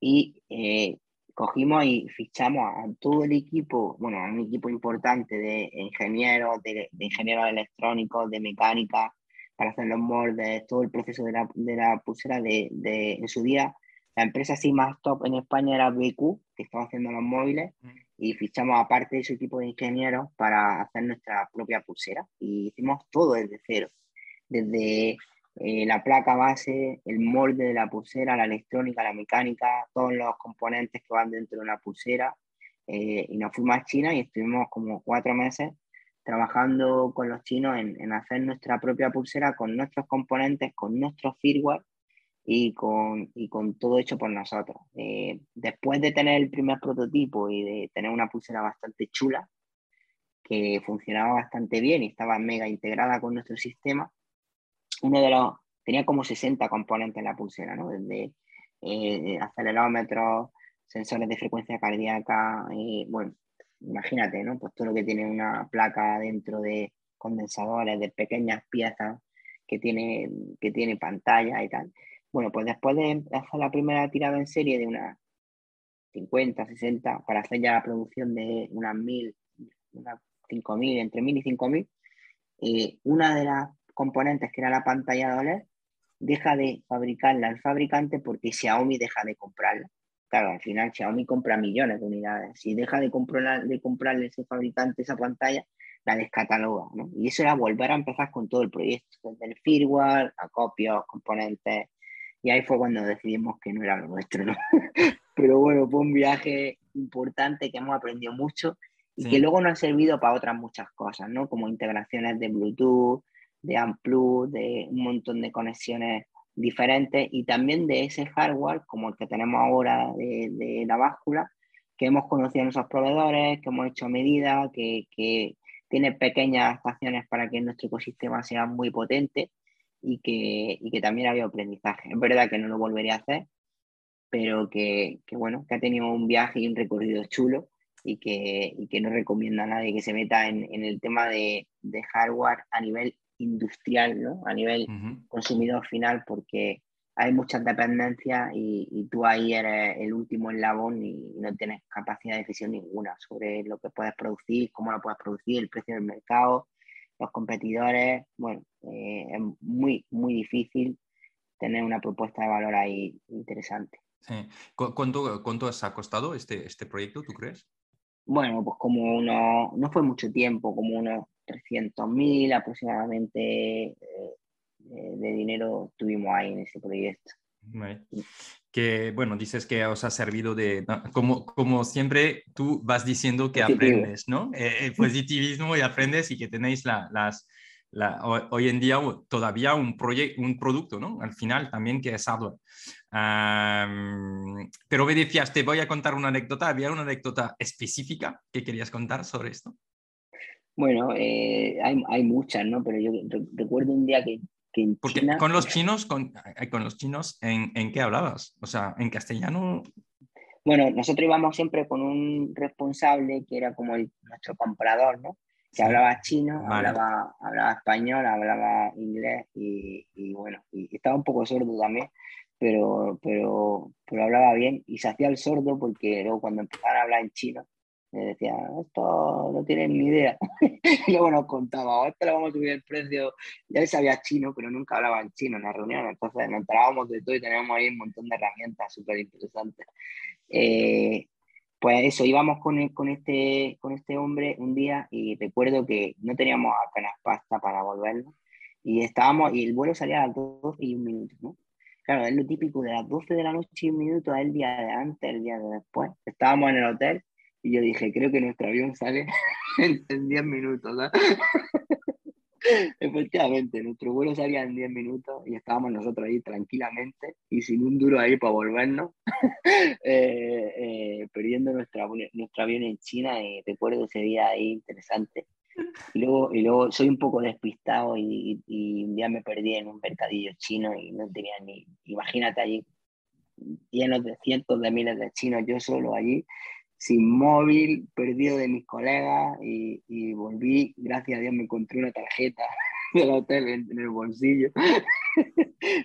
Y eh, cogimos y fichamos a todo el equipo, bueno, a un equipo importante de ingenieros, de, ingenieros electrónicos, de mecánica, para hacer los moldes, todo el proceso de la, de la pulsera de, de, en su día. La empresa así más top en España era BQ, que estaba haciendo los móviles, mm. y fichamos aparte de ese equipo de ingenieros para hacer nuestra propia pulsera. Y hicimos todo desde cero, desde eh, la placa base, el molde de la pulsera, la electrónica, la mecánica, todos los componentes que van dentro de una pulsera. Eh, y nos fuimos a China y estuvimos como cuatro meses trabajando con los chinos en, en, hacer nuestra propia pulsera con nuestros componentes, con nuestro firmware y con, y con todo hecho por nosotros. Eh, después de tener el primer prototipo y de tener una pulsera bastante chula, que funcionaba bastante bien y estaba mega integrada con nuestro sistema, uno de los, tenía como 60 componentes en la pulsera, ¿no? Desde eh, acelerómetros, sensores de frecuencia cardíaca, y bueno, imagínate, ¿no? Pues todo lo que tiene una placa dentro de condensadores, de pequeñas piezas que tiene, que tiene pantalla y tal. Bueno, pues después de hacer la primera tirada en serie de unas 50, 60, para hacer ya la producción de unas 1000, unas 5000, entre 1000 y 5000, eh, una de las componentes que era la pantalla de OLED, deja de fabricarla el fabricante porque Xiaomi deja de comprarla. Claro, al final Xiaomi compra millones de unidades. Si deja de, comprar, de comprarle ese fabricante esa pantalla, la descataloga. ¿no? Y eso era volver a empezar con todo el proyecto, desde el firmware, acopios, componentes. Y ahí fue cuando decidimos que no era lo nuestro. ¿no? Pero bueno, fue un viaje importante que hemos aprendido mucho y que luego nos ha servido para otras muchas cosas, ¿no? Como integraciones de Bluetooth, de Amplu, de un montón de conexiones diferentes y también de ese hardware como el que tenemos ahora de, la báscula, que hemos conocido en esos proveedores, que hemos hecho medidas, que, que tiene pequeñas adaptaciones para que nuestro ecosistema sea muy potente y que, y que también había aprendizaje. Es verdad que no lo volvería a hacer, pero que, que, bueno, que ha tenido un viaje y un recorrido chulo y que, y que no recomienda a nadie que se meta en, en el tema de, de, hardware a nivel industrial, ¿no? a nivel consumidor final, porque hay muchas dependencias y, y, tú ahí eres el último eslabón y no tienes capacidad de decisión ninguna sobre lo que puedes producir, cómo lo puedes producir, el precio del mercado, los competidores. Bueno, eh, es muy, muy difícil tener una propuesta de valor ahí interesante. Sí. ¿Cuánto, ¿Cuánto ha costado este, este proyecto, tú crees? Bueno, pues como uno, no fue mucho tiempo, como unos 300.000 aproximadamente eh, de dinero tuvimos ahí en ese proyecto. Que bueno, dices que os ha servido de, como, como siempre, tú vas diciendo que aprendes, ¿no? el positivismo y aprendes y que tenéis la, las, hoy en día todavía un, proyecto, un producto, ¿no? Al final también que es hardware. pero me decías, te voy a contar una anécdota. ¿Había una anécdota específica que querías contar sobre esto? Bueno, eh, hay, hay, muchas, ¿no? Pero yo recuerdo un día que, que en Porque China... con los chinos, con, con los chinos, ¿en, ¿en, qué hablabas? O sea, ¿en castellano? Bueno, nosotros íbamos siempre con un responsable que era como el, nuestro comprador, ¿no? que hablaba chino, hablaba, hablaba español, hablaba inglés y, y, bueno, y estaba un poco sordo también, pero, pero, pero hablaba bien y se hacía el sordo porque luego cuando empezaban a hablar en chino, me decía, esto no tienen ni idea. y luego nos contaba, oh, esto le vamos a subir el precio. Ya él sabía chino, pero nunca hablaba en chino en la reunión, entonces nos enterábamos de todo y teníamos ahí un montón de herramientas súper interesantes. Eh, pues eso, íbamos con, con, este, con este hombre un día y recuerdo que no teníamos apenas pasta para volvernos y estábamos, y el vuelo salía a las 12 y un minuto, ¿no? Claro, es lo típico de las 12 de la noche y un minuto, el día de antes, el día de después. Estábamos en el hotel y yo dije, creo que nuestro avión sale en 10 minutos, ¿no? Efectivamente, nuestro vuelo salía en 10 minutos y estábamos nosotros ahí tranquilamente y sin un duro ahí para volvernos, eh, eh, perdiendo nuestra, nuestro avión en China y recuerdo ese día ahí interesante. Y luego, y luego soy un poco despistado y, y, un día me perdí en un mercadillo chino y no tenía ni, imagínate allí, llenos de cientos de miles de chinos, yo solo allí sin móvil, perdido de mis colegas y, y, volví, gracias a Dios me encontré una tarjeta del hotel en, el bolsillo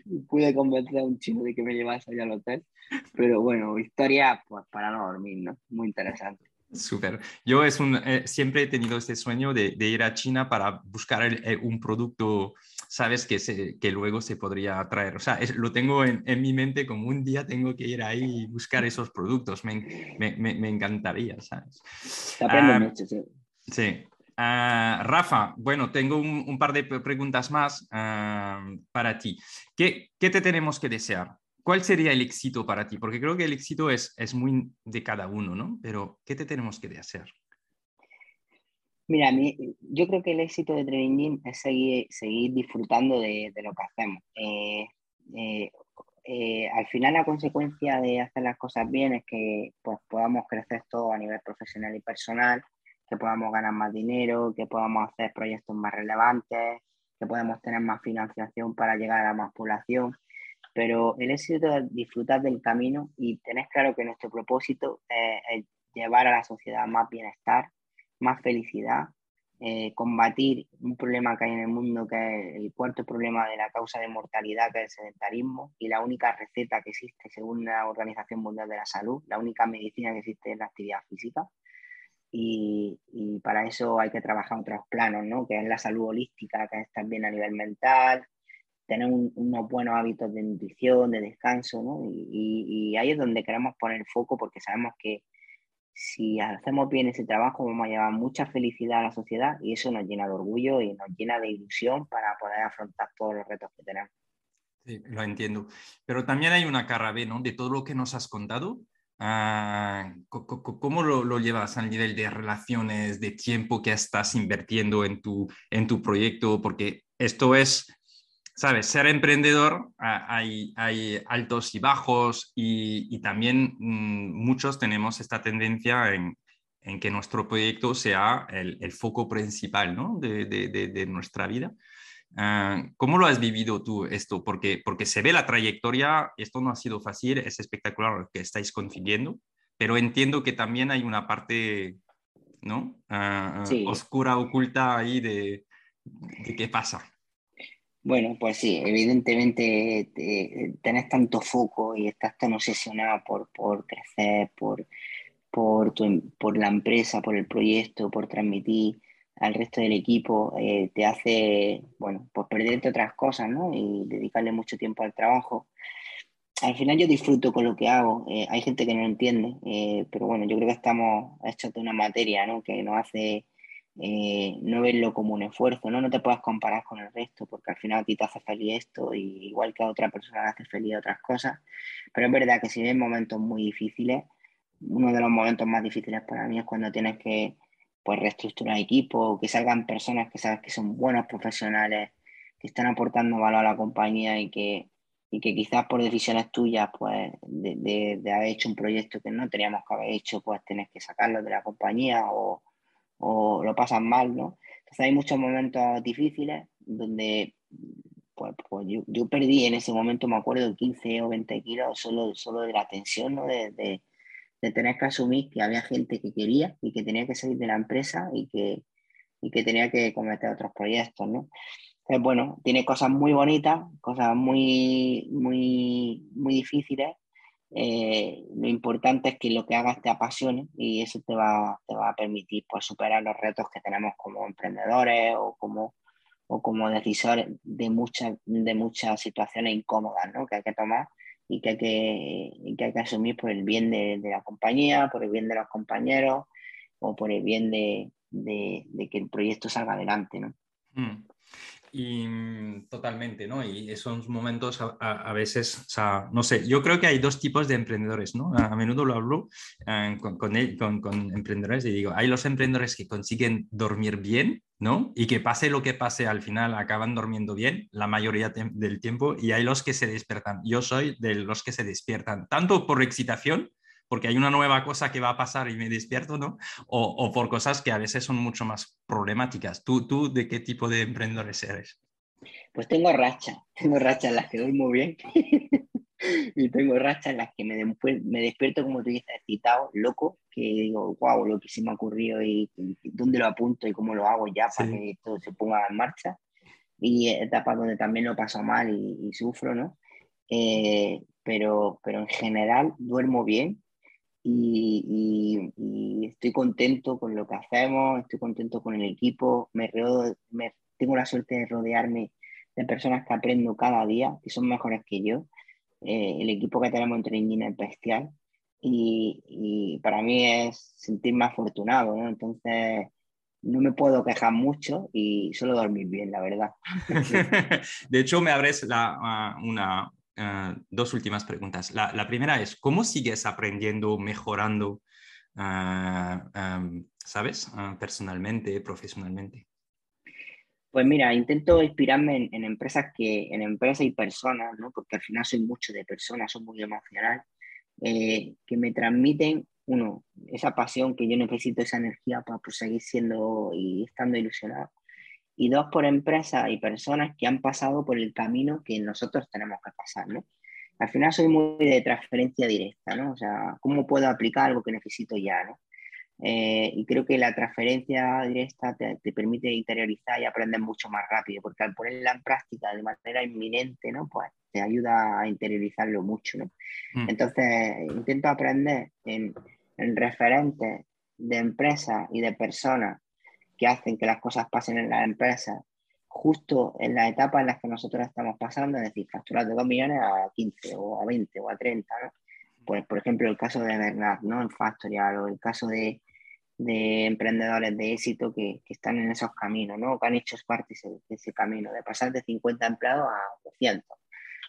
y pude convencer a un chino de que me llevase allá al hotel. Pero bueno, historia pues para no dormir, ¿no? Muy interesante. Súper. Yo es un, eh, siempre he tenido este sueño de, de ir a China para buscar el, el, un producto sabes que, se, que luego se podría traer. O sea, lo tengo en, en, mi mente como un día tengo que ir ahí y buscar esos productos. Me, me, me encantaría, ¿sabes? uh, mucho, sí. Sí. Uh, Rafa, bueno, tengo un, un, par de preguntas más uh, para ti. ¿Qué, ¿Qué te tenemos que desear? ¿Cuál sería el éxito para ti? Porque creo que el éxito es, es muy de cada uno, ¿no? Pero ¿qué te tenemos que desear? Mira, yo creo que el éxito de Training es seguir, disfrutando de, lo que hacemos. Eh, eh, eh, al final la consecuencia de hacer las cosas bien es que pues, podamos crecer todo a nivel profesional y personal, que podamos ganar más dinero, que podamos hacer proyectos más relevantes, que podamos tener más financiación para llegar a más población. Pero el éxito es disfrutar del camino y tener claro que nuestro propósito es llevar a la sociedad más bienestar, más felicidad, eh, combatir un problema que hay en el mundo, que es el cuarto problema de la causa de mortalidad, que es el sedentarismo, y la única receta que existe según la Organización Mundial de la Salud, la única medicina que existe es la actividad física. Y, y para eso hay que trabajar otros planos, ¿no? que es la salud holística, que es también a nivel mental, tener un, unos buenos hábitos de nutrición, de descanso, ¿no? y, y, y ahí es donde queremos poner el foco porque sabemos que si hacemos bien ese trabajo, vamos a llevar mucha felicidad a la sociedad y eso nos llena de orgullo y nos llena de ilusión para poder afrontar todos los retos que tenemos. Sí, lo entiendo. Pero también hay una cara B, ¿no? De todo lo que nos has contado, ah, ¿cómo lo, llevas al nivel de relaciones, de tiempo que estás invirtiendo en tu, en tu proyecto? Porque esto es, sabes, ser emprendedor, hay, hay altos y bajos y, también mm, muchos tenemos esta tendencia en, en que nuestro proyecto sea el, foco principal ¿no? de, de, nuestra vida. Ah, ¿Cómo lo has vivido tú esto? Porque, porque se ve la trayectoria, esto no ha sido fácil, es espectacular lo que estáis consiguiendo, pero entiendo que también hay una parte ¿no? Ah, oscura, oculta ahí de, de, qué pasa. Bueno, pues sí, evidentemente tenés tanto foco y estás tan obsesionado por, por crecer, por, por, por la empresa, por el proyecto, por transmitir al resto del equipo, eh, te hace, bueno, pues perderte otras cosas, ¿no? Y dedicarle mucho tiempo al trabajo. Al final yo disfruto con lo que hago, eh, hay gente que no lo entiende, eh, pero bueno, yo creo que estamos hechos de una materia, ¿no? Que nos hace no verlo como un esfuerzo, ¿no? No te puedes comparar con el resto, porque al final a ti te hace feliz esto, y igual que a otra persona le hace feliz otras cosas, pero es verdad que si ven momentos muy difíciles, uno de los momentos más difíciles para mí es cuando tienes que pues, reestructurar equipo, que salgan personas que sabes que son buenos profesionales, que están aportando valor a la compañía y que, y que quizás por decisiones tuyas, pues de, de, haber hecho un proyecto que no teníamos que haber hecho, pues tienes que sacarlo de la compañía o, o lo pasas mal, ¿no? Entonces hay muchos momentos difíciles donde pues, pues yo, yo, perdí en ese momento, me acuerdo, 15 o 20 kilos solo, solo de la tensión, ¿no? De, de, de tener que asumir que había gente que quería y que tenía que salir de la empresa y que, y que tenía que cometer otros proyectos, ¿no? Entonces, bueno, tiene cosas muy bonitas, cosas muy, muy, muy difíciles. Eh, lo importante es que lo que hagas te apasione y eso te va, te va a permitir pues, superar los retos que tenemos como emprendedores o como, o como decisores de muchas, de muchas situaciones incómodas ¿no? que hay que tomar y que hay que, que, hay que asumir por el bien de, la compañía, por el bien de los compañeros o por el bien de, de que el proyecto salga adelante. ¿no? Mm. Y mm, totalmente, ¿no? Y esos momentos a, veces, o sea, no sé, yo creo que hay dos tipos de emprendedores, ¿no? A, menudo lo hablo eh, con, con, emprendedores y digo, hay los emprendedores que consiguen dormir bien, ¿no? Y que pase lo que pase, al final acaban durmiendo bien la mayoría del tiempo y hay los que se despiertan. Yo soy de los que se despiertan, tanto por excitación, porque hay una nueva cosa que va a pasar y me despierto, ¿no? O, por cosas que a veces son mucho más problemáticas. ¿Tú, ¿Tú de qué tipo de emprendedores eres? Pues tengo rachas, tengo rachas en las que muy bien y tengo rachas en las que me, me despierto, como tú dices, excitado, loco, que digo, wow, lo que se me ha ocurrido y, dónde lo apunto y cómo lo hago ya para que todo se ponga en marcha. Y etapas donde también lo paso mal y, sufro, ¿no? Eh, pero, pero en general duermo bien, y, estoy contento con lo que hacemos, estoy contento con el equipo, me, tengo la suerte de rodearme de personas que aprendo cada día, que son mejores que yo. Eh, el equipo que tenemos en Training es bestial y, y, para mí es sentirme afortunado, ¿no? Entonces, no me puedo quejar mucho y solo dormir bien, la verdad. de hecho, me abres la, ah, una, Ah, dos últimas preguntas. La, primera es, ¿cómo sigues aprendiendo, mejorando, uh, sabes, ah, personalmente, profesionalmente? Pues mira, intento inspirarme en, empresas que, en empresas y personas, porque al final soy mucho de personas, soy muy emocional, eh, que me transmiten, uno, esa pasión que yo necesito, esa energía para pues, seguir siendo y estando ilusionado y dos por empresas y personas que han pasado por el camino que nosotros tenemos que pasar, ¿no? Al final soy muy de transferencia directa, ¿no? O sea, ¿cómo puedo aplicar algo que necesito ya, ¿no? Eh, y creo que la transferencia directa te, te, permite interiorizar y aprender mucho más rápido, porque al ponerla en práctica de manera inminente, ¿no? Pues te ayuda a interiorizarlo mucho, ¿no? Mm. Entonces, intento aprender en, en referentes de empresas y de personas que hacen que las cosas pasen en la empresa justo en la etapa en las que nosotros estamos pasando, es decir, facturar de 2 millones a 15 o a 20 o a 30, ¿no? Pues, por ejemplo, el caso de Bernard, ¿no? En Factorial o el caso de, de emprendedores de éxito que, están en esos caminos, ¿no? Que han hecho parte de ese camino, de pasar de 50 empleados a 200.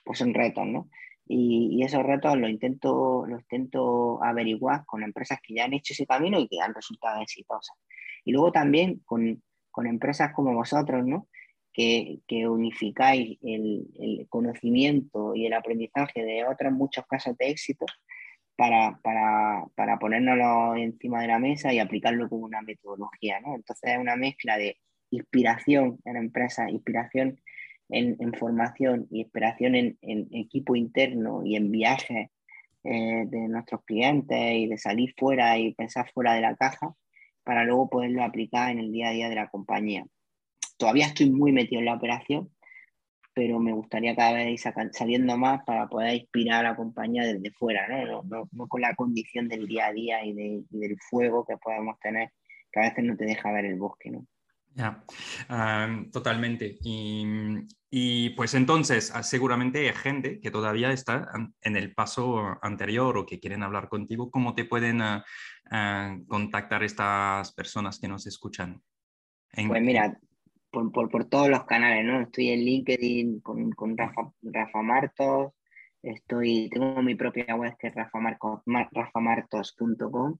Pues son retos, ¿no? Y, esos retos los intento, los intento averiguar con empresas que ya han hecho ese camino y que han resultado exitosas. Y luego también con, con empresas como vosotros, ¿no? Que, que unificáis el, el, conocimiento y el aprendizaje de otros muchos casos de éxito para, para, para ponérnoslo encima de la mesa y aplicarlo como una metodología, ¿no? Entonces es una mezcla de inspiración en empresas, inspiración en, formación y inspiración en, equipo interno y en viajes eh, de nuestros clientes y de salir fuera y pensar fuera de la caja para luego poderlo aplicar en el día a día de la compañía. Todavía estoy muy metido en la operación, pero me gustaría cada vez ir saliendo más para poder inspirar a la compañía desde fuera, ¿no? No, con la condición del día a día y, del fuego que podemos tener, que a veces no te deja ver el bosque, ¿no? Ya, totalmente. Y, pues entonces, ah, seguramente hay gente que todavía está en el paso anterior o que quieren hablar contigo. ¿Cómo te pueden ah, ah, contactar estas personas que nos escuchan? pues mira, por, por, todos los canales, ¿no? Estoy en LinkedIn con, con Rafa, Rafa, Martos, estoy, tengo mi propia web que es rafamartos.com.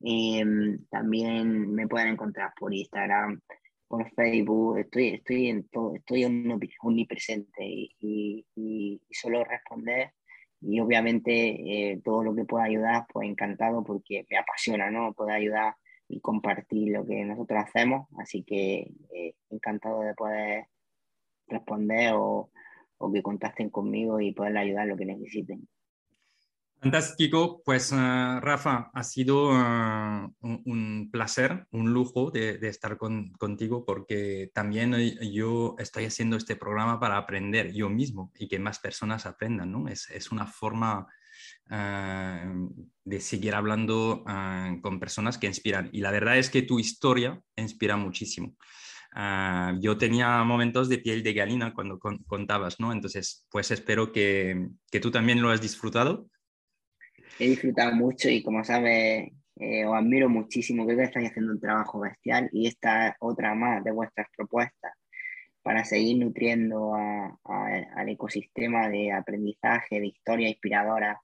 Em, también me pueden encontrar por Instagram, por Facebook, estoy, estoy en todo, estoy omnipresente y, y, solo responder y obviamente eh, todo lo que pueda ayudar, pues encantado porque me apasiona, ¿no? Poder ayudar y compartir lo que nosotros hacemos, así que eh, encantado de poder responder o, o que contacten conmigo y poder ayudar lo que necesiten. Fantástico, pues uh, Rafa, ha sido uh, un, placer, un lujo de, estar con, contigo porque también yo estoy haciendo este programa para aprender yo mismo y que más personas aprendan, ¿no? Es, es una forma uh, de seguir hablando con personas que inspiran y la verdad es que tu historia inspira muchísimo. yo tenía momentos de piel de galina cuando contabas, ¿no? Entonces, pues espero que, que tú también lo has disfrutado he disfrutado mucho y como sabes, eh, os admiro muchísimo, creo que estáis haciendo un trabajo bestial y esta otra más de vuestras propuestas para seguir nutriendo al ecosistema de aprendizaje, de historia inspiradora,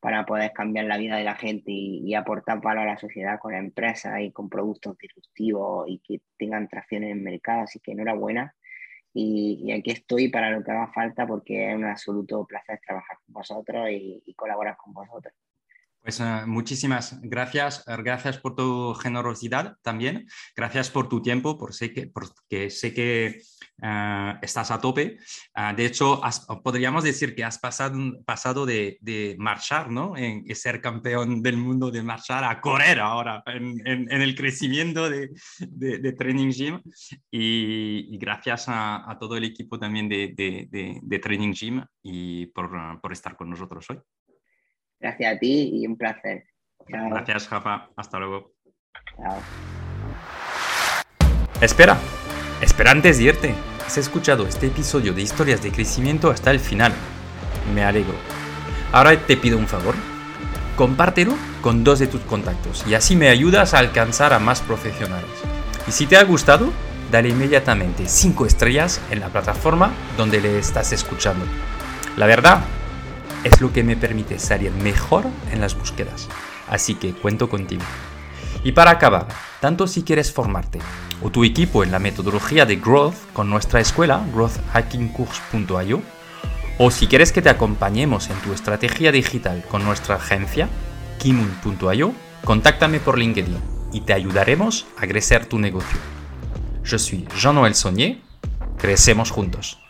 para poder cambiar la vida de la gente y, aportar valor a la sociedad con empresas y con productos disruptivos y que tengan tracción en el mercado. Así que enhorabuena. Y, aquí estoy para lo que haga falta porque es un absoluto placer trabajar con vosotros y colaborar con vosotros. Pues uh, muchísimas gracias, eh, gracias por tu generosidad también, gracias por tu tiempo, por sé que, porque sé que uh, estás a tope. Uh, de hecho, podríamos decir que has pasado, pasado de, de, marchar, ¿no? En, ser campeón del mundo de marchar a correr ahora en, en, el crecimiento de, de, de, Training Gym y, gracias a, a, todo el equipo también de, Training Gym y por, por estar con nosotros hoy. Gracias a ti y un placer. Gracias, Jafa. Hasta luego. Chao. Espera, espera antes de irte. Has escuchado este episodio de historias de crecimiento hasta el final. Me alegro. Ahora te pido un favor. Compártelo con dos de tus contactos y así me ayudas a alcanzar a más profesionales. Y si te ha gustado, dale inmediatamente 5 estrellas en la plataforma donde le estás escuchando. La verdad, es lo que me permite salir mejor en las búsquedas. Así que cuento contigo. Y para acabar, tanto si quieres formarte o tu equipo en la metodología de Growth con nuestra escuela growthhackingcourse.io, o si quieres que te acompañemos en tu estrategia digital con nuestra agencia kimun.io, contáctame por LinkedIn y te ayudaremos a crecer tu negocio. Yo soy Jean-Noël Saunier, crecemos juntos.